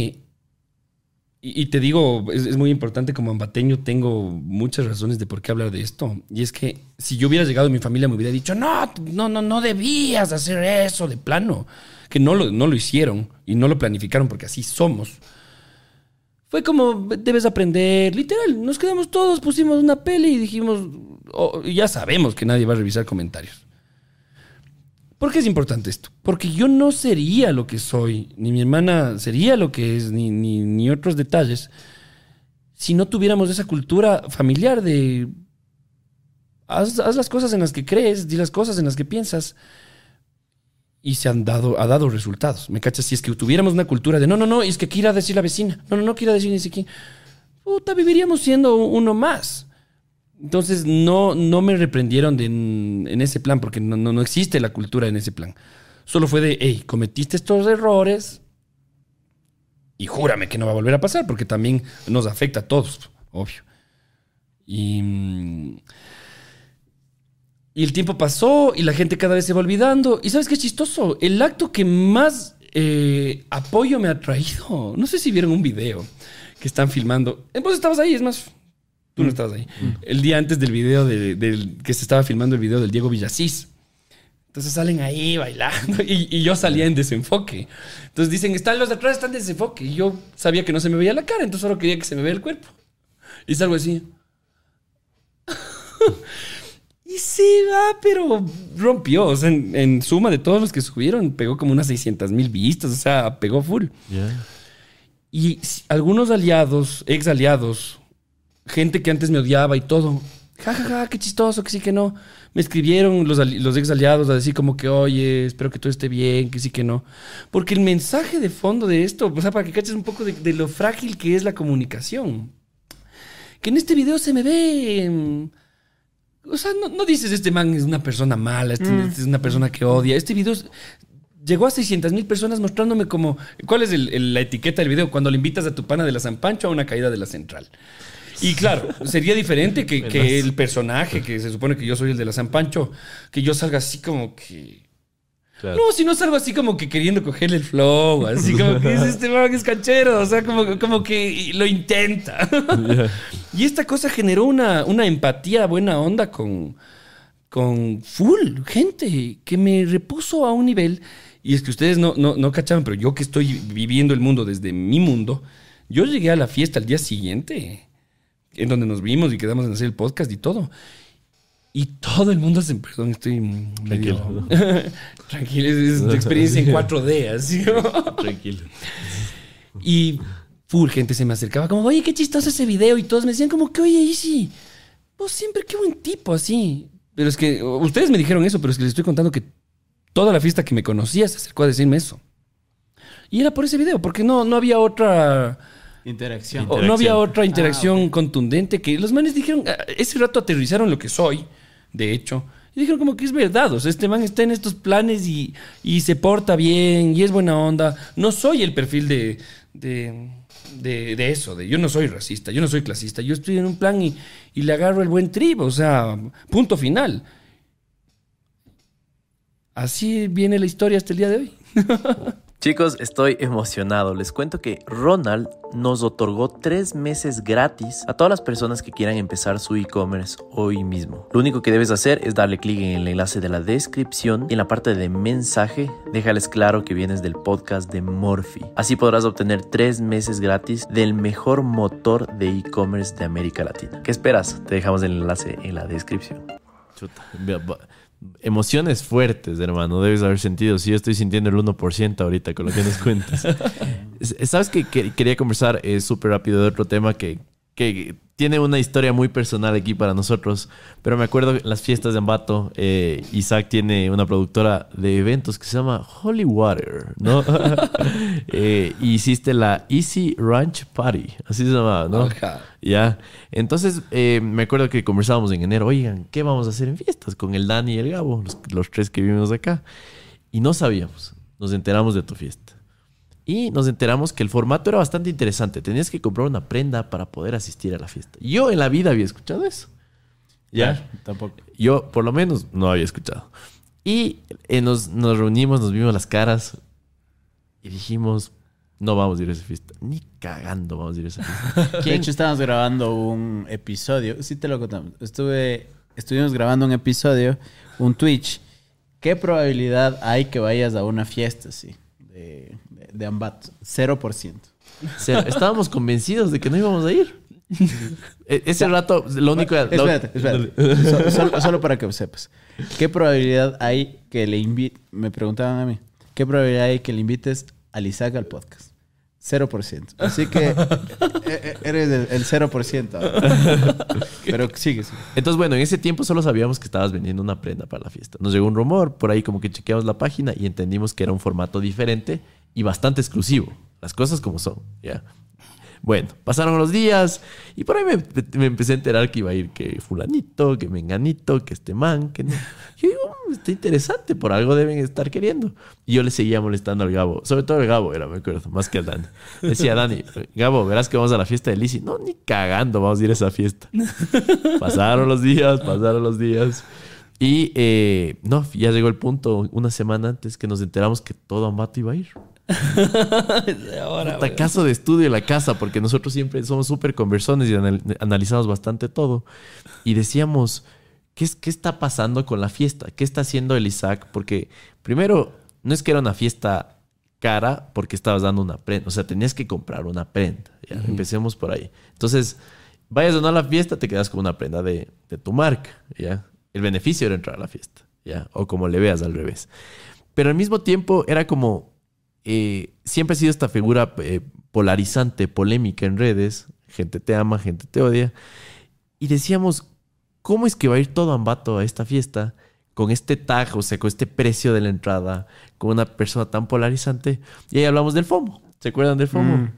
Y, y te digo, es, es muy importante como ambateño, tengo muchas razones de por qué hablar de esto. Y es que si yo hubiera llegado, mi familia me hubiera dicho, no, no, no, no debías hacer eso de plano. Que no lo, no lo hicieron y no lo planificaron porque así somos. Fue como, debes aprender, literal, nos quedamos todos, pusimos una peli y dijimos, oh, ya sabemos que nadie va a revisar comentarios. ¿Por qué es importante esto? Porque yo no sería lo que soy, ni mi hermana sería lo que es, ni, ni, otros detalles, si no tuviéramos esa cultura familiar de haz las cosas en las que crees, di las cosas en las que piensas. Y se han dado, ha dado resultados. ¿Me cachas? Si es que tuviéramos una cultura de no, no, no, es que quiera decir la vecina, no, no, no quiera decir ni siquiera. Puta, viviríamos siendo uno más. Entonces no, no me reprendieron de en, en ese plan, porque no, no, no existe la cultura en ese plan. Solo fue de, hey, cometiste estos errores y júrame que no va a volver a pasar, porque también nos afecta a todos, obvio. Y, mm, y el tiempo pasó y la gente cada vez se va olvidando. ¿Y sabes qué es chistoso? El acto que más eh, apoyo me ha traído, no sé si vieron un video que están filmando. Eh, Vos estabas ahí, es más, Tú no estabas ahí. El día antes del video de- del que se estaba filmando el video del Diego Villasís. Entonces salen ahí bailando y, y yo salía en desenfoque. Entonces dicen, están los de atrás, están en desenfoque. Y yo sabía que no se me veía la cara, entonces solo quería que se me vea el cuerpo. Y salgo así. Y sí, va, pero rompió. O sea, en, en suma de todos los que subieron, pegó como unas 600 mil vistas. O sea, pegó full. Y algunos aliados, ex aliados, gente que antes me odiaba y todo, ja, ja, ja, qué chistoso, que sí, que no. Me escribieron los ex aliados a decir como que, oye, espero que todo esté bien, que sí, que no. Porque el mensaje de fondo de esto, o sea, para que caches un poco de, de lo frágil que es la comunicación. Que en este video se me ve... mm, O sea, no, no dices, este man es una persona mala, este, este es una persona que odia. Este video es- llegó a 600 mil personas mostrándome como... ¿Cuál es el- el- la etiqueta del video? Cuando le invitas a tu pana de la San Pancho a una caída de la central. Y claro, sería diferente que, que el personaje, que se supone que yo soy el de la San Pancho, que yo salga así como que... Claro. No, si no salgo así como que queriendo cogerle el flow, así como que es este man que es canchero, o sea, como, como que lo intenta. Y esta cosa generó una, una empatía buena onda con, con full gente que me repuso a un nivel. Y es que ustedes no, no, no cachaban, pero yo que estoy viviendo el mundo desde mi mundo, yo llegué a la fiesta al día siguiente, en donde nos vimos y quedamos en hacer el podcast y todo. Y todo el mundo se... Perdón, estoy medio... Tranquilo, es, es tu experiencia en 4D, así. Tranquilo. Y full gente se me acercaba como, oye, qué chistoso ese video. Y todos me decían como que, oye, Easy, vos siempre qué buen tipo así. Pero es que ustedes me dijeron eso, pero es que les estoy contando que toda la fiesta que me conocía se acercó a decirme eso. Y era por ese video, porque no, no había otra... Interacción. o no había otra interacción contundente que los manes dijeron, "Ah, ese rato aterrizaron lo que soy, de hecho. Y dijeron como que es verdad, o sea, este man está en estos planes y, y se porta bien y es buena onda. No soy el perfil de, de, de- de eso, de yo no soy racista, yo no soy clasista, yo estoy en un plan y, y le agarro el buen tribo, o sea, punto final. Así viene la historia hasta el día de hoy. Chicos, estoy emocionado. Les cuento que Ronald nos otorgó tres meses gratis a todas las personas que quieran empezar su e-commerce hoy mismo. Lo único que debes hacer es darle clic en el enlace de la descripción y en la parte de mensaje déjales claro que vienes del podcast de Morphy. Así podrás obtener tres meses gratis del mejor motor de e-commerce de América Latina. ¿Qué esperas? Te dejamos el enlace en la descripción. Chuta, Emociones fuertes, hermano, debes haber sentido. Si yo estoy sintiendo el 1% ahorita con lo que nos cuentas. ¿Sabes que Quería conversar eh, súper rápido de otro tema que, que tiene una historia muy personal aquí para nosotros. Pero me acuerdo en las fiestas de Ambato, eh, Isaac tiene una productora de eventos que se llama Holy Water, ¿no? Eh, y hiciste la Easy Ranch Party, así se llamaba, ¿no? Ya. Entonces, eh, me acuerdo que conversábamos en enero, oigan, ¿qué vamos a hacer en fiestas? Con el Dani y el Gabo, los, los tres que vivimos acá. Y no sabíamos. Nos enteramos de tu fiesta. Y nos enteramos que el formato era bastante interesante. Tenías que comprar una prenda para poder asistir a la fiesta. Yo en la vida había escuchado eso. Ya. Tampoco. Yo, por lo menos, no había escuchado. Y eh, nos, nos reunimos, nos vimos las caras y dijimos, no vamos a ir a esa fiesta. Ni cagando vamos a ir a esa fiesta. De hecho, estábamos grabando un episodio. Sí, te lo contamos. Estuve, estuvimos grabando un episodio, un Twitch. ¿Qué probabilidad hay que vayas a una fiesta así? De, de, Ambato. 0%. O sea, estábamos convencidos de que no íbamos a ir. E- Ese rato, lo único... lo- Espérate, espérate. So- solo, solo para que sepas. ¿Qué probabilidad hay que le invite? Me preguntaban a mí. ¿Qué probabilidad hay que le invites al Isaac al podcast? 0%. Así que eh, eh, eres el, el 0%. ahora. Pero sigue, sigue. Entonces, bueno, en ese tiempo solo sabíamos que estabas vendiendo una prenda para la fiesta. Nos llegó un rumor, por ahí como que chequeamos la página y entendimos que era un formato diferente y bastante exclusivo. Las cosas como son, ¿ya? Bueno, pasaron los días y por ahí me, empecé a enterar que iba a ir que fulanito, que menganito, que este man, que no. Yo digo, "Mm, está interesante, por algo deben estar queriendo. Y yo le seguía molestando al Gabo, sobre todo al Gabo era, me acuerdo, más que al Dani. Decía, Dani, Gabo, verás que vamos a la fiesta de Lizzy. No, ni cagando vamos a ir a esa fiesta. Pasaron los días, pasaron los días. Y eh, no, ya llegó el punto, una semana antes que nos enteramos que todo Ambato iba a ir. Ahora, Puta, caso de estudio la casa, porque nosotros siempre somos súper conversones y anal- analizamos bastante todo. Y decíamos, ¿qué, es, ¿qué está pasando con la fiesta? ¿Qué está haciendo el Isaac? Porque primero, no es que era una fiesta cara porque estabas dando una prenda. O sea, tenías que comprar una prenda. ¿ya? Empecemos por ahí. Entonces, vayas o no a la fiesta, te quedas con una prenda de, de tu marca. ¿ya? El beneficio era entrar a la fiesta. ¿ya? O como le veas al revés. Pero al mismo tiempo era como eh, siempre ha sido esta figura eh, polarizante, polémica en redes. Gente te ama, gente te odia. Y decíamos, ¿cómo es que va a ir todo Ambato a esta fiesta con este tag, o sea, con este precio de la entrada, con una persona tan polarizante? Y ahí hablamos del FOMO. ¿Se acuerdan del FOMO? Mm.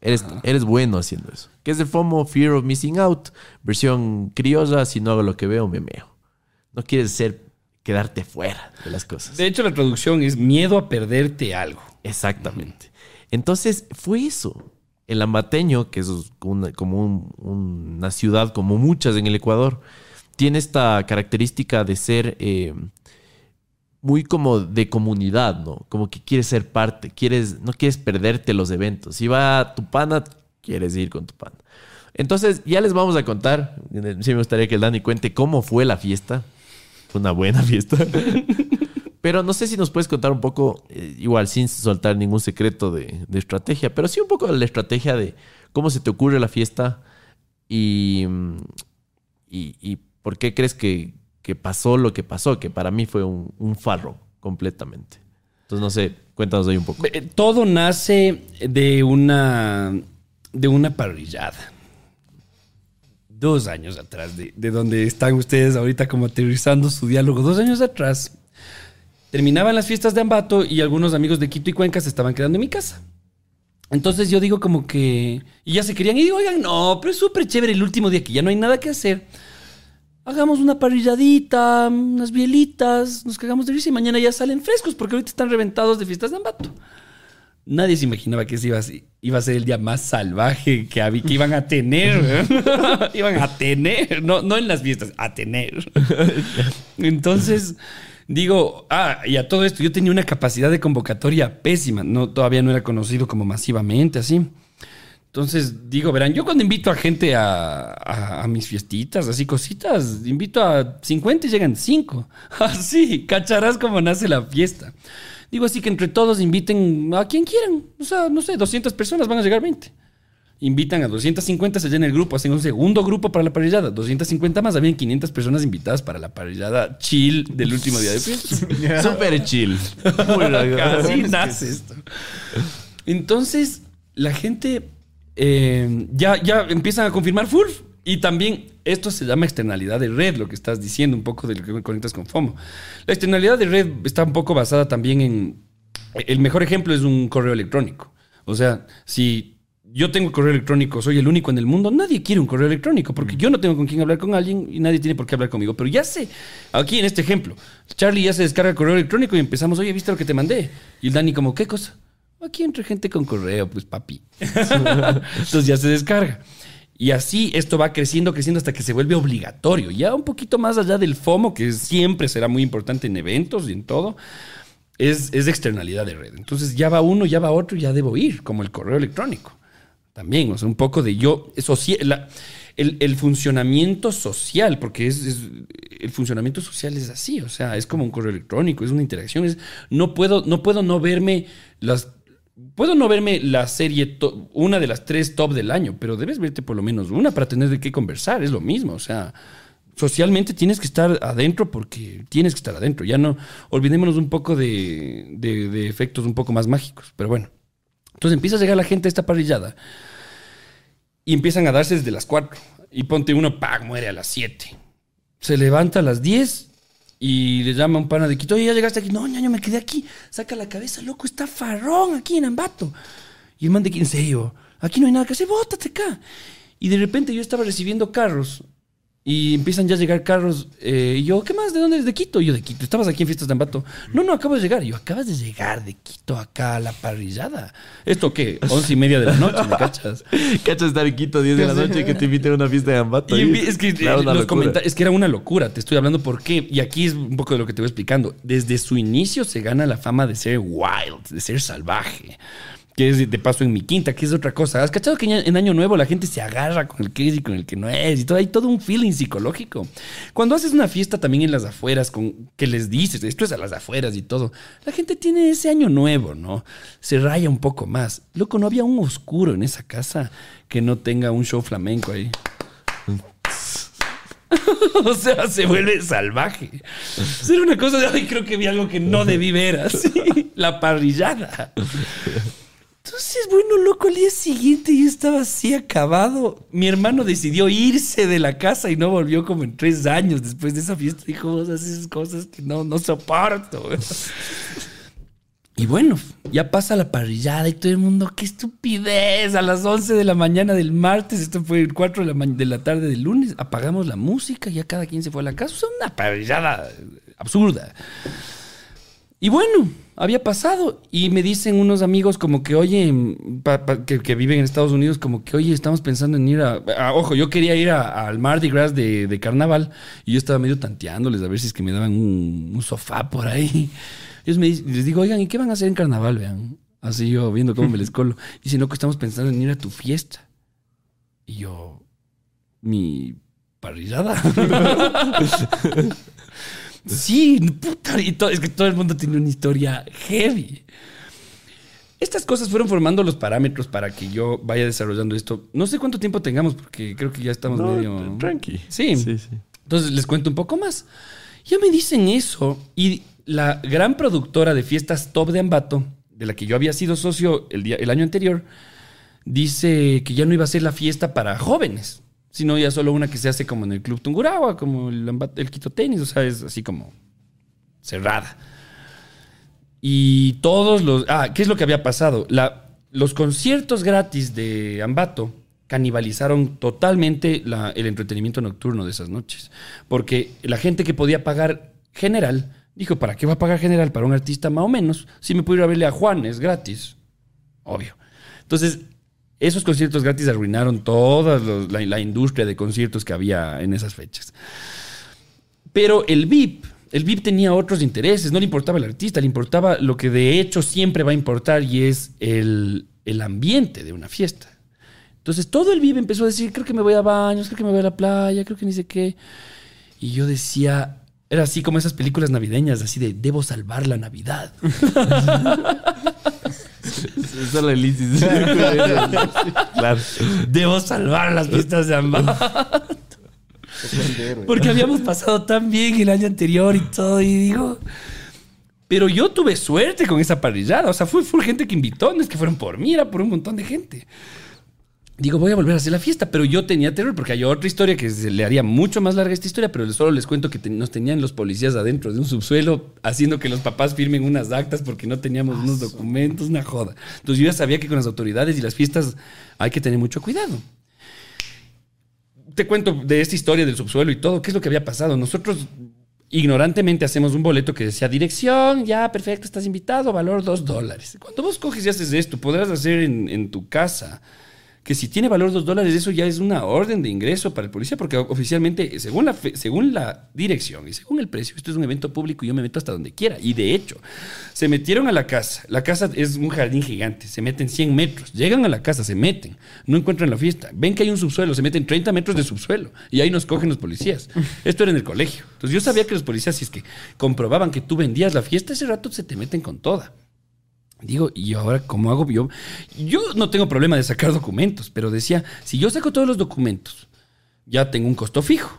Eres, eres bueno haciendo eso. ¿Qué es el FOMO? Fear of Missing Out. Versión criolla, si no hago lo que veo, me meo. No quieres ser, quedarte fuera de las cosas. De hecho, la traducción es miedo a perderte algo. Exactamente. Entonces fue eso. El ambateño, que es una- como un- una ciudad como muchas en el Ecuador, tiene esta característica de ser eh, muy como de comunidad, ¿no? Como que quieres ser parte, quieres, no quieres perderte los eventos. Si va tu pana, quieres ir con tu pana. Entonces, ya les vamos a contar. Sí me gustaría que el Dani cuente cómo fue la fiesta. Fue una buena fiesta. Pero no sé si nos puedes contar un poco, eh, igual sin soltar ningún secreto de, de estrategia, pero sí un poco de la estrategia de cómo se te ocurre la fiesta y, mm, y, y por qué crees que, que pasó lo que pasó, que para mí fue un, un farro completamente. Entonces, no sé, Cuéntanos ahí un poco. Eh, Todo nace de una, de una parrillada. Dos años atrás, de, de donde están ustedes ahorita como aterrizando su diálogo. Dos años atrás, terminaban las fiestas de Ambato y algunos amigos de Quito y Cuenca se estaban quedando en mi casa. Entonces yo digo como que... Y ya se querían y digo, oigan, no, pero es súper chévere el último día que ya no hay nada que hacer. Hagamos una parrilladita, unas bielitas, nos cagamos de risa y mañana ya salen frescos porque ahorita están reventados de fiestas de Ambato. Nadie se imaginaba que ese iba a, ser- iba a ser el día más salvaje que, había, que iban a tener. ¿eh? iban a tener, no, no en las fiestas, a tener. Entonces, digo, ah, y a todo esto, yo tenía una capacidad de convocatoria pésima. No, todavía no era conocido como masivamente así. Entonces, digo, verán, yo cuando invito a gente a, a- mis fiestitas, así cositas, invito a 50 y llegan 5. Así, cacharás como nace la fiesta. Digo así que entre todos inviten a quien quieran. O sea, no sé, 200 personas van a llegar 20. Invitan a 250, se llena el grupo, hacen un segundo grupo para la parrillada. 250 más, habían 500 personas invitadas para la parrillada chill del último día de fiesta. Súper chill. Así nace esto. Entonces, la gente eh, ya, ya empiezan a confirmar full. Y también esto se llama externalidad de red, lo que estás diciendo, un poco de lo que me conectas con FOMO. La externalidad de red está un poco basada también en... El mejor ejemplo es un correo electrónico. O sea, si yo tengo correo electrónico, soy el único en el mundo, nadie quiere un correo electrónico porque yo no tengo con quién hablar con alguien y nadie tiene por qué hablar conmigo. Pero ya sé, aquí en este ejemplo, Charlie ya se descarga el correo electrónico y empezamos, oye, ¿viste lo que te mandé? Y el Dani como, ¿qué cosa? Aquí entre gente con correo, pues papi. Entonces ya se descarga. Y así esto va creciendo, creciendo hasta que se vuelve obligatorio. Ya un poquito más allá del FOMO, que siempre será muy importante en eventos y en todo, es, es externalidad de red. Entonces ya va uno, ya va otro, ya debo ir, como el correo electrónico. También, o sea, un poco de yo, la- el, el funcionamiento social, porque es- el funcionamiento social es así, o sea, es como un correo electrónico, es una interacción, es, no puedo, no puedo no verme las, puedo no verme la serie, una de las tres top del año, pero debes verte por lo menos una para tener de qué conversar, es lo mismo, o sea, socialmente tienes que estar adentro porque tienes que estar adentro, ya no, olvidémonos un poco de, de- de efectos un poco más mágicos, pero bueno. Entonces empieza a llegar la gente a esta parrillada y empiezan a darse desde las 4. Y ponte uno, ¡pag! muere a las 7. Se levanta a las 10 y le llama un pana de Quito, oye, ya llegaste aquí. No, ñaño, me quedé aquí. Saca la cabeza, loco, está farrón aquí en Ambato. Y el man de aquí, serio, aquí no hay nada que hacer, bótate acá. Y de repente yo estaba recibiendo carros y empiezan ya a llegar carros. eh, y yo, ¿qué más? ¿De dónde eres? De Quito. Y yo, de Quito. ¿Estabas aquí en Fiestas de Ambato? No, no, acabo de llegar. Y yo, acabas de llegar de Quito acá a la parrillada. ¿Esto qué? Once y media de la noche, ¿me cachas? Cachas estar en Quito 10 de la noche y que te inviten a una fiesta de Ambato. Y es que Claro, eh, los es que era una locura, te estoy hablando por qué. Y aquí es un poco de lo que te voy explicando. Desde su inicio se gana la fama de ser wild, de ser salvaje. Que es de paso en mi quinta, que es otra cosa. ¿Has cachado que en Año Nuevo la gente se agarra con el que es y con el que no es? Y todo, hay todo un feeling psicológico. Cuando haces una fiesta también en las afueras, con que les dices, esto es a las afueras y todo, la gente tiene ese Año Nuevo, ¿no? Se raya un poco más. Loco, no había un oscuro en esa casa que no tenga un show flamenco ahí. O sea, se vuelve salvaje. Era una cosa de, ay, creo que vi algo que no debí ver, así. La parrillada. Entonces, bueno, loco, al día siguiente yo estaba así acabado. Mi hermano decidió irse de la casa y no volvió como en tres años después de esa fiesta. Dijo, vos haces cosas que no, no soporto. Y bueno, ya pasa la parrillada y todo el mundo, qué estupidez, a las 11 de la mañana del martes, esto fue el 4 de la, de la tarde del lunes, apagamos la música, ya cada quien se fue a la casa, sea, una parrillada absurda. Y bueno, había pasado y me dicen unos amigos como que, oye, pa- pa- que, que viven en Estados Unidos, como que, oye, estamos pensando en ir a... a- ojo, yo quería ir al Mardi Gras de, de carnaval y yo estaba medio tanteándoles a ver si es que me daban un, un sofá por ahí. Ellos me dicen, les digo, oigan, ¿y qué van a hacer en carnaval? Vean. Así yo viendo cómo me les colo. Y si no, que estamos pensando en ir a tu fiesta. Y yo, mi parrillada. sí, puta. Y todo, es que todo el mundo tiene una historia heavy. Estas cosas fueron formando los parámetros para que yo vaya desarrollando esto. No sé cuánto tiempo tengamos, porque creo que ya estamos No, medio. Tranqui. Sí. Sí, sí. Entonces les cuento un poco más. Ya me dicen eso y la gran productora de fiestas top de Ambato de la que yo había sido socio el, día, el año anterior, dice que ya no iba a ser la fiesta para jóvenes, sino ya solo una que se hace como en el Club Tungurahua, como el, el Quito Tenis, o sea, es así como cerrada. Y todos los... Ah, ¿qué es lo que había pasado? Los conciertos gratis de Ambato canibalizaron totalmente el entretenimiento nocturno de esas noches. Porque la gente que podía pagar general dijo, ¿para qué va a pagar general para un artista más o menos? Si me puedo ir a verle a Juan, es gratis. Obvio. Entonces, esos conciertos gratis arruinaron toda la industria de conciertos que había en esas fechas. Pero el VIP, el VIP tenía otros intereses, no le importaba el artista, le importaba lo que de hecho siempre va a importar y es el, el ambiente de una fiesta. Entonces todo el VIP empezó a decir, creo que me voy a baños, creo que me voy a la playa, creo que ni sé qué. Y yo decía, era así como esas películas navideñas, así de, debo salvar la Navidad. Solo el ISIS. claro. Debo salvar las fiestas de Ambato. Porque habíamos pasado tan bien el año anterior y todo, y digo. Pero yo tuve suerte con esa parrillada. O sea, fue, fue gente que invitó, no es que fueron por mí, era por un montón de gente. Digo, voy a volver a hacer la fiesta, pero yo tenía terror porque hay otra historia que se le haría mucho más larga esta historia, pero solo les cuento que te- nos tenían los policías adentro de un subsuelo haciendo que los papás firmen unas actas porque no teníamos unos documentos, una joda. Entonces yo ya sabía que con las autoridades y las fiestas hay que tener mucho cuidado te cuento de esta historia del subsuelo y todo, qué es lo que había pasado. Nosotros ignorantemente hacemos un boleto que decía dirección, ya, perfecto, estás invitado, valor dos dólares. Cuando vos coges y haces esto, podrás hacer en, en tu casa que si tiene valor dos dólares, eso ya es una orden de ingreso para el policía, porque oficialmente, según la, según la dirección y según el precio, esto es un evento público y yo me meto hasta donde quiera. Y de hecho, se metieron a la casa. La casa es un jardín gigante, se meten 100 metros, llegan a la casa, se meten, no encuentran la fiesta, ven que hay un subsuelo, se meten 30 metros de subsuelo y ahí nos cogen los policías. Esto era en el colegio. Entonces yo sabía que los policías, si es que comprobaban que tú vendías la fiesta, ese rato se te meten con toda. Digo, ¿y ahora cómo hago yo? Yo no tengo problema de sacar documentos, pero decía, si yo saco todos los documentos, ya tengo un costo fijo.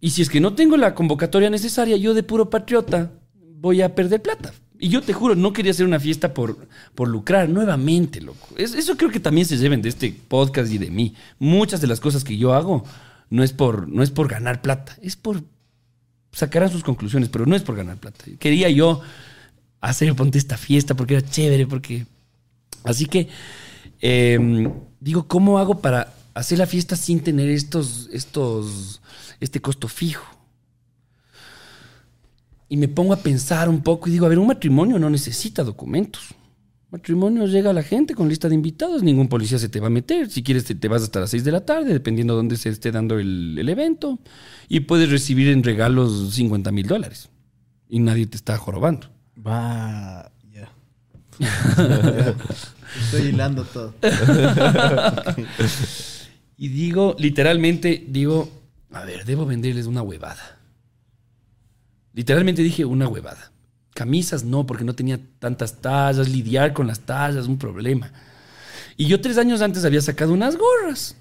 Y si es que no tengo la convocatoria necesaria, yo de puro patriota voy a perder plata. Y yo te juro, no quería hacer una fiesta por, por lucrar nuevamente, loco. Es- eso creo que también se lleven de este podcast y de mí. Muchas de las cosas que yo hago no es por, no es por ganar plata, es por sacarán sus conclusiones, pero no es por ganar plata. Quería yo hacer, ponte esta fiesta porque era chévere, porque... Así que, eh, digo, ¿cómo hago para hacer la fiesta sin tener estos, estos, este costo fijo? Y me pongo a pensar un poco y digo, a ver, un matrimonio no necesita documentos. Matrimonio llega a la gente con lista de invitados, ningún policía se te va a meter. Si quieres, te, te vas hasta las 6 de la tarde, dependiendo de dónde se esté dando el, el evento. Y puedes recibir en regalos 50 mil dólares. Y nadie te está jorobando. Va, ya. Estoy hilando todo. Y digo, literalmente, digo, a ver, debo venderles una huevada. Literalmente dije una huevada. Camisas no, porque no tenía tantas tallas, lidiar con las tallas, un problema. Y yo tres años antes había sacado unas gorras.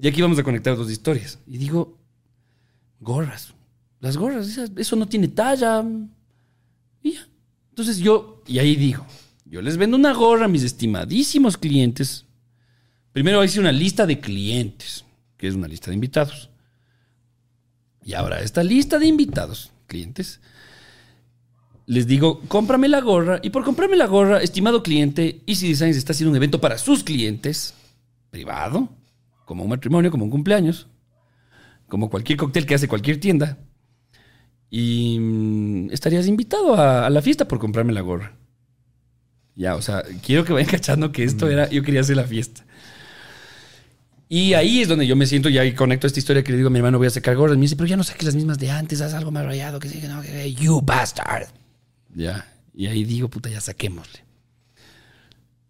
Y aquí vamos a conectar dos historias. Y digo, gorras. Las gorras, eso no tiene talla. Y ya. Entonces yo, y ahí digo, yo les vendo una gorra a mis estimadísimos clientes. Primero hice una lista de clientes, que es una lista de invitados. Y ahora, esta lista de invitados, clientes, les digo, cómprame la gorra. Y por comprarme la gorra, estimado cliente, Easy Designs está haciendo un evento para sus clientes, privado, como un matrimonio, como un cumpleaños, como cualquier cóctel que hace cualquier tienda. Y mm, estarías invitado a, a la fiesta por comprarme la gorra. Ya, o sea, quiero que vayan cachando que esto era, yo quería hacer la fiesta. Y ahí es donde yo me siento ya y conecto esta historia que le digo a mi hermano, voy a sacar gorras. Me dice, pero ya no saques las mismas de antes, haz algo más rayado, que sí, que no, que you bastard. Ya. Y ahí digo, puta, ya saquémosle.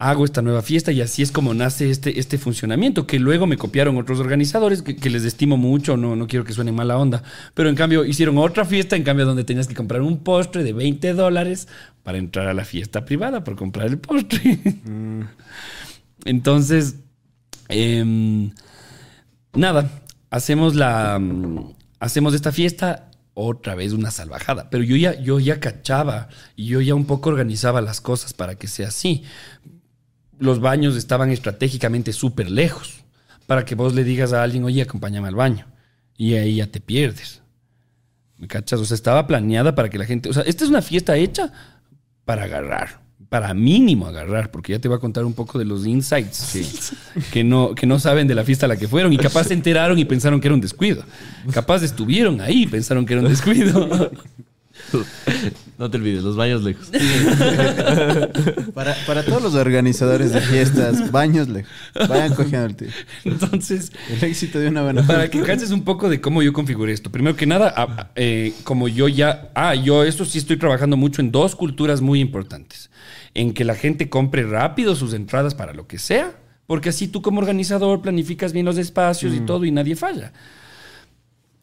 Hago esta nueva fiesta y así es como nace este, este funcionamiento, que luego me copiaron otros organizadores que, que les estimo mucho, no, no quiero que suene mala onda, pero en cambio hicieron otra fiesta, en cambio donde tenías que comprar un postre de 20 dólares para entrar a la fiesta privada por comprar el postre. Entonces, em, nada, hacemos la mm, hacemos esta fiesta otra vez una salvajada. Pero yo ya, yo ya cachaba y yo ya un poco organizaba las cosas para que sea así. Los baños estaban estratégicamente súper lejos para que vos le digas a alguien, oye, acompáñame al baño. Y ahí ya te pierdes. ¿Me cachas? O sea, estaba planeada para que la gente. O sea, esta es una fiesta hecha para agarrar. Para mínimo agarrar, porque ya te voy a contar un poco de los insights que, que no, que no saben de la fiesta a la que fueron y capaz se enteraron y pensaron que era un descuido. Capaz estuvieron ahí y pensaron que era un descuido. No te olvides, los baños lejos. Para, para todos los organizadores de fiestas, baños lejos. Vayan cogiendo el tiro. Entonces, El éxito de una buena para que caches un poco de cómo yo configuré esto. Primero que nada, eh, como yo ya. Ah, yo esto sí estoy trabajando mucho en dos culturas muy importantes. En que la gente compre rápido sus entradas para lo que sea, porque así tú como organizador planificas bien los espacios y todo y nadie falla.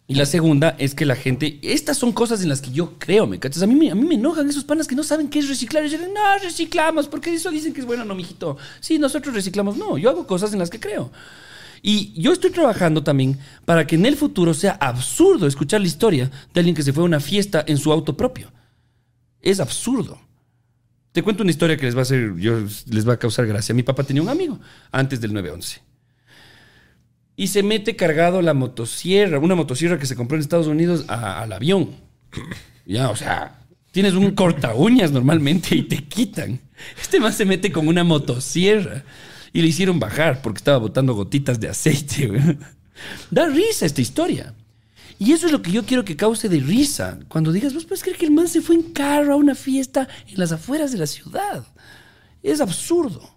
Y la segunda es que la gente, estas son cosas en las que yo creo, ¿me cachas? A mí, a mí me enojan esos panas que no saben qué es reciclar. Y dicen, no, reciclamos, porque eso dicen que es bueno, no, mijito. Sí, nosotros reciclamos. No, yo hago cosas en las que creo. Y yo estoy trabajando también para que en el futuro sea absurdo escuchar la historia de alguien que se fue a una fiesta en su auto propio. Es absurdo. Te cuento una historia que les va a hacer, yo, les va a causar gracia. Mi papá tenía un amigo antes del 911 y se mete cargado la motosierra, una motosierra que se compró en Estados Unidos al avión. Ya, o sea, tienes un corta uñas normalmente y te quitan. Este más se mete con una motosierra y le hicieron bajar porque estaba botando gotitas de aceite. Da risa esta historia. Y eso es lo que yo quiero que cause de risa. Cuando digas, vos puedes creer que el man se fue en carro a una fiesta en las afueras de la ciudad. Es absurdo.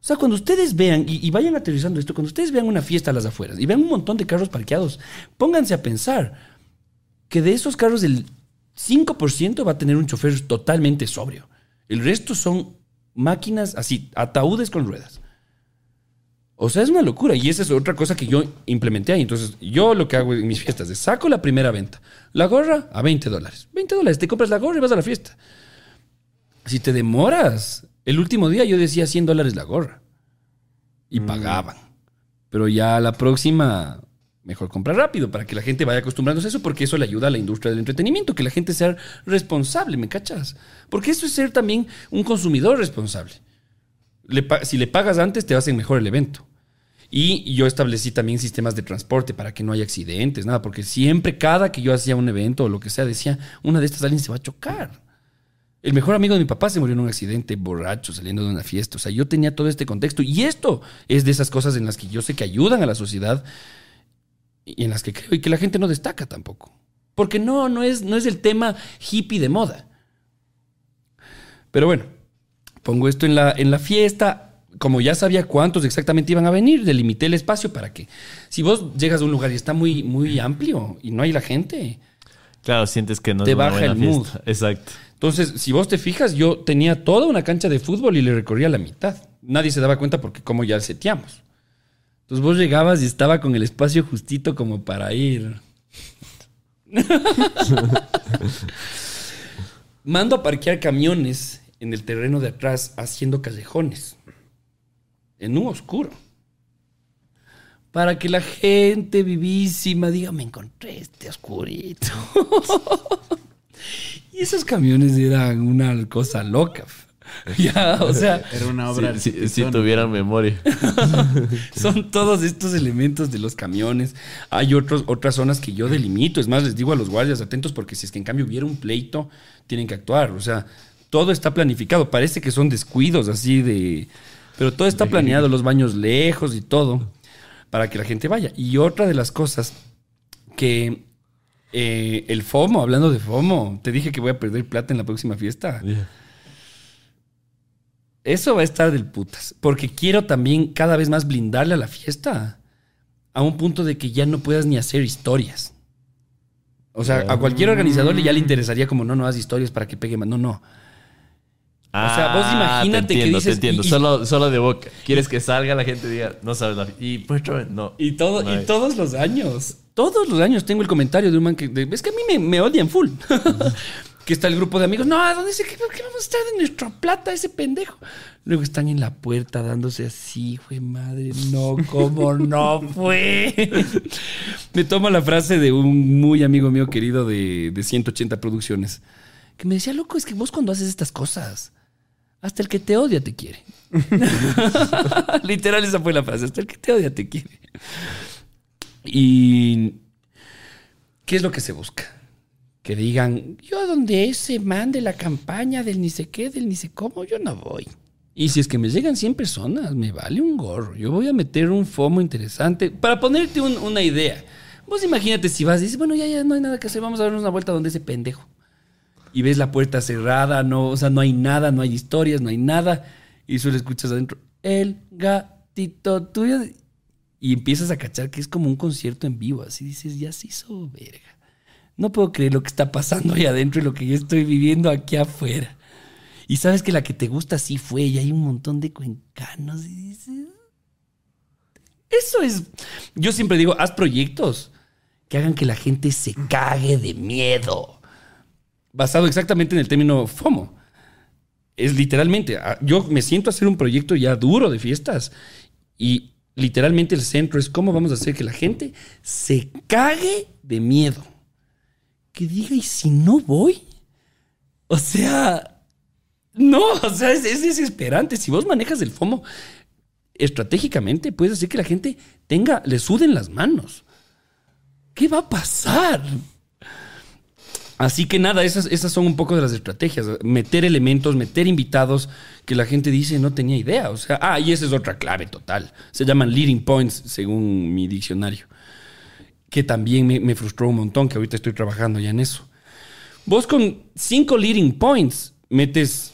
O sea, cuando ustedes vean, y, y vayan aterrizando esto, cuando ustedes vean una fiesta a las afueras y vean un montón de carros parqueados, pónganse a pensar que de esos carros el 5% va a tener un chofer totalmente sobrio. El resto son máquinas así, ataúdes con ruedas. O sea, es una locura. Y esa es otra cosa que yo implementé ahí. Entonces, yo lo que hago en mis fiestas es saco la primera venta. La gorra a 20 dólares. 20 dólares. Te compras la gorra y vas a la fiesta. Si te demoras, el último día yo decía 100 dólares la gorra. Y pagaban. Pero ya la próxima, mejor comprar rápido para que la gente vaya acostumbrándose a eso, porque eso le ayuda a la industria del entretenimiento, que la gente sea responsable, ¿me cachas? Porque eso es ser también un consumidor responsable. Le si le pagas antes, te hacen mejor el evento. Y yo establecí también sistemas de transporte para que no haya accidentes, nada, porque siempre, cada que yo hacía un evento o lo que sea, decía, una de estas alguien se va a chocar. El mejor amigo de mi papá se murió en un accidente borracho saliendo de una fiesta. O sea, yo tenía todo este contexto. Y esto es de esas cosas en las que yo sé que ayudan a la sociedad y en las que creo y que la gente no destaca tampoco. Porque no, no es, no es el tema hippie de moda. Pero bueno, pongo esto en la, en la fiesta. Como ya sabía cuántos exactamente iban a venir, delimité el espacio para que si vos llegas a un lugar y está muy, muy amplio y no hay la gente, Claro, sientes que no Te es una baja buena el mood. fiesta. Exacto. Entonces, si vos te fijas, yo tenía toda una cancha de fútbol y le recorría la mitad. Nadie se daba cuenta porque como ya seteamos. Entonces vos llegabas y estaba con el espacio justito como para ir. Mando a parquear camiones en el terreno de atrás haciendo callejones. En un oscuro. Para que la gente vivísima diga, me encontré este oscurito. Y esos camiones eran una cosa loca. Ya, o sea, Era una obra Si, si- si tuvieran memoria. son todos estos elementos de los camiones. Hay otros, otras zonas que yo delimito. Es más, les digo a los guardias atentos porque si es que en cambio hubiera un pleito, tienen que actuar. O sea, todo está planificado. Parece que son descuidos así de... Pero todo está planeado, los baños lejos y todo, para que la gente vaya. Y otra de las cosas que eh, el FOMO, hablando de FOMO, te dije que voy a perder plata en la próxima fiesta. Eso va a estar del putas. Porque quiero también cada vez más blindarle a la fiesta. A un punto de que ya no puedas ni hacer historias. O sea, a cualquier organizador ya le interesaría como, no, no haz historias para que pegue más. No, no. O sea, vos imagínate te que entiendo, dices- Te entiendo, y- y- solo, solo de boca. Quieres que salga la gente y diga, no sabes la... Y pues, no. Y, todo, No y todos los años, todos los años tengo el comentario de un man que... de- es que a mí me, me odian full. que está el grupo de amigos. No, ¿a dónde se qué, qué vamos a estar de nuestra plata ese pendejo? Luego están en la puerta dándose así, fue madre, no, ¿cómo no fue? me tomo la frase de un muy amigo mío querido de, de 180 producciones, que me decía, loco, es que vos cuando haces estas cosas, hasta el que te odia te quiere. Literal, esa fue la frase, hasta el que te odia te quiere. Y ¿qué es lo que se busca? Que digan, yo donde ese man de la campaña del ni sé qué, del ni sé cómo, yo no voy. Y si es que me llegan 100 personas, me vale un gorro. Yo voy a meter un FOMO interesante para ponerte un- una idea. Vos imagínate si vas y dices, bueno, ya, ya no hay nada que hacer, vamos a darnos una vuelta donde ese pendejo. Y ves la puerta cerrada, no, o sea, no hay nada, no hay historias, no hay nada. Y solo escuchas adentro, el gatito tuyo. Y empiezas a cachar que es como un concierto en vivo. Así dices, ya se hizo verga. No puedo creer lo que está pasando ahí adentro y lo que yo estoy viviendo aquí afuera. Y sabes que la que te gusta sí fue, y hay un montón de cuencanos. Y dices, eso es. Yo siempre digo, haz proyectos que hagan que la gente se cague de miedo. Basado exactamente en el término FOMO. Es literalmente, yo me siento a hacer un proyecto ya duro de fiestas y literalmente el centro es cómo vamos a hacer que la gente se cague de miedo. Que diga, ¿y si no voy? O sea, no, o sea, es, es desesperante. Si vos manejas el FOMO estratégicamente, puedes hacer que la gente tenga, le suden las manos. ¿Qué va a pasar? Así que nada, esas, esas son un poco de las estrategias. Meter elementos, meter invitados que la gente dice no tenía idea. O sea, ah, y esa es otra clave total. Se llaman leading points según mi diccionario. Que también me, me frustró un montón, que ahorita estoy trabajando ya en eso. Vos con cinco leading points metes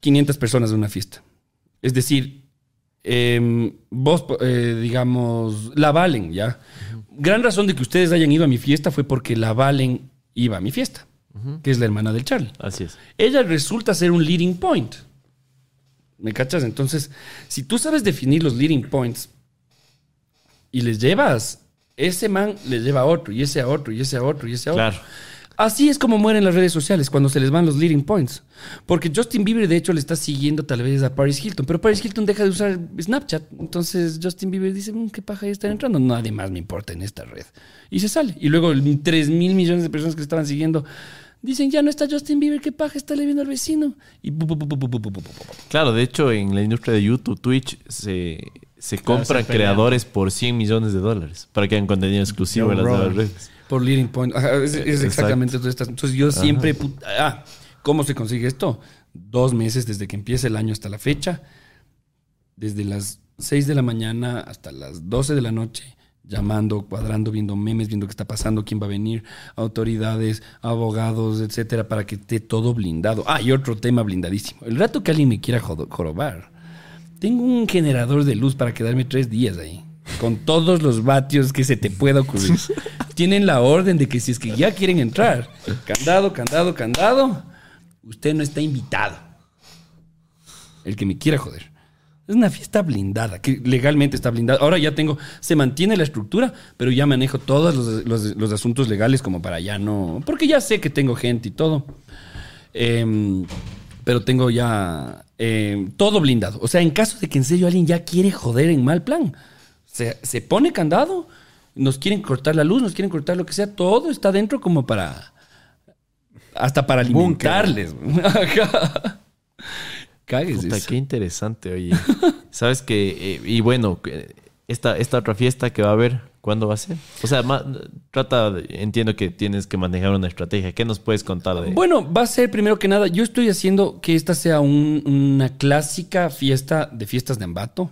500 personas en una fiesta. Es decir, eh, vos, eh, digamos, la Valen, ¿ya? Gran razón de que ustedes hayan ido a mi fiesta fue porque la Valen iba a mi fiesta, que es la hermana del Charlie. Así es. Ella resulta ser un leading point. ¿Me cachas? Entonces, si tú sabes definir los leading points y les llevas, ese man les lleva a otro, y ese a otro, y ese a otro, y ese a otro. Claro. Así es como mueren las redes sociales cuando se les van los leading points. Porque Justin Bieber, de hecho, le está siguiendo tal vez a Paris Hilton, pero Paris Hilton deja de usar Snapchat. Entonces Justin Bieber dice: ¿Qué paja ya están entrando? Nadie más me importa en esta red. Y se sale. Y luego 3 mil millones de personas que estaban siguiendo dicen ya no está Justin Bieber, qué paja, está viendo al vecino. Y claro, de hecho en la industria de YouTube, Twitch se se compran se creadores por 100 millones de dólares para que hagan contenido exclusivo en las nuevas redes. Por leading point. Ajá, es, es exactamente estas. Entonces yo siempre... Ah, ¿cómo se consigue esto? Dos meses desde que empieza el año hasta la fecha. Desde las 6 de la mañana hasta las 12 de la noche. Llamando, cuadrando, viendo memes, viendo qué está pasando, quién va a venir, autoridades, abogados, etcétera, para que esté todo blindado. Ah, y otro tema blindadísimo. El rato que alguien me quiera jorobar, tengo un generador de luz para quedarme tres días ahí. Con todos los vatios que se te pueda ocurrir. Tienen la orden de que si es que ya quieren entrar, candado, candado, candado, usted no está invitado. El que me quiera joder. Es una fiesta blindada, que legalmente está blindada. Ahora ya tengo, se mantiene la estructura, pero ya manejo todos los, los- los asuntos legales como para ya no. Porque ya sé que tengo gente y todo. Em, pero tengo ya em, todo blindado. O sea, en caso de que en serio alguien ya quiere joder en mal plan, se, se pone candado, nos quieren cortar la luz, nos quieren cortar lo que sea, todo está dentro como para. Hasta para alimentarles. Cagues Puta, eso. qué interesante, oye. Sabes que, eh, y bueno, esta, esta otra fiesta que va a haber, ¿cuándo va a ser? O sea, ma- trata, entiendo que tienes que manejar una estrategia. ¿Qué nos puedes contar de Bueno, va a ser primero que nada, yo estoy haciendo que esta sea un- una clásica fiesta de fiestas de Ambato.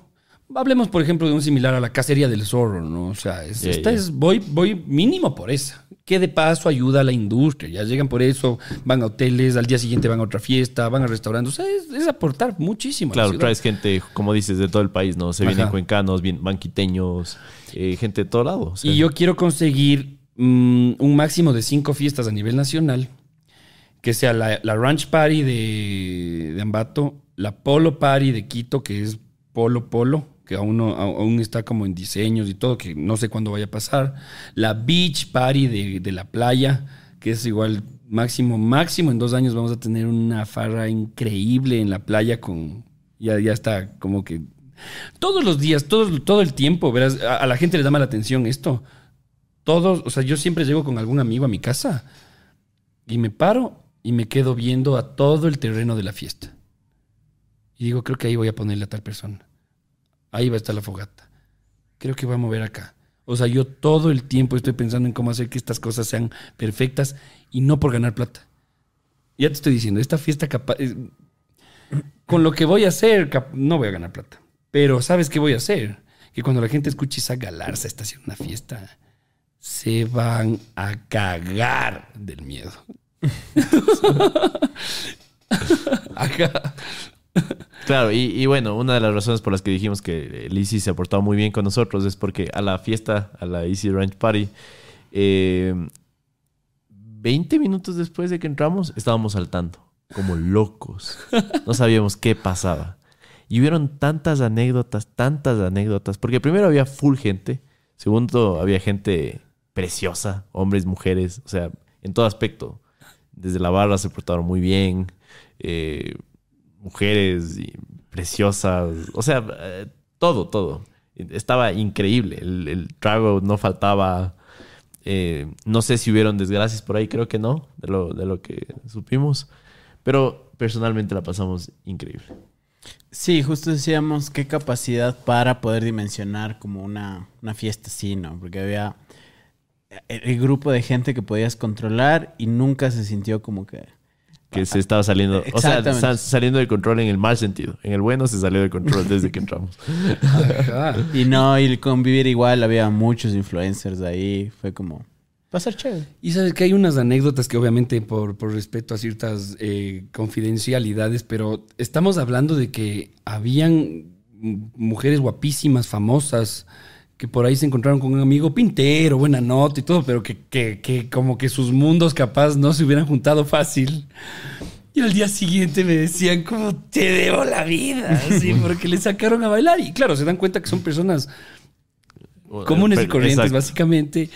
Hablemos, por ejemplo, de un similar a la cacería del zorro, ¿no? O sea, es- esta es, voy, voy mínimo por esa. Que de paso ayuda a la industria. Ya llegan por eso, van a hoteles, al día siguiente van a otra fiesta, van a restaurantes. O sea, es, es aportar muchísimo. a la Claro, traes gente, como dices, de todo el país, ¿no? Se vienen cuencanos, bien, banquiteños, eh, gente de todo lado. o sea, Y yo quiero conseguir mm, un máximo de cinco fiestas a nivel nacional. Que sea la, la Ranch Party de, de Ambato, la Polo Party de Quito, que es Polo Polo, que aún, no- aún está como en diseños y todo, que no sé cuándo vaya a pasar. La Beach Party de, de la playa, que es igual máximo, máximo en dos años vamos a tener una farra increíble en la playa con... Ya, ya está como que... Todos los días, todo, todo el tiempo, verás, a, la gente le llama la atención esto. Todos, o sea, yo siempre llego con algún amigo a mi casa y me paro y me quedo viendo a todo el terreno de la fiesta. Y digo, creo que ahí voy a ponerle a tal persona. Ahí va a estar la fogata. Creo que voy a mover acá. O sea, yo todo el tiempo estoy pensando en cómo hacer que estas cosas sean perfectas y no por ganar plata. Ya te estoy diciendo, esta fiesta capaz... eh, Con lo que voy a hacer, no voy a ganar plata. Pero ¿sabes qué voy a hacer? Que cuando la gente escuche esa galarza está haciendo una fiesta, se van a cagar del miedo. Claro, y, y bueno, una de las razones por las que dijimos que el Easy se ha portado muy bien con nosotros es porque a la fiesta, a la Easy Ranch Party, eh, 20 minutos después de que entramos, estábamos saltando, como locos. No sabíamos qué pasaba. Y hubieron tantas anécdotas, tantas anécdotas, porque primero había full gente, segundo había gente preciosa, hombres, mujeres, o sea, en todo aspecto. Desde la barra se portaron muy bien. eh, mujeres preciosas, o sea, eh, todo, todo. Estaba increíble, el, el trago no faltaba. eh, no sé si hubieron desgracias por ahí, creo que no, de lo, de lo que supimos, pero personalmente la pasamos increíble. Sí, justo decíamos qué capacidad para poder dimensionar como una, una fiesta así, ¿no? Porque había el, el grupo de gente que podías controlar y nunca se sintió como que... Que se estaba saliendo, o sea, saliendo del control en el mal sentido. En el bueno se salió del control desde que entramos. Y no, y el convivir igual, había muchos influencers ahí, fue como... Pasar chévere. Y sabes que hay unas anécdotas que obviamente por, por respeto a ciertas eh, confidencialidades, pero estamos hablando de que habían mujeres guapísimas, famosas, que por ahí se encontraron con un amigo pintero, buena nota y todo, pero que, que, que como que sus mundos capaz no se hubieran juntado fácil. Y al día siguiente me decían como te debo la vida, así, porque le sacaron a bailar. Y claro, se dan cuenta que son personas comunes y corrientes, exacto. básicamente.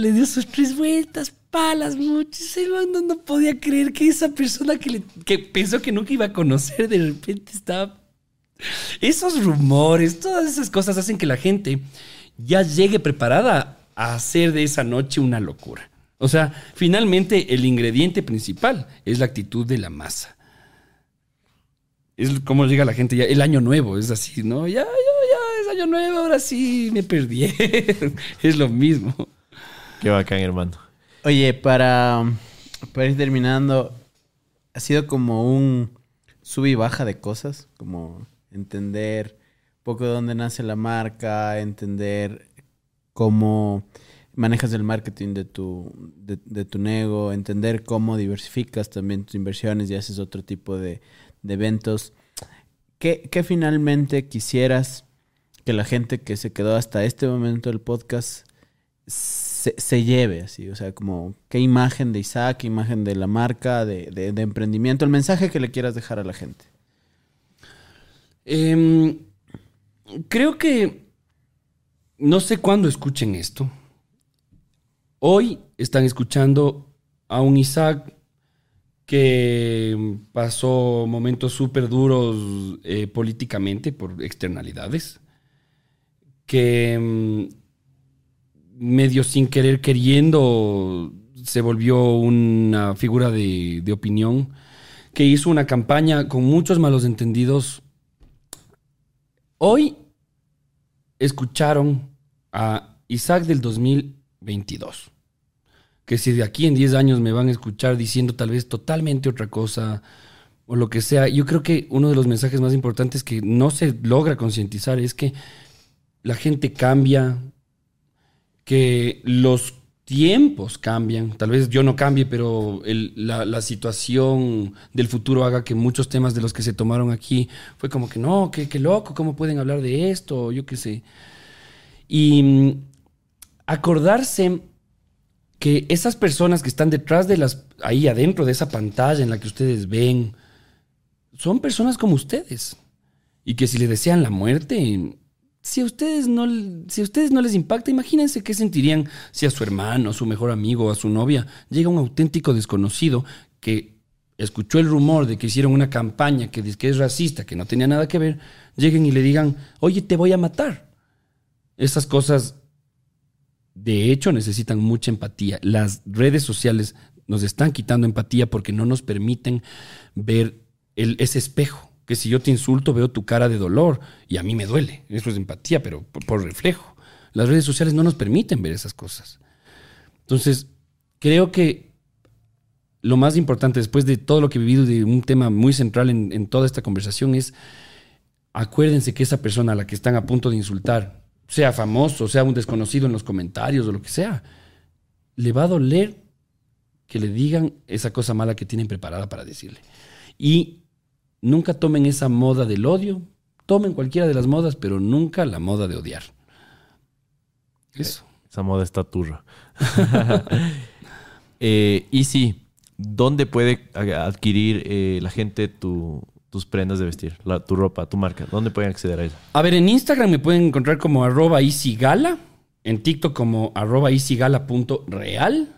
Le dio sus tres vueltas, palas, man no, no podía creer que esa persona que, que pensó que nunca iba a conocer, de repente estaba. Esos rumores, todas esas cosas hacen que la gente ya llegue preparada a hacer de esa noche una locura. O sea, finalmente el ingrediente principal es la actitud de la masa. Es como llega la gente ya. El año nuevo es así, ¿no? Ya, ya, ya, es año nuevo, ahora sí me perdí. es lo mismo. Qué bacán, hermano. Oye, para, para ir terminando, ha sido como un sub y baja de cosas, como entender un poco de dónde nace la marca, entender cómo manejas el marketing de tu, de, tu nego, entender cómo diversificas también tus inversiones y haces otro tipo de, de eventos. ¿Qué, ¿Qué finalmente quisieras que la gente que se quedó hasta este momento del podcast se, lleve así, o sea, como qué imagen de Isaac, qué imagen de la marca, de, de- emprendimiento, el mensaje que le quieras dejar a la gente. Em, creo que no sé cuándo escuchen esto. Hoy están escuchando a un Isaac que pasó momentos súper duros eh, políticamente por externalidades, que mm, medio sin querer queriendo se volvió una figura de, opinión, que hizo una campaña con muchos malos entendidos Hoy escucharon a Isaac del 2022. Que si de aquí en 10 años me van a escuchar diciendo tal vez totalmente otra cosa o lo que sea, yo creo que uno de los mensajes más importantes que no se logra concientizar es que la gente cambia, que los tiempos cambian. Tal vez yo no cambie, pero la situación del futuro haga que muchos temas de los que se tomaron aquí fue como que no, qué, qué loco, ¿cómo pueden hablar de esto? Yo qué sé. Y mm, acordarse que esas personas que están detrás de las, ahí adentro de esa pantalla en la que ustedes ven, son personas como ustedes. Y que si le desean la muerte, si a ustedes no, si ustedes no les impacta, imagínense qué sentirían si a su hermano, a su mejor amigo, a su novia llega un auténtico desconocido que escuchó el rumor de que hicieron una campaña que que es racista, que no tenía nada que ver, lleguen y le digan, oye, te voy a matar. Esas cosas, de hecho, necesitan mucha empatía. Las redes sociales nos están quitando empatía porque no nos permiten ver el, ese espejo. Que si yo te insulto veo tu cara de dolor y a mí me duele. Eso es empatía, pero por, reflejo. Las redes sociales no nos permiten ver esas cosas. Entonces, creo que lo más importante después de todo lo que he vivido, de un tema muy central en, en toda esta conversación, es acuérdense que esa persona a la que están a punto de insultar, sea famoso, sea un desconocido en los comentarios o lo que sea, le va a doler que le digan esa cosa mala que tienen preparada para decirle. Y nunca tomen esa moda del odio, tomen cualquiera de las modas, pero nunca la moda de odiar. Eso. Esa moda está turra. eh, y sí, ¿dónde puede adquirir eh, la gente tu- tus prendas de vestir? La- tu ropa, tu marca. ¿Dónde pueden acceder a ella? A ver, en Instagram me pueden encontrar como arroba easygala, en TikTok como arroba easygala.real.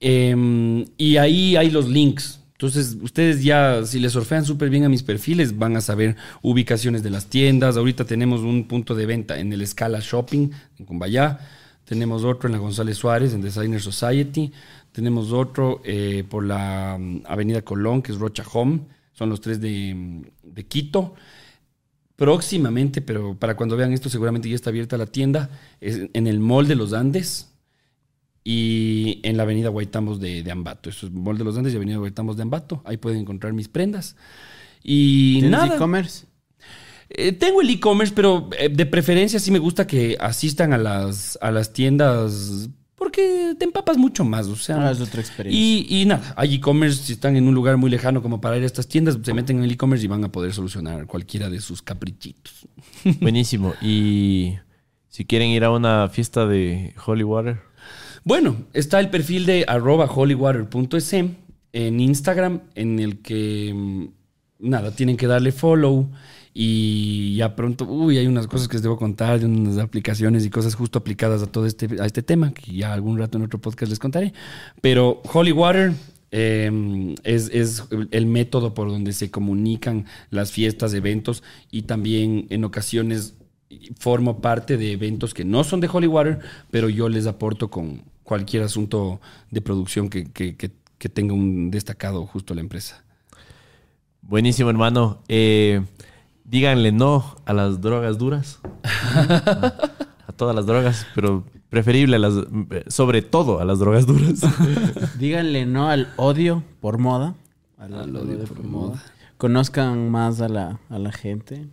Em, y ahí hay los links. Entonces, ustedes ya, si les surfean súper bien a mis perfiles, van a saber ubicaciones de las tiendas. Ahorita tenemos un punto de venta en el Scala Shopping, en Cumbayá. Tenemos otro en la González Suárez, en Designer Society. Tenemos otro eh, por la mm, Avenida Colón, que es Rocha Home. Son los tres de, mm, de Quito. Próximamente, pero para cuando vean esto, seguramente ya está abierta la tienda, es en el Mall de los Andes y en la Avenida Guaitambos de, de Ambato. Eso es Mall de los Andes y Avenida Guaitambos de Ambato. Ahí pueden encontrar mis prendas. Y ¿Tienes nada. e-commerce? Eh, tengo el e-commerce, pero eh, de preferencia sí me gusta que asistan a las, a las tiendas porque te empapas mucho más. O sea, Ah, es otra experiencia. y, y nada, hay e-commerce, si están en un lugar muy lejano como para ir a estas tiendas, se meten en el e-commerce y van a poder solucionar cualquiera de sus caprichitos. Buenísimo. Y si quieren ir a una fiesta de Holy Water, Bueno, está el perfil de arroba holywater.es en Instagram en el que, mm, nada, tienen que darle follow y ya pronto, uy, hay unas cosas que les debo contar, de unas aplicaciones y cosas justo aplicadas a todo este, a este tema, que ya algún rato en otro podcast les contaré. Pero Holy Water eh, es, es el método por donde se comunican las fiestas, eventos y también en ocasiones formo parte de eventos que no son de Holy Water, pero yo les aporto con cualquier asunto de producción que, que- que- que tenga un destacado justo la empresa. buenísimo, hermano. Eh, díganle no a las drogas duras. a todas las drogas, pero preferible a las, sobre todo a las drogas duras. Díganle no al odio por moda. Al, odio por moda. Conozcan más a la, a la gente.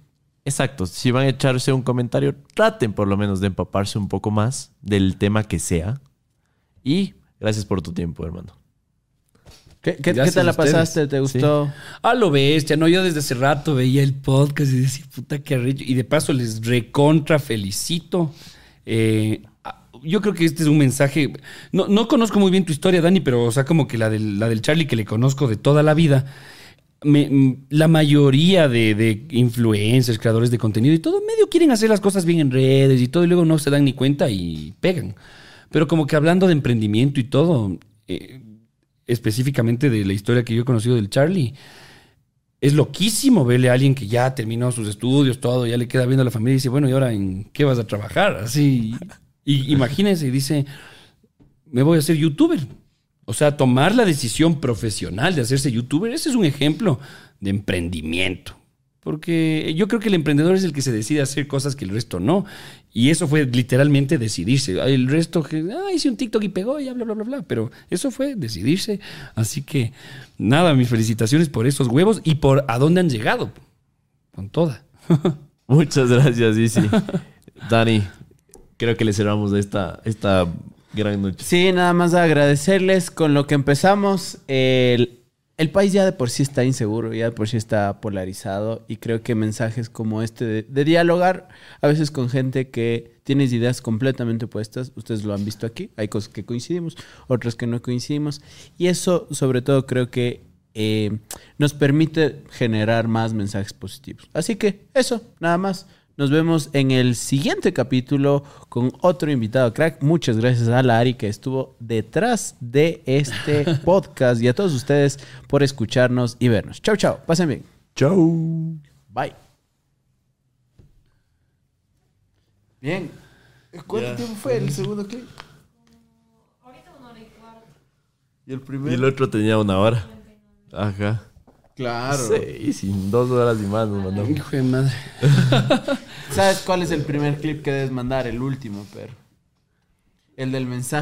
Exacto. Si van a echarse un comentario, traten por lo menos de empaparse un poco más del tema que sea. Y gracias por tu tiempo, hermano. ¿Qué, qué, tal la pasaste? ¿Te gustó? A lo bestia, no, yo desde hace rato veía el podcast y decía, puta, qué arrecho. Y de paso les recontra felicito. Eh, a- yo creo que este es un mensaje. No, no conozco muy bien tu historia, Dani, pero o sea, como que la del, la del Charlie que le conozco de toda la vida. me- la mayoría de, de influencers, creadores de contenido y todo, medio quieren hacer las cosas bien en redes y todo, y luego no se dan ni cuenta y pegan. Pero como que hablando de emprendimiento y todo, eh, específicamente de la historia que yo he conocido del Charlie, es loquísimo verle a alguien que ya terminó sus estudios, todo, ya le queda viendo a la familia y dice, bueno, ¿y ahora en qué vas a trabajar? Así. Y imagínense, y dice, me voy a hacer youtuber. O sea, tomar la decisión profesional de hacerse youtuber, ese es un ejemplo de emprendimiento. Porque yo creo que el emprendedor es el que se decide hacer cosas que el resto no. Y eso fue literalmente decidirse. El resto, que, ah, hice un TikTok y pegó, y ya, bla, bla, bla, bla. Pero eso fue decidirse. Así que, nada, mis felicitaciones por esos huevos y por a dónde han llegado. Con toda. Muchas gracias, Isi. Dani, creo que le cerramos esta, esta gran noche. Sí, nada más agradecerles con lo que empezamos. El, el país ya de por sí está inseguro, ya de por sí está polarizado y creo que mensajes como este de, de dialogar a veces con gente que tiene ideas completamente opuestas, ustedes lo han visto aquí, hay cosas que coincidimos, otras que no coincidimos y eso sobre todo creo que eh, nos permite generar más mensajes positivos. Así que eso, nada más. Nos vemos en el siguiente capítulo con otro invitado crack. Muchas gracias a Lari que estuvo detrás de este podcast y a todos ustedes por escucharnos y vernos. Chao, chao. Pasen bien. Chau. Bye. Bien. ¿Cuánto tiempo fue el segundo clip? Y el primero. Y el otro tenía una hora. Ajá. Claro. Sí, sin dos horas y más nos mandamos. Hijo de madre. ¿Sabes cuál es el primer clip que debes mandar? El último, pero. El del mensaje.